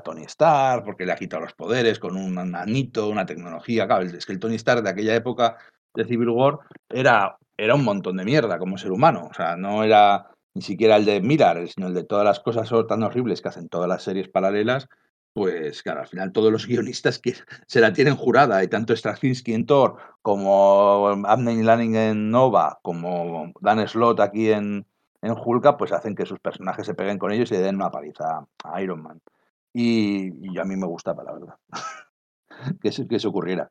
Tony Stark porque le ha quitado los poderes con un anito, una tecnología. Claro, es que el Tony Stark de aquella época de Civil War era, era un montón de mierda como ser humano. O sea, no era ni siquiera el de Mirar, sino el de todas las cosas tan horribles que hacen todas las series paralelas. Pues claro, al final todos los guionistas que se la tienen jurada, y tanto Straczynski en Thor, como Abney Lanning en Nova, como Dan Slott aquí en, en Hulka, pues hacen que sus personajes se peguen con ellos y le den una paliza a Iron Man. Y, a mí me gustaba, la verdad, que, que eso ocurriera.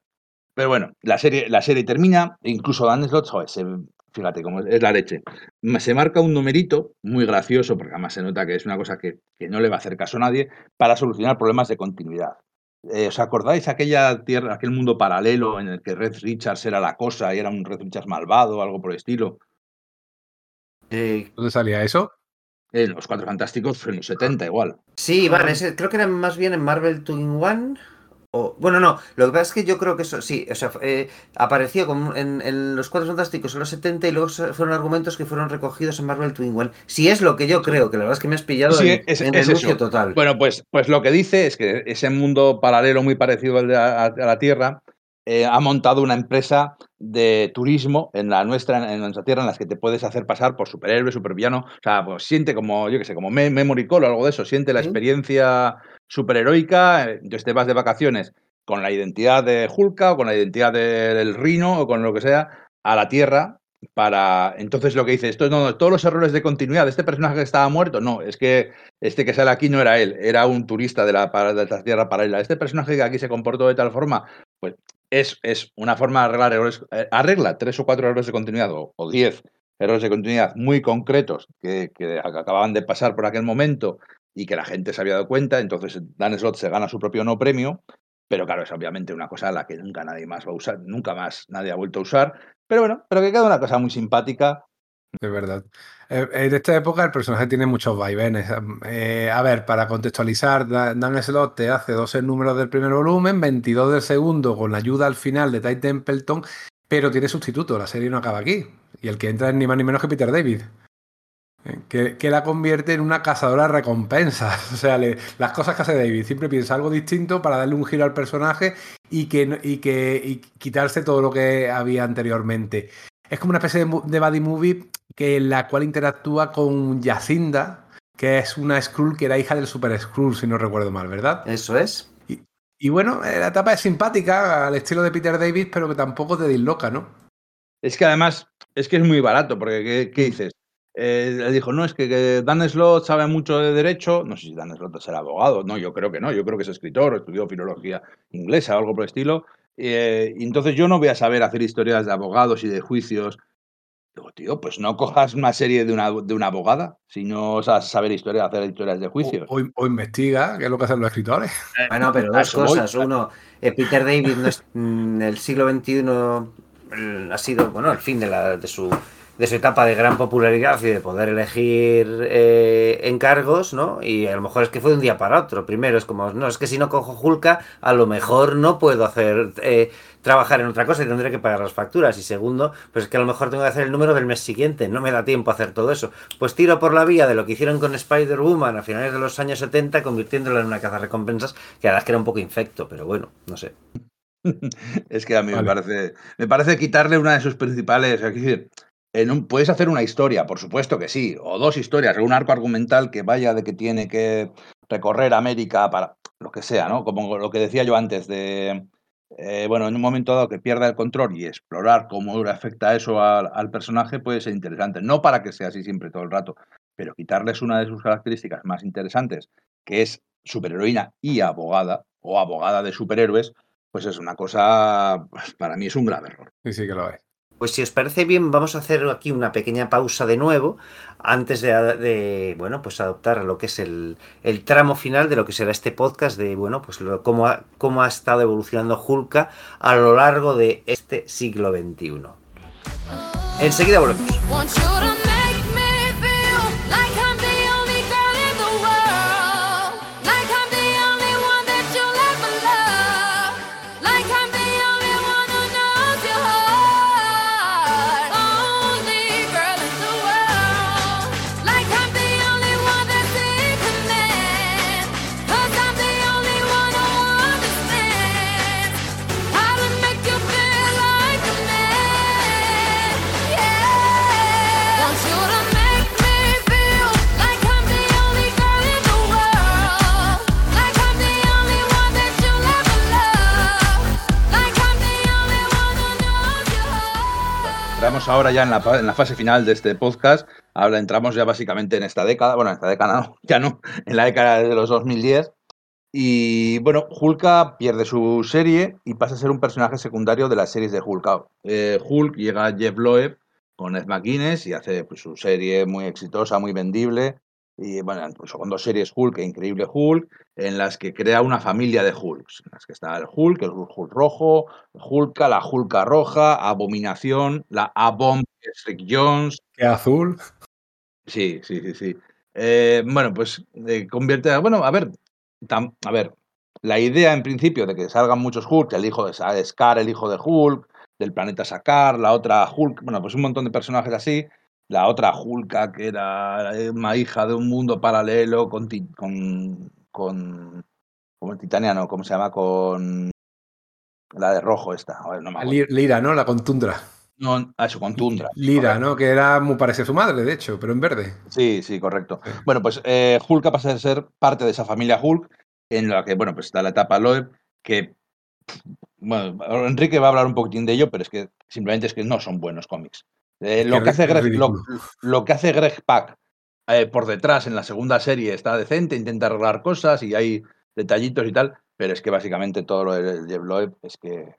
Pero bueno, la serie, la serie termina, e incluso Dan Slott, fíjate cómo es la leche. Se marca un numerito muy gracioso, porque además se nota que es una cosa que, no le va a hacer caso a nadie, para solucionar problemas de continuidad. Eh, ¿Os acordáis aquella tierra, aquel mundo paralelo en el que Red Richards era la cosa y era un Red Richards malvado o algo por el estilo? Eh, ¿Dónde salía eso? En los Cuatro Fantásticos en los 70 igual. Sí, vale, creo que era más bien en Marvel Twin One bueno, no, lo que pasa es que yo creo que eso, sí, o sea, eh, apareció como en, Los Cuatro Fantásticos en los 70 y luego fueron argumentos que fueron recogidos en Marvel Twin One. Si es lo que yo creo, que la verdad es que me has pillado en, es, total. Bueno, pues, pues lo que dice es que ese mundo paralelo muy parecido al de a, la Tierra eh, ha montado una empresa de turismo en la nuestra, en nuestra tierra, en las que te puedes hacer pasar por superhéroe, supervillano. O sea, pues siente como, yo qué sé, como Memory Call o algo de eso, siente la experiencia superheroica, entonces te vas de vacaciones con la identidad de Hulka o con la identidad del Rino o con lo que sea a la Tierra para entonces lo que dice esto no, todos los errores de continuidad de este personaje que estaba muerto no es que este que sale aquí no era él era un turista de la, de la tierra paralela. Este personaje que aquí se comportó de tal forma pues es, es una forma de arreglar errores eh, arregla tres o cuatro errores de continuidad o, diez errores de continuidad muy concretos que, que acababan de pasar por aquel momento y que la gente se había dado cuenta, entonces Dan Slott se gana su propio no premio, pero claro, es obviamente una cosa a la que nunca nadie más va a usar, nunca más nadie ha vuelto a usar, pero bueno, pero que queda una cosa muy simpática. Es verdad. Eh, en esta época el personaje tiene muchos vaivenes. Eh, a ver, para contextualizar, Dan Slott te hace 12 números del primer volumen, 22 del segundo, con la ayuda al final de Ty Templeton, pero tiene sustituto, la serie no acaba aquí. Y el que entra es ni más ni menos que Peter David. Que, la convierte en una cazadora de recompensas. O sea, las cosas que hace David, siempre piensa algo distinto para darle un giro al personaje y que, y que quitarse todo lo que había anteriormente. Es como una especie de, de buddy movie que, en la cual interactúa con Yacinda, que es una Skrull que era hija del Super Skrull, si no recuerdo mal, ¿verdad? Eso es. Y, bueno, la etapa es simpática, al estilo de Peter David, pero que tampoco te disloca, ¿no? Es que además, es que es muy barato, porque qué dices? Eh, le dijo, no, es que, Dan Slott sabe mucho de derecho, no sé si Dan Slott será abogado, no, yo creo que no, yo creo que es escritor, estudió filología inglesa o algo por el estilo, eh, y entonces yo no voy a saber hacer historias de abogados y de juicios. Digo, tío, pues no cojas una serie de una, de una abogada, si no sabes saber historias, hacer historias de juicios. O, investiga, que es lo que hacen los escritores. Eh, bueno, pero dos cosas. Uno, Peter David no es, en el siglo XXI ha sido, bueno, el fin de, la, de su de su etapa de gran popularidad y de poder elegir eh, encargos, ¿no? Y a lo mejor es que fue de un día para otro. Primero es como, no, es que si no cojo Julka, a lo mejor no puedo hacer eh, trabajar en otra cosa y tendré que pagar las facturas. Y segundo, pues es que a lo mejor tengo que hacer el número del mes siguiente, no me da tiempo a hacer todo eso. Pues tiro por la vía de lo que hicieron con Spider-Woman a finales de los años 70, convirtiéndolo en una caza recompensas, que a la que era un poco infecto, pero bueno, no sé. es que a mí me parece me parece quitarle una de sus principales, puedes hacer una historia, por supuesto que sí, o dos historias, un arco argumental que vaya de que tiene que recorrer América para lo que sea, ¿no? Como lo que decía yo antes de, eh, bueno, en un momento dado que pierda el control y explorar cómo afecta eso al, personaje puede ser interesante. No para que sea así siempre todo el rato, pero quitarles una de sus características más interesantes, que es superheroína y abogada, o abogada de superhéroes, pues es una cosa, pues, para mí es un grave error. Sí, sí que lo es. Pues si os parece bien, vamos a hacer aquí una pequeña pausa de nuevo antes de, bueno, pues adoptar lo que es el, tramo final de lo que será este podcast de, bueno, pues cómo, ha, cómo ha estado evolucionando Hulka a lo largo de este siglo XXI. Enseguida volvemos. Ahora ya en la, fase final de este podcast. Ahora entramos ya básicamente en esta década. Bueno, en esta década ya no, en la década de los 2010. Y bueno, Hulka pierde su serie y pasa a ser un personaje secundario de las series de Hulk. Eh, Hulk llega a Jeff Loeb con Ed McGuinness y hace pues, su serie muy exitosa, muy vendible. Y bueno, incluso con dos series Hulk e Increíble Hulk, en las que crea una familia de Hulks, en las que está el Hulk, el Hulk rojo, Hulka, la Hulka roja, Abominación, la Abomb, Rick Jones. ¿Qué azul? Sí, sí, sí, sí. Eh, bueno, pues eh, convierte. Bueno, a ver, a ver, la idea en principio de que salgan muchos Hulk, el hijo de Scar, el hijo de Hulk, del planeta Sakar, la otra Hulk, bueno, pues un montón de personajes así, la otra Hulka que era una hija de un mundo paralelo con con con como el titaniano, ¿cómo se llama? Con la de rojo esta, Lira, ¿no? La con tundra. No, ah, eso, con tundra. Lira, ¿no? Que era muy parecida a su madre, de hecho, pero en verde. Sí, sí, correcto. Bueno, pues eh, Hulk pasa a ser parte de esa familia Hulk, en la que, bueno, pues está la etapa Loeb, que, bueno, Enrique va a hablar un poquitín de ello, pero es que simplemente es que no son buenos cómics. Eh, lo, que hace Greg, lo, que hace Greg Pak eh, por detrás en la segunda serie está decente, intenta arreglar cosas y hay detallitos y tal, pero es que básicamente todo lo de Jeff Loeb es que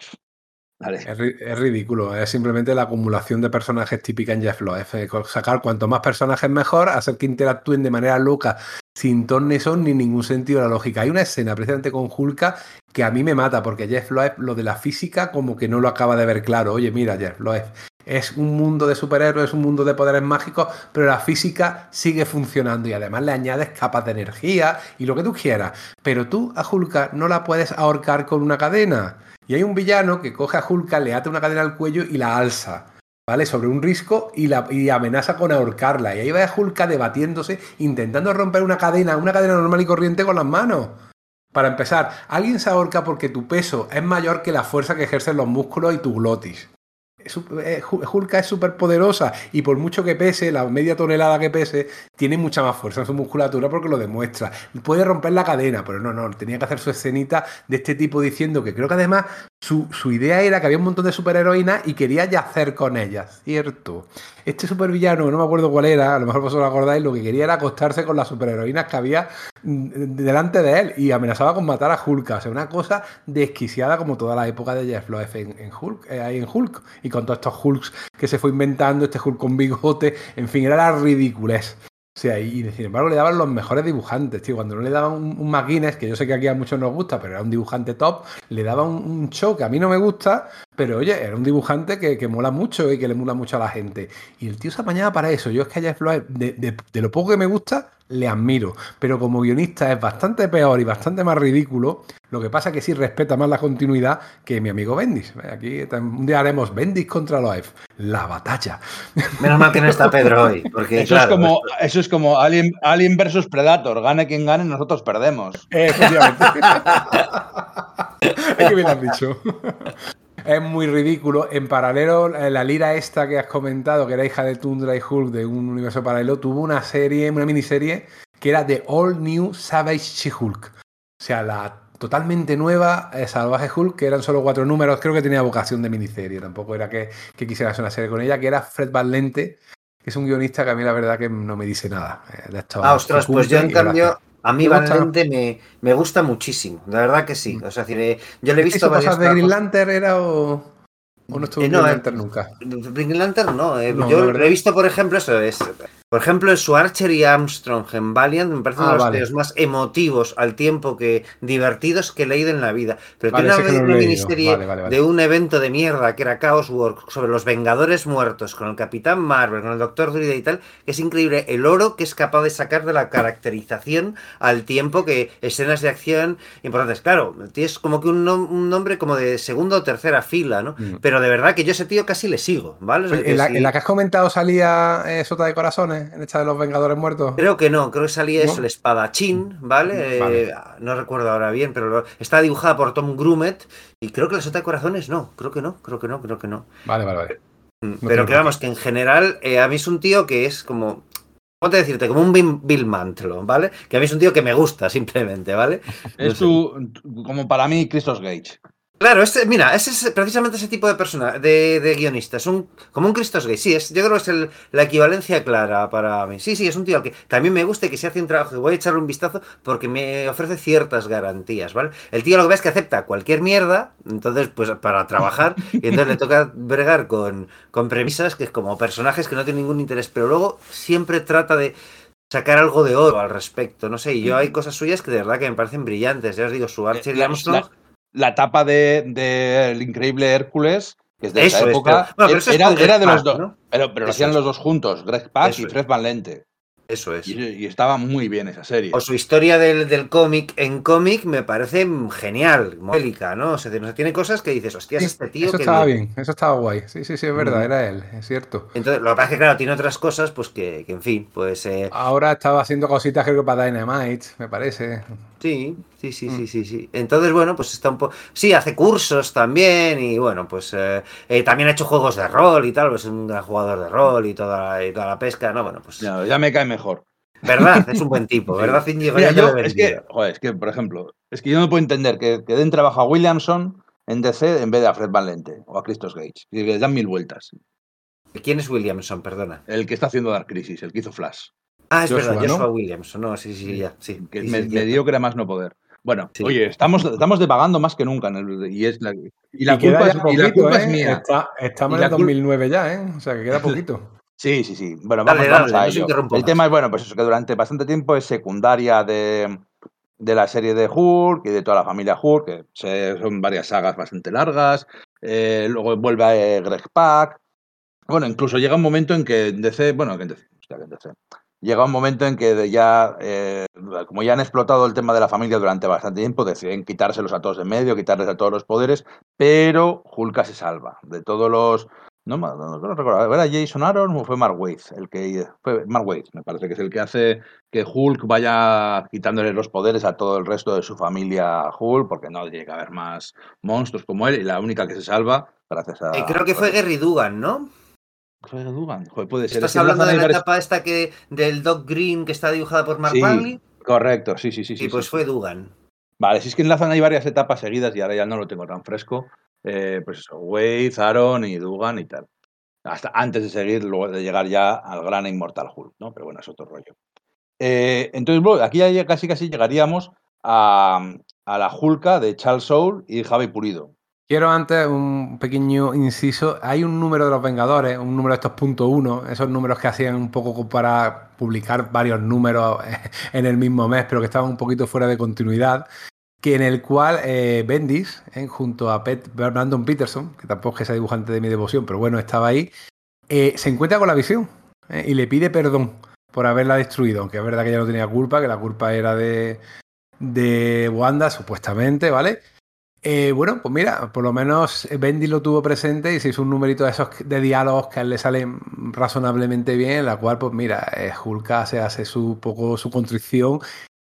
es, ridículo, es simplemente la acumulación de personajes típica en Jeff Loeb. Sacar cuanto más personajes mejor, hacer que interactúen de manera loca, sin ton ni son ni ningún sentido de la lógica. Hay una escena precisamente con Hulka que a mí me mata, porque Jeff Loeb lo de la física como que no lo acaba de ver claro. Oye, mira, Jeff Loeb, es un mundo de superhéroes, es un mundo de poderes mágicos, pero la física sigue funcionando y además le añades capas de energía y lo que tú quieras. Pero tú a Hulka no la puedes ahorcar con una cadena. Y hay un villano que coge a Hulka, le ata una cadena al cuello y la alza. ¿Vale? Sobre un risco y, la, amenaza con ahorcarla. Y ahí va a Hulka debatiéndose, intentando romper una cadena, una cadena normal y corriente con las manos. Para empezar, alguien se ahorca porque tu peso es mayor que la fuerza que ejercen los músculos y tu glotis. Eh, Hulka es súper poderosa y por mucho que pese, la media tonelada que pese, tiene mucha más fuerza en su musculatura porque lo demuestra. Puede romper la cadena, pero no, no, tenía que hacer su escenita de este tipo diciendo que creo que además su, idea era que había un montón de superheroínas y quería yacer con ellas, ¿cierto? Este supervillano, no me acuerdo cuál era, a lo mejor vosotros lo acordáis, lo que quería era acostarse con las superheroínas que había mm, delante de él y amenazaba con matar a Hulk. O sea, una cosa desquiciada como toda la época de Jeff Loeb en, Hulk, eh, en Hulk. Y con todos estos Hulks que se fue inventando, este Hulk con bigote, en fin, era la ridiculez. O sea, y sin embargo le daban los mejores dibujantes, tío. Cuando no le daban un, un McGuinness, que yo sé que aquí a muchos nos gusta, pero era un dibujante top, le daban un, show que a mí no me gusta, pero oye, era un dibujante que, mola mucho y que le mola mucho a la gente. Y el tío se apañaba para eso. Yo es que a Jeff de, de, lo poco que me gusta, le admiro. Pero como guionista es bastante peor y bastante más ridículo. Lo que pasa es que sí respeta más la continuidad que mi amigo Bendis. Aquí un día haremos Bendis contra Loeb. La batalla. Menos mal que no está Pedro hoy. Porque, eso, es como, eso es como Alien, Alien versus Predator. Gane quien gane, nosotros perdemos. Efectivamente. es que bien has dicho. Es muy ridículo. En paralelo, la lira esta que has comentado, que era hija de Tundra y Hulk de un universo paralelo, tuvo una serie, una miniserie que era The All New Savage She-Hulk. O sea, la totalmente nueva eh, Salvaje Hulk, que eran solo cuatro números, creo que tenía vocación de miniserie, tampoco era que, quisiera hacer una serie con ella, que era Fred Van Lente, que es un guionista que a mí la verdad que no me dice nada. Eh, ah, ostras, pues yo en cambio, a mí Van Lente me, me, gusta muchísimo, la verdad que sí. O sea, eh, yo le he visto varias de Green Lantern era o, o no estuvo en Green Lantern nunca? Green Lantern no, yo lo he visto, por ejemplo, eso es por ejemplo, su Archer y Armstrong en Valiant me parecen uno de los más emotivos al tiempo que divertidos que he leído en la vida. Pero tiene una, miniserie de un evento de mierda que era Chaos Work sobre los Vengadores muertos, con el Capitán Marvel, con el Doctor Druid y tal, que es increíble el oro que es capaz de sacar de la caracterización al tiempo que escenas de acción importantes. Claro, tienes como que un, nombre como de segunda o tercera fila, ¿no? Mm. Pero de verdad que yo ese tío casi le sigo, ¿vale? en, la, que has comentado salía eh, Sota de Corazones en esta de los Vengadores Muertos? Creo que no, creo que salía eso, el espadachín, ¿vale? Eh, no recuerdo ahora bien, pero está dibujada por Tom Grumet y creo que la Sota de Corazones no, creo que no, creo que no, creo que no. Vale, vale, vale. Mm, pero que vamos, que en general eh, a mí es un tío que es como ¿Cómo te decirte? Como un Bill Mantlo, ¿vale? Que a mí es un tío que me gusta, simplemente, ¿vale? Es tu, como para mí, Christos Gage. Claro, este, mira, ese es precisamente ese tipo de persona, de, de guionistas, un, como un Christos Gay. Sí, es, yo creo que es el- la equivalencia clara para mí. Sí, sí, es un tío al que también me gusta y que si hace un trabajo, y voy a echarle un vistazo porque me ofrece ciertas garantías, ¿vale? El tío lo que ves es que acepta cualquier mierda, entonces, pues para trabajar, y entonces le toca bregar con, con premisas que es como personajes que no tienen ningún interés, pero luego siempre trata de sacar algo de oro al respecto, no sé, y yo hay cosas suyas que de verdad que me parecen brillantes, ya os digo, su Archer y Armstrong... la- la tapa de, de El Increíble Hércules, que es de Eso esa es, época, pero- bueno, pero eso es era, era de los dos. ¿no? Pero, pero lo hacían es. los dos juntos, Greg Pak Eso y es. Fred Van Lente. Eso es. Y, y estaba muy bien esa serie. O su historia del, del cómic en cómic me parece genial, modélica, ¿no? O sea, tiene cosas que dices, hostias, Sí, este tío eso que estaba bien, eso estaba guay. Sí, sí, sí, es verdad, Mm. era él, es cierto. Entonces, lo que pasa es que, claro, tiene otras cosas, pues que, que en fin, pues eh, Ahora estaba haciendo cositas creo que para Dynamite, me parece. Sí, sí, sí, Mm. sí, sí, sí. Entonces, bueno, pues está un poco... Sí, hace cursos también y bueno, pues eh, eh, también ha hecho juegos de rol y tal, pues es un gran jugador de rol y toda, y toda la pesca, ¿no? Bueno, pues... Ya, ya me cae mejor. Verdad, es un buen tipo, ¿verdad, Íñigo? Mira, yo, es que, joder, es que, por ejemplo, es que yo no puedo entender que, que den trabajo a Williamson en DC en vez de a Fred Van Lente o a Christos Gage. Y que les dan mil vueltas. ¿Quién es Williamson? Perdona. El que está haciendo Dark Crisis, el que hizo Flash. Ah, es Joshua, verdad, ¿no? Joshua Williamson, no, sí, sí, ya, sí. Que sí, me, sí, me ya. dio que era más no poder. Bueno, Sí. oye, estamos, estamos devagando más que nunca. en el- y, es la, y la Y queda culpa, es, y la poquito, culpa ¿eh? es mía. Está- estamos en la el cul- 2009 ya, ¿eh? O sea, que queda poquito. Sí, sí, sí. Bueno, Dale, vamos, vamos dale, a no ello. El más. tema es, bueno, pues eso, que durante bastante tiempo es secundaria de, de la serie de Hulk y de toda la familia Hulk, que se- son varias sagas bastante largas. Eh, luego vuelve a eh, Greg Pak. Bueno, incluso llega un momento en que DC, bueno, que en DC, hostia, que en DC, llega un momento en que ya, eh, como ya han explotado el tema de la familia durante bastante tiempo, deciden quitárselos a todos de medio, quitarles a todos los poderes, pero Hulka se salva de todos los... No, no, no recuerdo, ¿era Jason Aaron o fue Mark Waid? El que, fue Mark Waid, me parece que es el que hace que Hulk vaya quitándole los poderes a todo el resto de su familia Hulk, porque no tiene que haber más monstruos como él, y la única que se salva, gracias a... Eh, creo que fue Gary Dugan, ¿no? Dugan. Joder, puede ser. ¿Estás Es hablando de la etapa esta que del Doc Green que está dibujada por Mark Sí, Bagley? Correcto, sí, sí, sí. Sí, sí, pues sí. fue Dugan. Vale, si es que enlazan ahí varias etapas seguidas y ahora ya no lo tengo tan fresco. Eh, pues eso, Wade, Aaron y Dugan y tal. Hasta antes de seguir, luego de llegar ya al gran inmortal Hulk, ¿no? Pero bueno, es otro rollo. Eh, entonces, bueno, aquí ya casi casi llegaríamos a, a la Hulka de Charles Soule y Javi Pulido. Quiero antes un pequeño inciso. Hay un número de los Vengadores, un número de estos punto uno, esos números que hacían un poco para publicar varios números en el mismo mes, pero que estaban un poquito fuera de continuidad, que en el cual eh, Bendis, eh, junto a Pet, Brandon Peterson, que tampoco es que sea dibujante de mi devoción, pero bueno, estaba ahí, eh, se encuentra con la visión eh, y le pide perdón por haberla destruido, aunque es verdad que ella no tenía culpa, que la culpa era de, de Wanda, supuestamente, ¿vale? Eh, bueno, pues mira, por lo menos Bendy lo tuvo presente y se hizo un numerito de esos de diálogos que a él le salen razonablemente bien, en la cual, pues mira, eh, Hulka se hace su poco su contrición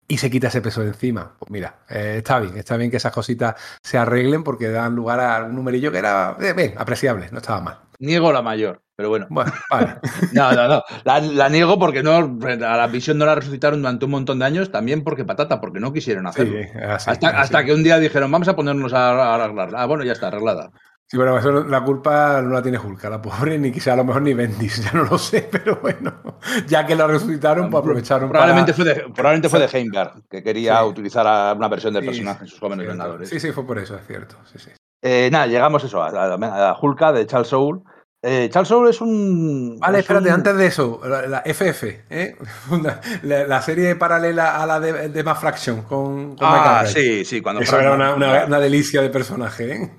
y se quita ese peso de encima. Pues mira, eh, está bien, está bien que esas cositas se arreglen porque dan lugar a un numerillo que era eh, bien, apreciable, no estaba mal. Niego la mayor, pero bueno. Bueno, vale. No, no, no. La, la niego porque no, a la visión no la resucitaron durante un montón de años, también porque patata, porque no quisieron Sí, hacerlo. así, hasta, así. hasta que un día dijeron, vamos a ponernos a, a arreglarla. Ah, bueno, ya está arreglada. Sí, bueno, eso, la culpa no la tiene Hulka, la pobre, ni quizá a lo mejor ni Bendis, ya no lo sé, pero bueno, ya que lo resucitaron, pues aprovecharon Probablemente, para... fue de, probablemente fue de Heimgar, que quería Sí. utilizar a una versión del Sí, personaje en sus jóvenes vengadores. Sí, sí, fue por eso, es cierto. Sí, sí. Eh, nada, llegamos eso, a, a, a Hulka de Charles Soule. Eh, Charles Soule es un. Vale, es espérate, un- antes de eso, la, la FF, ¿eh? Una- la, la serie paralela a la de, de Mass Fraction con, con Ah, sí, sí, cuando. Eso era una, una- una delicia de personaje, ¿eh?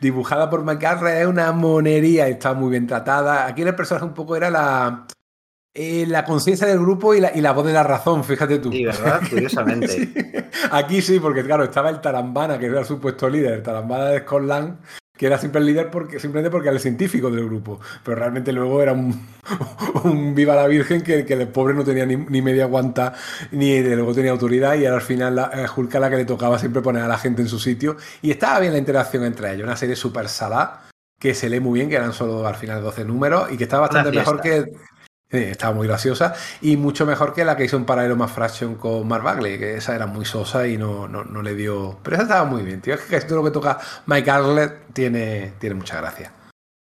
Dibujada por Garrett, es una monería, está muy bien tratada. Aquí el personaje un poco era la, eh, la conciencia del grupo y la, y la voz de la razón, fíjate tú. Sí, ¿verdad? Curiosamente. Sí. Aquí sí, porque claro, estaba el Tarambana, que era el supuesto líder, el Tarambana de Scotland, que era siempre el líder porque, simplemente porque era el científico del grupo. Pero realmente luego era un, un viva la Virgen que, que el pobre no tenía ni, ni media guanta, ni de luego tenía autoridad, y era al final la, eh, Hulk a la que le tocaba siempre poner a la gente en su sitio. Y estaba bien la interacción entre ellos, una serie súper salada, que se lee muy bien, que eran solo al final 12 números, y que está bastante mejor que. Sí, estaba muy graciosa y mucho mejor que la que hizo en paralelo más Fraction con Mark Bagley, que esa era muy sosa y no, no, no, le dio. Pero esa estaba muy bien, tío. Es que todo lo que toca Mike Arlett tiene, tiene mucha gracia.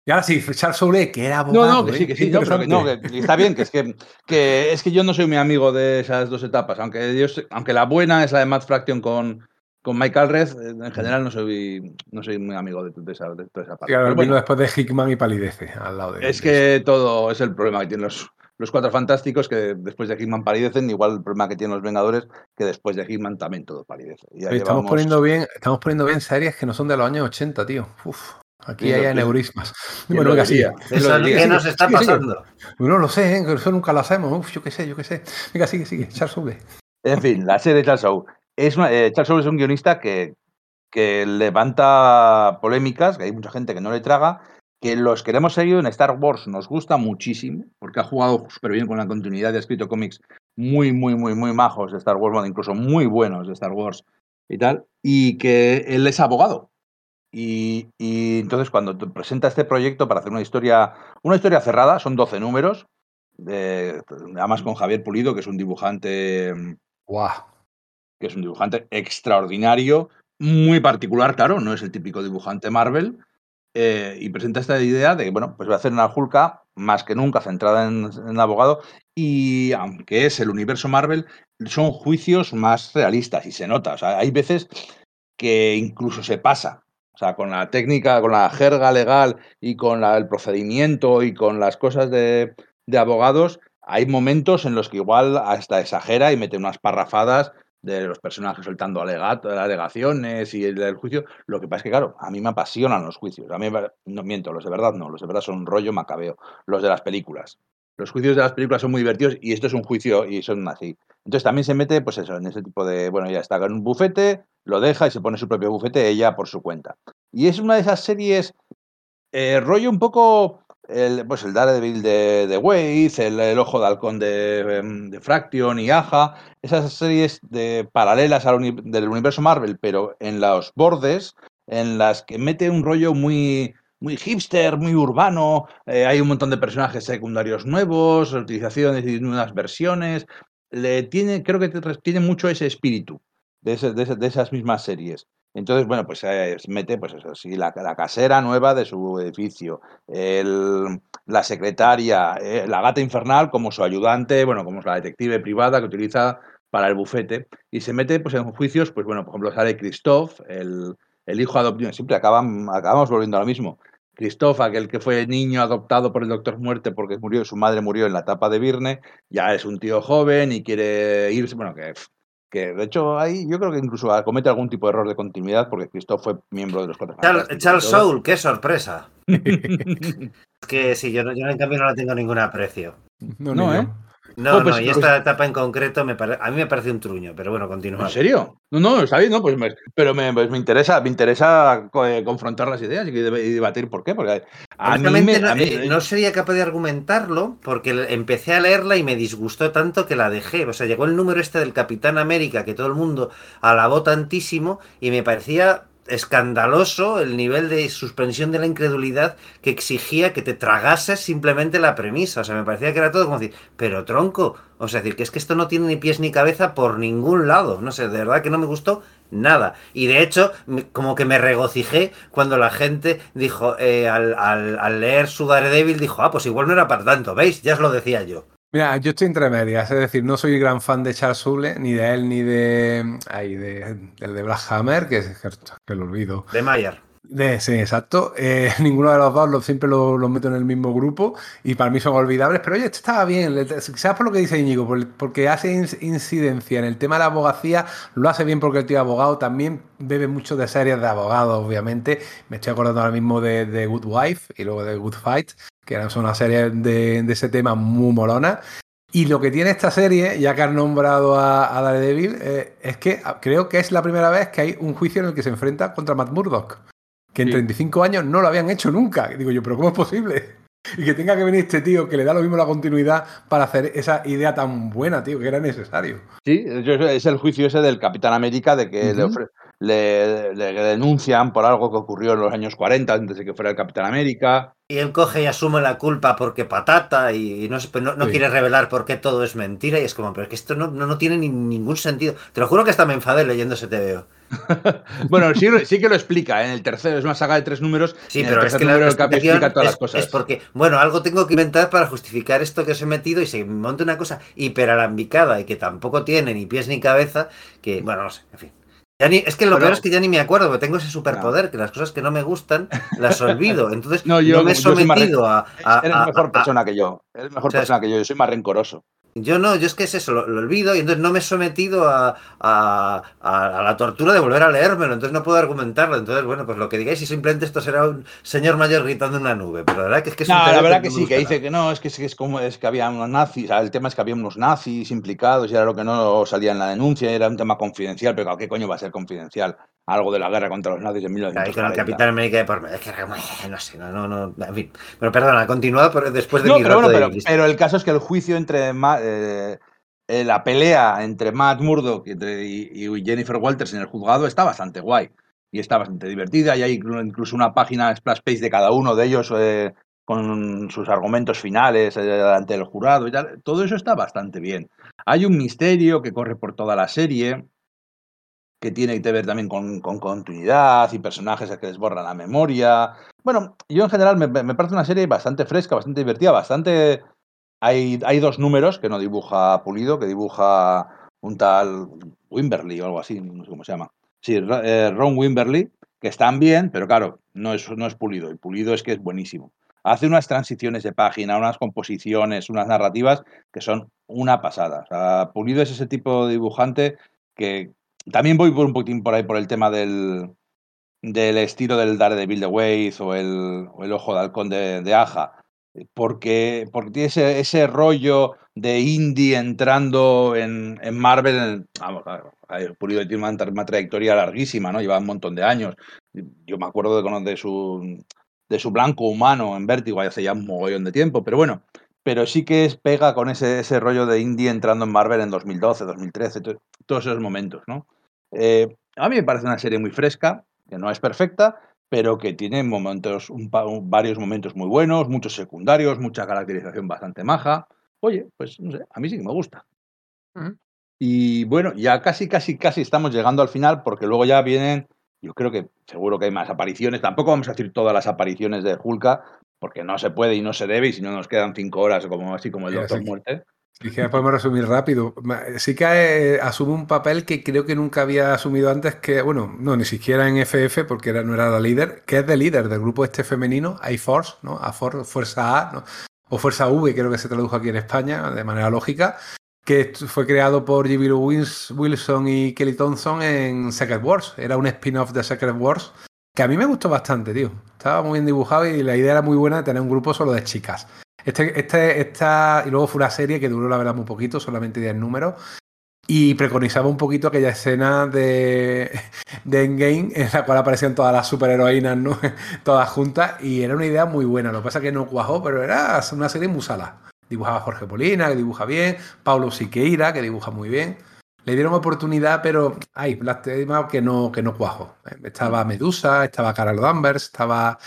Y ahora sí, Charles Soule, que era abogado. No, no, que sí, que sí. No, pero que, no, que está bien, que es que, que, es que yo no soy muy amigo de esas dos etapas. Aunque, yo, aunque la buena es la de Matt Fraction con, con Michael Red, en general no soy, no soy muy amigo de, de, esa, de toda esa parte. Claro, bueno, después de Hickman y palidece al lado de Es que todo es el problema que tienen los, los cuatro fantásticos, que después de Hickman palidecen, igual el problema que tienen los Vengadores, que después de Hickman también todo palidece. Estamos, llevamos... poniendo bien, estamos poniendo bien series que no son de los años 80, tío. Uf. Aquí hay aneurismas. Bueno, venga, sí. ¿Qué nos está pasando? No lo sé, ¿eh? eso nunca lo hacemos. Uf, yo qué sé, yo qué sé. Venga, sigue, sigue. Charles Soule. En fin, la serie de Charles Soule. Eh, Charles Soule es un guionista que, levanta polémicas, que hay mucha gente que no le traga, que los queremos seguir en Star Wars nos gusta muchísimo, porque ha jugado súper bien con la continuidad ha escrito cómics muy, muy, muy, muy majos de Star Wars, incluso muy buenos de Star Wars y tal, y que él es abogado. Y, entonces cuando presenta este proyecto para hacer una historia, una historia cerrada, son 12 números, de, además con Javier Pulido, que es un dibujante, wow. Que es un dibujante extraordinario, muy particular, claro, no es el típico dibujante Marvel, eh, y presenta esta idea de bueno, pues va a hacer una Hulka más que nunca centrada en, en abogado, y aunque es el universo Marvel, son juicios más realistas, y se nota, o sea, hay veces que incluso se pasa, o sea, con la técnica, con la jerga legal y con la, el procedimiento y con las cosas de, de, abogados, hay momentos en los que igual hasta exagera y mete unas parrafadas de los personajes soltando alegaciones y el, el, juicio. Lo que pasa es que, claro, a mí me apasionan los juicios. A mí, no miento, los de verdad no, los de verdad son un rollo macabeo. Los de las películas. Los juicios de las películas son muy divertidos y esto es un juicio y son así. Entonces también se mete, pues eso, en ese tipo de, bueno, ya está en un bufete, lo deja y se pone su propio bufete ella por su cuenta. Y es una de esas series, eh, rollo un poco, el, pues el Daredevil de, de Waze, el, Ojo de Halcón de, de, Fraction y Aja, esas series de, paralelas al del universo Marvel, pero en los bordes, en las que mete un rollo muy, muy hipster, muy urbano, eh, hay un montón de personajes secundarios nuevos, utilizaciones y nuevas versiones, le tiene, creo que tiene mucho ese espíritu de, de esas mismas series. Entonces, bueno, pues eh, mete, pues eso, sí, la, la, casera nueva de su edificio, el, la secretaria, eh, la gata infernal como su ayudante, bueno, como la detective privada que utiliza para el bufete, y se mete pues en juicios, pues bueno, por ejemplo, sale Christoph, el, el hijo adoptivo, siempre acaban, acabamos volviendo a lo mismo. Christoph, aquel que fue niño adoptado por el Doctor Muerte porque murió, su madre murió en la etapa de Virne, ya es un tío joven y quiere irse, bueno, que que de hecho ahí yo creo que incluso comete algún tipo de error de continuidad porque Christoph fue miembro de los cuatro Charles, Charles Soul, qué sorpresa. que sí, yo, yo en cambio no le tengo ningún aprecio. No, no, ¿eh? No, oh, pues, no, y esta pues, etapa en concreto me pare... a mí me parece un truño, pero bueno, continúa. ¿En serio? No, no, está bien, no, pues me... pero me, pues me, interesa, me interesa eh, confrontar las ideas y, debatir por qué, porque a mí, me, no, a mí... Eh, no, sería capaz de argumentarlo porque empecé a leerla y me disgustó tanto que la dejé. O sea, llegó el número este del Capitán América que todo el mundo alabó tantísimo y me parecía escandaloso el nivel de suspensión de la incredulidad que exigía que te tragases simplemente la premisa. O sea, me parecía que era todo como decir, pero tronco, o sea, decir que es que esto no tiene ni pies ni cabeza por ningún lado. No sé, de verdad que no me gustó nada. Y de hecho, como que me regocijé cuando la gente dijo, eh, al, al, leer su Daredevil, dijo, ah, pues igual no era para tanto, ¿veis? Ya os lo decía yo. Mira, yo estoy entre medias, es decir, no soy gran fan de Charles Soule, ni de él, ni de. Ay, de, del de Black Hammer, que, que lo olvido. De Mayer. De, sí, exacto. Eh, ninguno de los dos lo, siempre los lo meto en el mismo grupo y para mí son olvidables. Pero oye, esto estaba bien. ¿Sabes por lo que dice Íñigo? Porque hace incidencia en el tema de la abogacía, lo hace bien porque el tío abogado también bebe mucho de series de abogados, obviamente. Me estoy acordando ahora mismo de, de Good Wife y luego de Good Fight que son una serie de, de, ese tema muy molona. Y lo que tiene esta serie, ya que has nombrado a, a Daredevil, eh, es que creo que es la primera vez que hay un juicio en el que se enfrenta contra Matt Murdock. Que en sí. 35 años no lo habían hecho nunca. Digo yo, pero ¿cómo es posible? Y que tenga que venir este tío que le da lo mismo la continuidad para hacer esa idea tan buena, tío, que era necesario. Sí, es el juicio ese del Capitán América de que uh -huh. le, ofre, le, denuncian por algo que ocurrió en los años 40, antes de que fuera el Capitán América. Y él coge y asume la culpa porque patata y no, pues no, quiere revelar por qué todo es mentira. Y es como, pero es que esto no, no, tiene ningún sentido. Te lo juro que hasta me enfadé leyendo ese TVO. bueno, sí, sí, que lo explica. ¿eh? En el tercero es una saga de tres números. Sí, pero es que la explica todas las cosas. Es porque, bueno, algo tengo que inventar para justificar esto que os he metido y se monta una cosa hiperalambicada y que tampoco tiene ni pies ni cabeza. Que, bueno, no sé, en fin es que lo peor es que ya ni me acuerdo, porque tengo ese superpoder, que las cosas que no me gustan las olvido. Entonces no, yo, me he sometido a, Eres mejor persona que yo. Eres mejor persona que yo. Yo soy más rencoroso. Yo no, yo es que es eso, lo, olvido y entonces no me he sometido a, la tortura de volver a leérmelo, entonces no puedo argumentarlo. Entonces, bueno, pues lo que digáis y simplemente esto será un señor mayor gritando en una nube. Pero la verdad que es que es No, la verdad que, sí, que dice que no, es que, es, como es que había unos nazis, el tema es que había unos nazis implicados y era lo que no salía en la denuncia, era un tema confidencial, pero ¿qué coño va a ser confidencial? Algo de la guerra contra los nazis en 1940. con el Capitán América de por medio. Que no sé, no, no, no. En fin. Pero perdona, continúa después de no, pero, bueno, pero, el caso es que el juicio entre. Eh, eh, la pelea entre Matt Murdock y, Jennifer Walters en el juzgado está bastante guay. Y está bastante divertida. Y hay incluso una página splash page de cada uno de ellos eh, con sus argumentos finales ante el jurado y tal. Todo eso está bastante bien. Hay un misterio que corre por toda la serie que tiene que ver también con, continuidad y personajes a que les borra la memoria. Bueno, yo en general me, parece una serie bastante fresca, bastante divertida, bastante... Hay, hay dos números que no dibuja Pulido, que dibuja un tal Wimberly o algo así, no sé cómo se llama. Sí, eh, Ron Wimberly, que están bien, pero claro, no es, no es Pulido. Y Pulido es que es buenísimo. Hace unas transiciones de página, unas composiciones, unas narrativas que son una pasada. O sea, Pulido es ese tipo de dibujante que, también voy por un poquitín por ahí por el tema del, del estilo del Daredevil de Waze o el, o el Ojo de Halcón de, Aja. Porque, porque tiene ese, ese, rollo de indie entrando en, en Marvel. vamos, Pulido tiene una, trayectoria larguísima, ¿no? Lleva un montón de años. Yo me acuerdo de, de, su, de su blanco humano en Vértigo hace ya un mogollón de tiempo. Pero bueno, pero sí que es pega con ese, ese rollo de indie entrando en Marvel en 2012, 2013, todos esos momentos, ¿no? Eh, a mí me parece una serie muy fresca, que no es perfecta, pero que tiene momentos, varios momentos muy buenos, muchos secundarios, mucha caracterización bastante maja. Oye, pues no sé, a mí sí que me gusta. Y bueno, ya casi, casi, casi estamos llegando al final, porque luego ya vienen, yo creo que seguro que hay más apariciones. Tampoco vamos a decir todas las apariciones de Hulka, porque no se puede y no se debe, y si no nos quedan cinco horas, como así como el Doctor Muerte. Y que podemos resumir rápido. Sí que eh, asume un papel que creo que nunca había asumido antes, que, bueno, no, ni siquiera en FF, porque era, no era la líder, que es de líder del grupo este femenino, I-Force, ¿no? A Fuerza A, ¿no? o Fuerza V, creo que se tradujo aquí en España, de manera lógica, que fue creado por J.B. Wilson y Kelly Thompson en Secret Wars. Era un spin-off de Secret Wars que a mí me gustó bastante, tío. Estaba muy bien dibujado y la idea era muy buena de tener un grupo solo de chicas. Este, este, esta, y luego fue una serie que duró la verdad muy poquito, solamente 10 números. Y preconizaba un poquito aquella escena de, de Endgame en la cual aparecían todas las superheroínas, ¿no? todas juntas. Y era una idea muy buena. Lo que pasa es que no cuajó, pero era una serie musala. Dibujaba Jorge Polina, que dibuja bien. Paulo Siqueira, que dibuja muy bien. Le dieron oportunidad, pero hay lástima que no, que no cuajo. Estaba Medusa, estaba Carol Danvers, estaba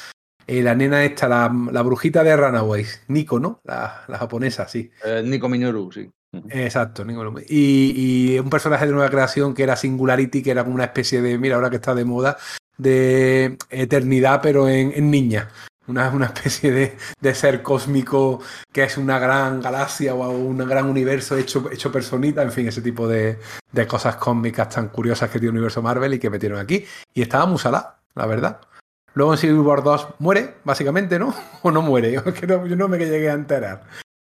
eh, la nena esta, la, brujita de Runaways, Nico, ¿no? La, japonesa, sí. Eh, Nico Minoru, sí. Exacto, Nico y, y, un personaje de nueva creación que era Singularity, que era como una especie de, mira, ahora que está de moda, de eternidad, pero en niña una, una especie de, de, ser cósmico que es una gran galaxia o un gran universo hecho, hecho personita, en fin, ese tipo de, de cosas cósmicas tan curiosas que tiene el universo Marvel y que metieron aquí. Y estaba Musala, la verdad. Luego en Civil War 2 muere, básicamente, ¿no? O no muere, yo no me llegué a enterar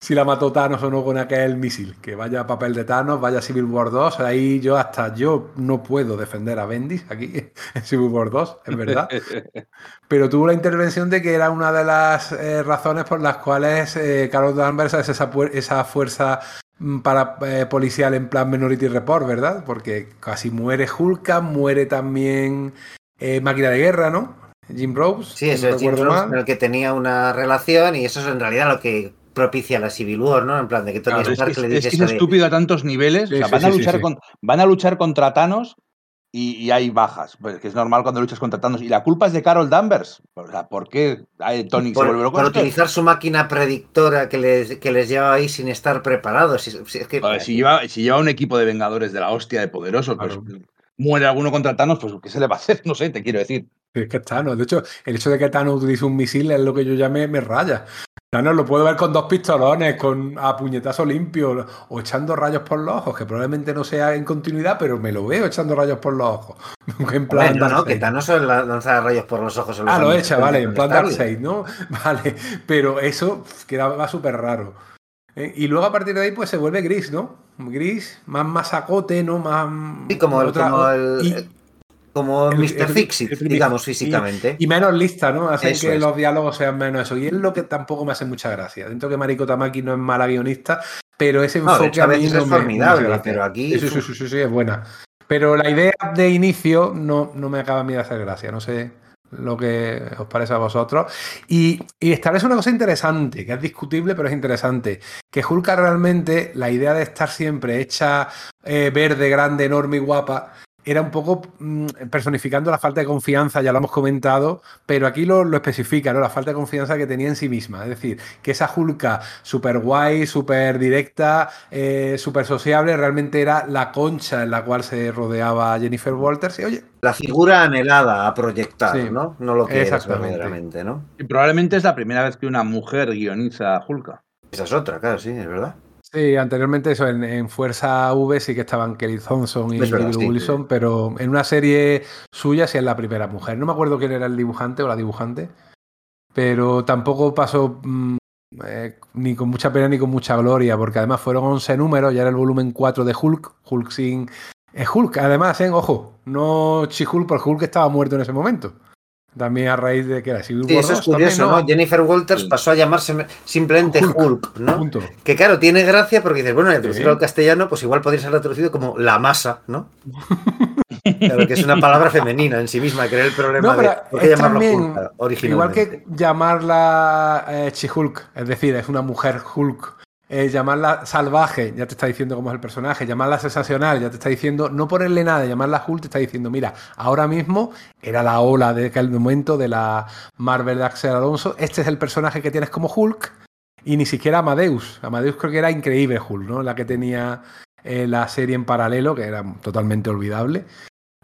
si la mató Thanos o no con aquel misil. Que vaya papel de Thanos, vaya Civil War 2. Ahí yo hasta yo no puedo defender a Bendis aquí en Civil War 2, es verdad. Pero tuvo la intervención de que era una de las eh, razones por las cuales eh, Carlos Danvers es esa, esa fuerza mm, para eh, policial en plan Minority Report, ¿verdad? Porque casi muere Hulk, muere también Máquina de Guerra, ¿no? Jim Rose. Sí, es el Jim Rose con el que tenía una relación y eso es en realidad lo que propicia la Civil War, ¿no? En plan de que Tony Stark es, le dice. Es, que es estúpido a tantos niveles. van, a luchar Con, van a luchar contra Thanos y, hay bajas, pues que es normal cuando luchas contra Thanos. Y la culpa es de Carol Danvers. O sea, ¿por qué Tony por, se vuelve loco? Por utilizar su máquina predictora que les, que les lleva ahí sin estar preparados. Si, si, lleva, si lleva un equipo de Vengadores de la hostia de poderosos, pues muere alguno contra Thanos, pues ¿qué se le va a hacer? No sé, te quiero decir. Es que Thanos, de hecho, el hecho de que Thanos utilice un misil es lo que yo llamé me raya. Thanos lo puedo ver con dos pistolones, con a puñetazo limpio o echando rayos por los ojos, que probablemente no sea en continuidad, pero me lo veo echando rayos por los ojos. en plan no, no, que Thanos lanza rayos por los ojos. ah, lo echa, vale, en plan Darkseid, ¿no? Vale, pero eso quedaba súper raro. ¿eh? Y luego a partir de ahí pues se vuelve gris, ¿no? Gris, más masacote, ¿no? Más... Sí, como, el, como el, como Mr. Fixit, digamos, físicamente. Y, menos lista, ¿no? Hacen que los diálogos sean menos eso. Y es lo que tampoco me hace mucha gracia. Dentro que Mariko Tamaki no es mala guionista, pero ese enfoque a, veces es formidable, pero aquí. Sí, sí, sí, sí, es buena. Pero la idea de inicio no, no me acaba a mí de hacer gracia. No sé lo que os parece a vosotros. Y, y establece una cosa interesante, que es discutible, pero es interesante. Que Hulka realmente, la idea de estar siempre hecha eh, verde, grande, enorme y guapa, era un poco mm, personificando la falta de confianza, ya lo hemos comentado, pero aquí lo, especifica, ¿no? La falta de confianza que tenía en sí misma. Es decir, que esa Hulka súper guay, súper directa, eh, súper sociable, realmente era la concha en la cual se rodeaba Jennifer Walters. Y oye. La figura anhelada a proyectar, ¿no? No lo que es verdaderamente, ¿no? Y probablemente es la primera vez que una mujer guioniza a Hulka. Esa es otra, claro, sí, es verdad. Sí, anteriormente eso, en, Fuerza V sí que estaban Kelly Thompson y Wilson, pero en una serie suya sí es la primera mujer. No me acuerdo quién era el dibujante o la dibujante, pero tampoco pasó mm, eh, ni con mucha pena ni con mucha gloria, porque además fueron 11 números, ya era el volumen 4 de Hulk, Hulk sin... Es Hulk, además, ¿eh? ojo, no Chi-Hulk, porque Hulk estaba muerto en ese momento. También a raíz de que era Civil sí, eso es curioso, ¿no? Jennifer Walters pasó a llamarse simplemente Hulk, ¿no? Que claro, tiene gracia porque dices, bueno, en el al castellano, pues igual podría ser traducido como la masa, ¿no? claro, que es una palabra femenina en sí misma, que era el problema de por qué llamarlo Hulk originalmente. Igual que llamarla eh, Chi-Hulk, es decir, es una mujer Hulk eh, llamarla salvaje, ya te está diciendo cómo es el personaje, llamarla sensacional, ya te está diciendo, no ponerle nada, llamarla Hulk, te está diciendo, mira, ahora mismo era la ola de aquel momento de la Marvel de Axel Alonso, este es el personaje que tienes como Hulk, y ni siquiera Amadeus. Amadeus creo que era increíble Hulk, ¿no? La que tenía eh, la serie en paralelo, que era totalmente olvidable.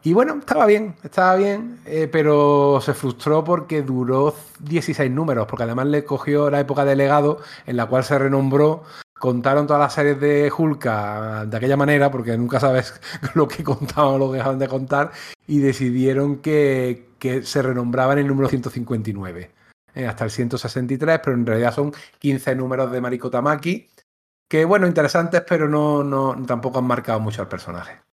Y bueno, estaba bien, estaba bien, eh, pero se frustró porque duró 16 números, porque además le cogió la época de legado en la cual se renombró. Contaron todas las series de Hulka de aquella manera, porque nunca sabes lo que contaban o lo que dejaban de contar, y decidieron que, se renombraba en el número 159, eh, hasta el 163, pero en realidad son 15 números de Mariko Tamaki, que bueno, interesantes, pero no tampoco han marcado mucho al personaje.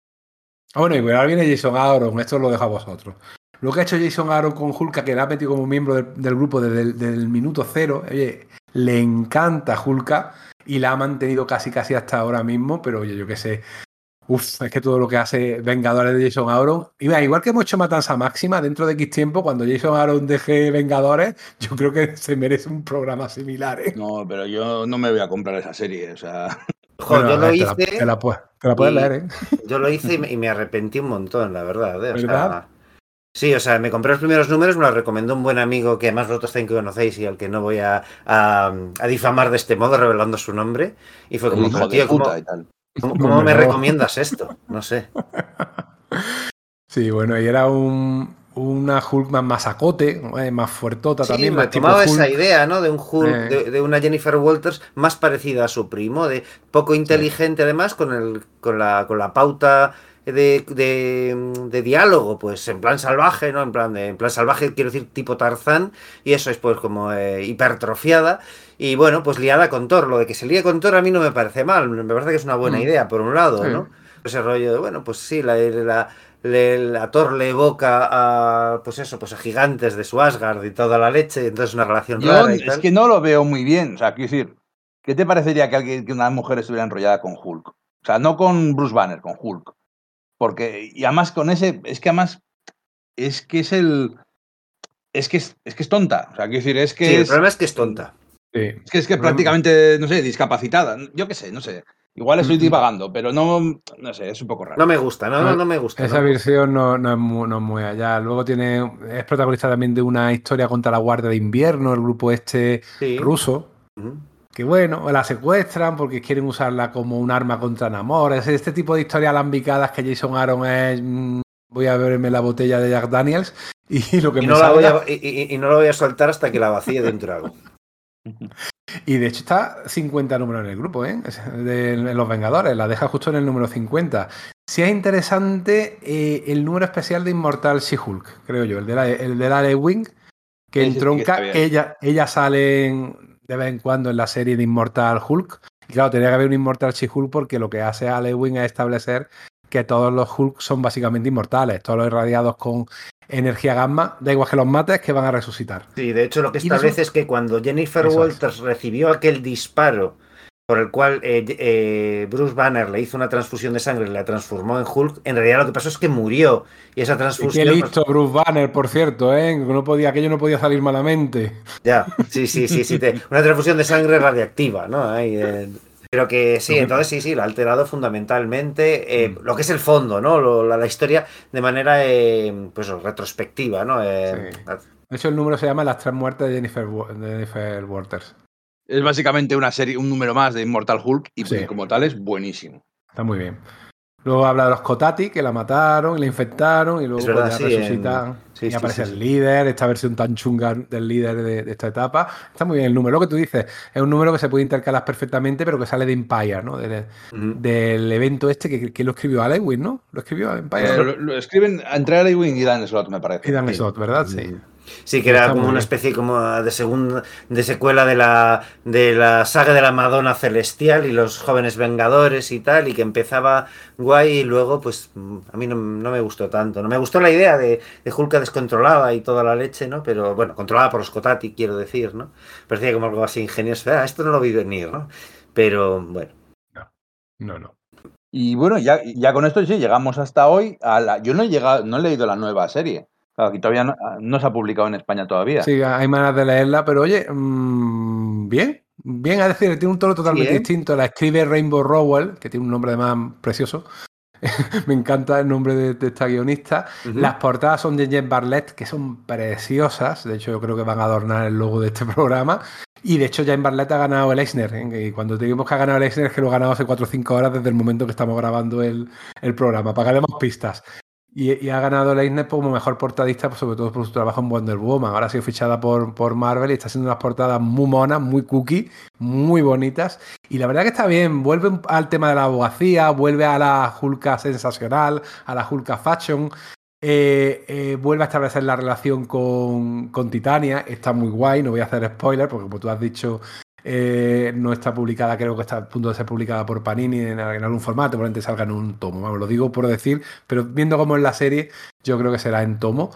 Bueno, y ahora viene Jason Aaron, esto lo dejo a vosotros. Lo que ha hecho Jason Aaron con Hulka, que la ha metido como miembro del, grupo desde el minuto cero, oye, le encanta Hulka y la ha mantenido casi casi hasta ahora mismo, pero oye, yo qué sé. Uf, es que todo lo que hace Vengadores de Jason Aaron. Y igual que hemos hecho Matanza Máxima, dentro de X tiempo, cuando Jason Aaron deje Vengadores, yo creo que se merece un programa similar. ¿eh? No, pero yo no me voy a comprar esa serie, o sea. yo lo hice. Te la, puedes leer, ¿eh? Yo lo hice y me, arrepentí un montón, la verdad. ¿eh? sí, o sea, me compré los primeros números, me lo recomendó un buen amigo que además vosotros también que conocéis y al que no voy a, a, difamar de este modo, revelando su nombre. Y fue como, tío, ¿cómo, me recomiendas esto? No sé. Sí, bueno, y era un, una Hulk más masacote, eh, más fuertota también. Me tomaba esa idea, ¿no? De un Hulk, eh. de, una Jennifer Walters más parecida a su primo, de poco inteligente además, con, el, con, la, con la pauta de, de, diálogo, pues en plan salvaje, ¿no? En plan, de, en plan salvaje, quiero decir, tipo Tarzán, y eso es pues como eh, hipertrofiada. Y bueno, pues liada con Thor. Lo de que se líe con Thor a mí no me parece mal, me parece que es una buena mm. idea, por un lado, ¿no? Ese rollo de, bueno, pues sí, la, la la Thor le evoca a pues eso, pues a gigantes de su Asgard y toda la leche, entonces una relación rara Es que no lo veo muy bien, o sea, quiero decir, ¿qué te parecería que alguien que una mujer estuviera enrollada con Hulk? O sea, no con Bruce Banner, con Hulk. Porque y además con ese es que además es que es el es que es, que es tonta, o sea, quiero decir, es que sí, el problema es que es tonta. Es que es que prácticamente, no sé, discapacitada. Yo qué sé, no sé. Igual estoy divagando, pero no, no sé, es un poco raro. No me gusta, no, no, no me gusta. Esa versión no, no, es muy, no, es muy, allá. Luego tiene, es protagonista también de una historia contra la Guardia de Invierno, el grupo este sí. ruso. Uh -huh. Que bueno, la secuestran porque quieren usarla como un arma contra Namor. Es este tipo de historias alambicadas que Jason Aaron es. Mmm, voy a beberme la botella de Jack Daniels y lo que y me no, salga... la voy a, y, y, no la voy a soltar hasta que la vacíe dentro de algo. Y de hecho está 50 números en el grupo, ¿eh? De, Los Vengadores, la deja justo en el número 50. Si es interesante eh, el número especial de Inmortal She-Hulk, creo yo, el de la, el de la Wing, que sí, entronca, sí, que ella, ella sale en, de vez en cuando en la serie de Inmortal Hulk. Y claro, tenía que haber un Inmortal She-Hulk porque lo que hace Wing es establecer que todos los Hulk son básicamente inmortales, todos los irradiados con energía gamma, da igual que los mates, que van a resucitar. Sí, de hecho lo que establece es que cuando Jennifer Eso Walters es. recibió aquel disparo por el cual eh, eh, Bruce Banner le hizo una transfusión de sangre y la transformó en Hulk, en realidad lo que pasó es que murió. Y esa transfusión. Y qué listo Bruce Banner, por cierto, ¿eh? No podía, aquello no podía salir malamente. Ya, sí, sí, sí, sí. Te, una transfusión de sangre radiactiva, ¿no? Ahí, eh, pero que sí, entonces sí, sí, lo ha alterado fundamentalmente eh, Mm. lo que es el fondo, ¿no? Lo, la, la, historia de manera eh, pues retrospectiva, ¿no? Eh, sí. De hecho, el número se llama Las tres muertes de Jennifer, de Jennifer Waters. Es básicamente una serie, un número más de Immortal Hulk y sí. como tal es buenísimo. Está muy bien. Luego habla de los Kotati, que la mataron y la infectaron y luego verdad, pues, ya sí, resucitan. En... Sí, y aparece el líder, esta versión tan chunga del líder de, de, esta etapa. Está muy bien el número. Lo que tú dices, es un número que se puede intercalar perfectamente, pero que sale de Empire, ¿no? Del, uh -huh. del evento este que, que, lo escribió Alewin, ¿no? Lo escribió Empire. Eh, lo, lo, escriben entre Alewin y Dan Slott, me parece. Y Dan Slott, ¿verdad? Sí. sí. Sí, que era como una especie como de segunda, de secuela de la, de la saga de la Madonna Celestial y los jóvenes Vengadores y tal, y que empezaba guay y luego, pues, a mí no, no me gustó tanto. No me gustó la idea de, de Hulk descontrolada y toda la leche, ¿no? Pero, bueno, controlada por los Kotati, quiero decir, ¿no? Parecía como algo así ingenioso. Ah, esto no lo vi venir, ¿no? Pero, bueno. No, no, no. Y bueno, ya, ya con esto sí, llegamos hasta hoy. A la, yo no he llegado, no he leído la nueva serie. Claro, aquí todavía no, no, se ha publicado en España todavía. Sí, hay maneras de leerla, pero oye, mmm, bien, bien, es decir, tiene un tono totalmente sí, ¿eh? distinto. La escribe Rainbow Rowell, que tiene un nombre además precioso. Me encanta el nombre de, de esta guionista. Uh -huh. Las portadas son de Jen Barlett, que son preciosas. De hecho, yo creo que van a adornar el logo de este programa. Y de hecho, Jen Barlett ha ganado el Eisner. ¿eh? Y cuando te digo que ha ganado el Eisner, es que lo ha ganado hace 4 o 5 horas desde el momento que estamos grabando el, el programa. Para que demos pistas. Y, ha ganado Leisner como mejor portadista, pues sobre todo por su trabajo en Wonder Woman. Ahora ha sido fichada por, por Marvel y está haciendo unas portadas muy monas, muy cookie, muy bonitas. Y la verdad que está bien. Vuelve al tema de la abogacía, vuelve a la Hulka sensacional, a la Hulka fashion. Eh, eh, vuelve a establecer la relación con, con Titania. Está muy guay, no voy a hacer spoiler, porque como tú has dicho, eh, no está publicada, creo que está a punto de ser publicada por Panini en, en algún formato, probablemente salga en un tomo, vamos, lo digo por decir, pero viendo cómo es la serie, yo creo que será en tomo.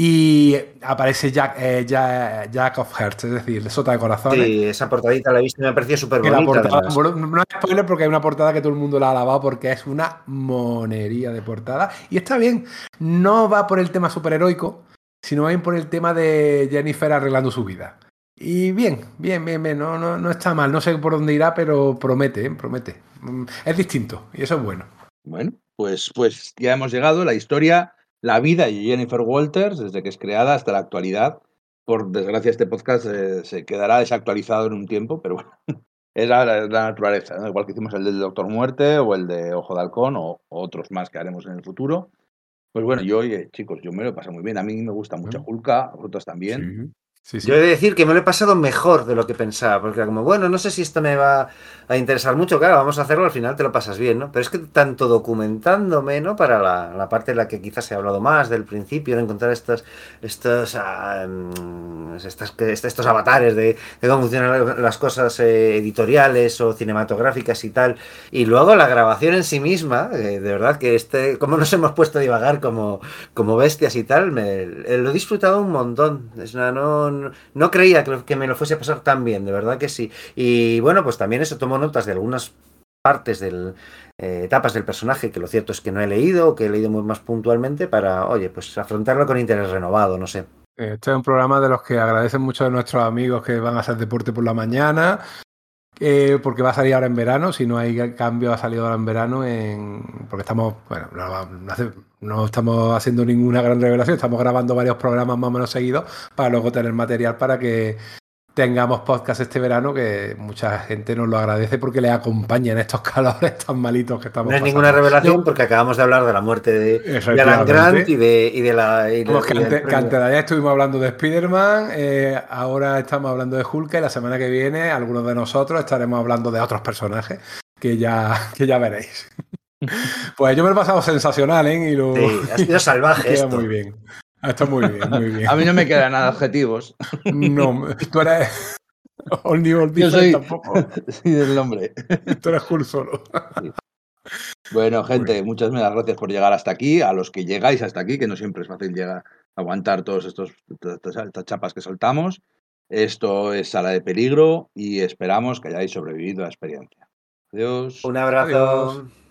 Y aparece Jack, eh, Jack, Jack, of Hearts, es decir, Sota de Corazones. Sí, esa portadita la he visto y me ha parecido súper bonita. Portada, no es spoiler porque hay una portada que todo el mundo la ha alabado porque es una monería de portada. Y está bien, no va por el tema superheroico, sino va bien por el tema de Jennifer arreglando su vida. Y bien, bien, bien, bien, no, no, no está mal. No sé por dónde irá, pero promete, ¿eh? promete. Es distinto y eso es bueno. Bueno, pues, pues ya hemos llegado. La historia, la vida de Jennifer Walters, desde que es creada hasta la actualidad. Por desgracia, este podcast eh, se quedará desactualizado en un tiempo, pero bueno, es la, la, la naturaleza. ¿no? Igual que hicimos el del Doctor Muerte o el de Ojo de Halcón o, o otros más que haremos en el futuro. Pues bueno, yo, oye, chicos, yo me lo paso muy bien. A mí me gusta mucho Hulka, a vosotros también. Yo he de decir que me lo he pasado mejor de lo que pensaba, porque era como, bueno, no sé si esto me va a interesar mucho, claro, vamos a hacerlo, al final te lo pasas bien, ¿no? Pero es que tanto documentándome, ¿no? Para la, parte en la que quizás he hablado más del principio, de encontrar estos, estos, uh, estas, estos avatares de, cómo funcionan las cosas eh, editoriales o cinematográficas y tal, y luego la grabación en sí misma, eh, de verdad que este, como nos hemos puesto a divagar como, como bestias y tal, me, lo he disfrutado un montón, es una, no, no, creía que, me lo fuese a pasar tan bien, de verdad que sí. Y bueno, pues también eso tomo notas de algunas partes del eh, etapas del personaje que lo cierto es que no he leído, que he leído muy más puntualmente para, oye, pues afrontarlo con interés renovado, no sé. Este es un programa de los que agradecen mucho a nuestros amigos que van a hacer deporte por la mañana, eh, porque va a salir ahora en verano, si no hay cambio ha salido ahora en verano, porque estamos, bueno, no, no, estamos haciendo ninguna gran revelación, estamos grabando varios programas más o menos seguidos para luego tener material para que tengamos podcast este verano, que mucha gente nos lo agradece porque le acompaña en estos calores tan malitos que estamos No es ninguna revelación porque acabamos de hablar de la muerte de, Alan Grant y de, y de la... Y que, antes, de ayer estuvimos hablando de Spider-Man, eh, ahora estamos hablando de Hulk y la semana que viene algunos de nosotros estaremos hablando de otros personajes que ya, que ya veréis. Pues yo me he pasado sensacional, ¿eh? Y lo, sí, ha sido salvaje. esto. muy bien. Ah, está muy bien, muy bien. A mí no me quedan nada adjetivos. No, tú eres. All New Yo soy... tampoco. Sí, del nombre. Tú eres cool solo. Bueno, gente, muchas gracias por llegar hasta aquí. A los que llegáis hasta aquí, que no siempre es fácil llegar a aguantar todos estos estas chapas que soltamos. Esto es Sala de Peligro y esperamos que hayáis sobrevivido a la experiencia. Adiós. Un abrazo.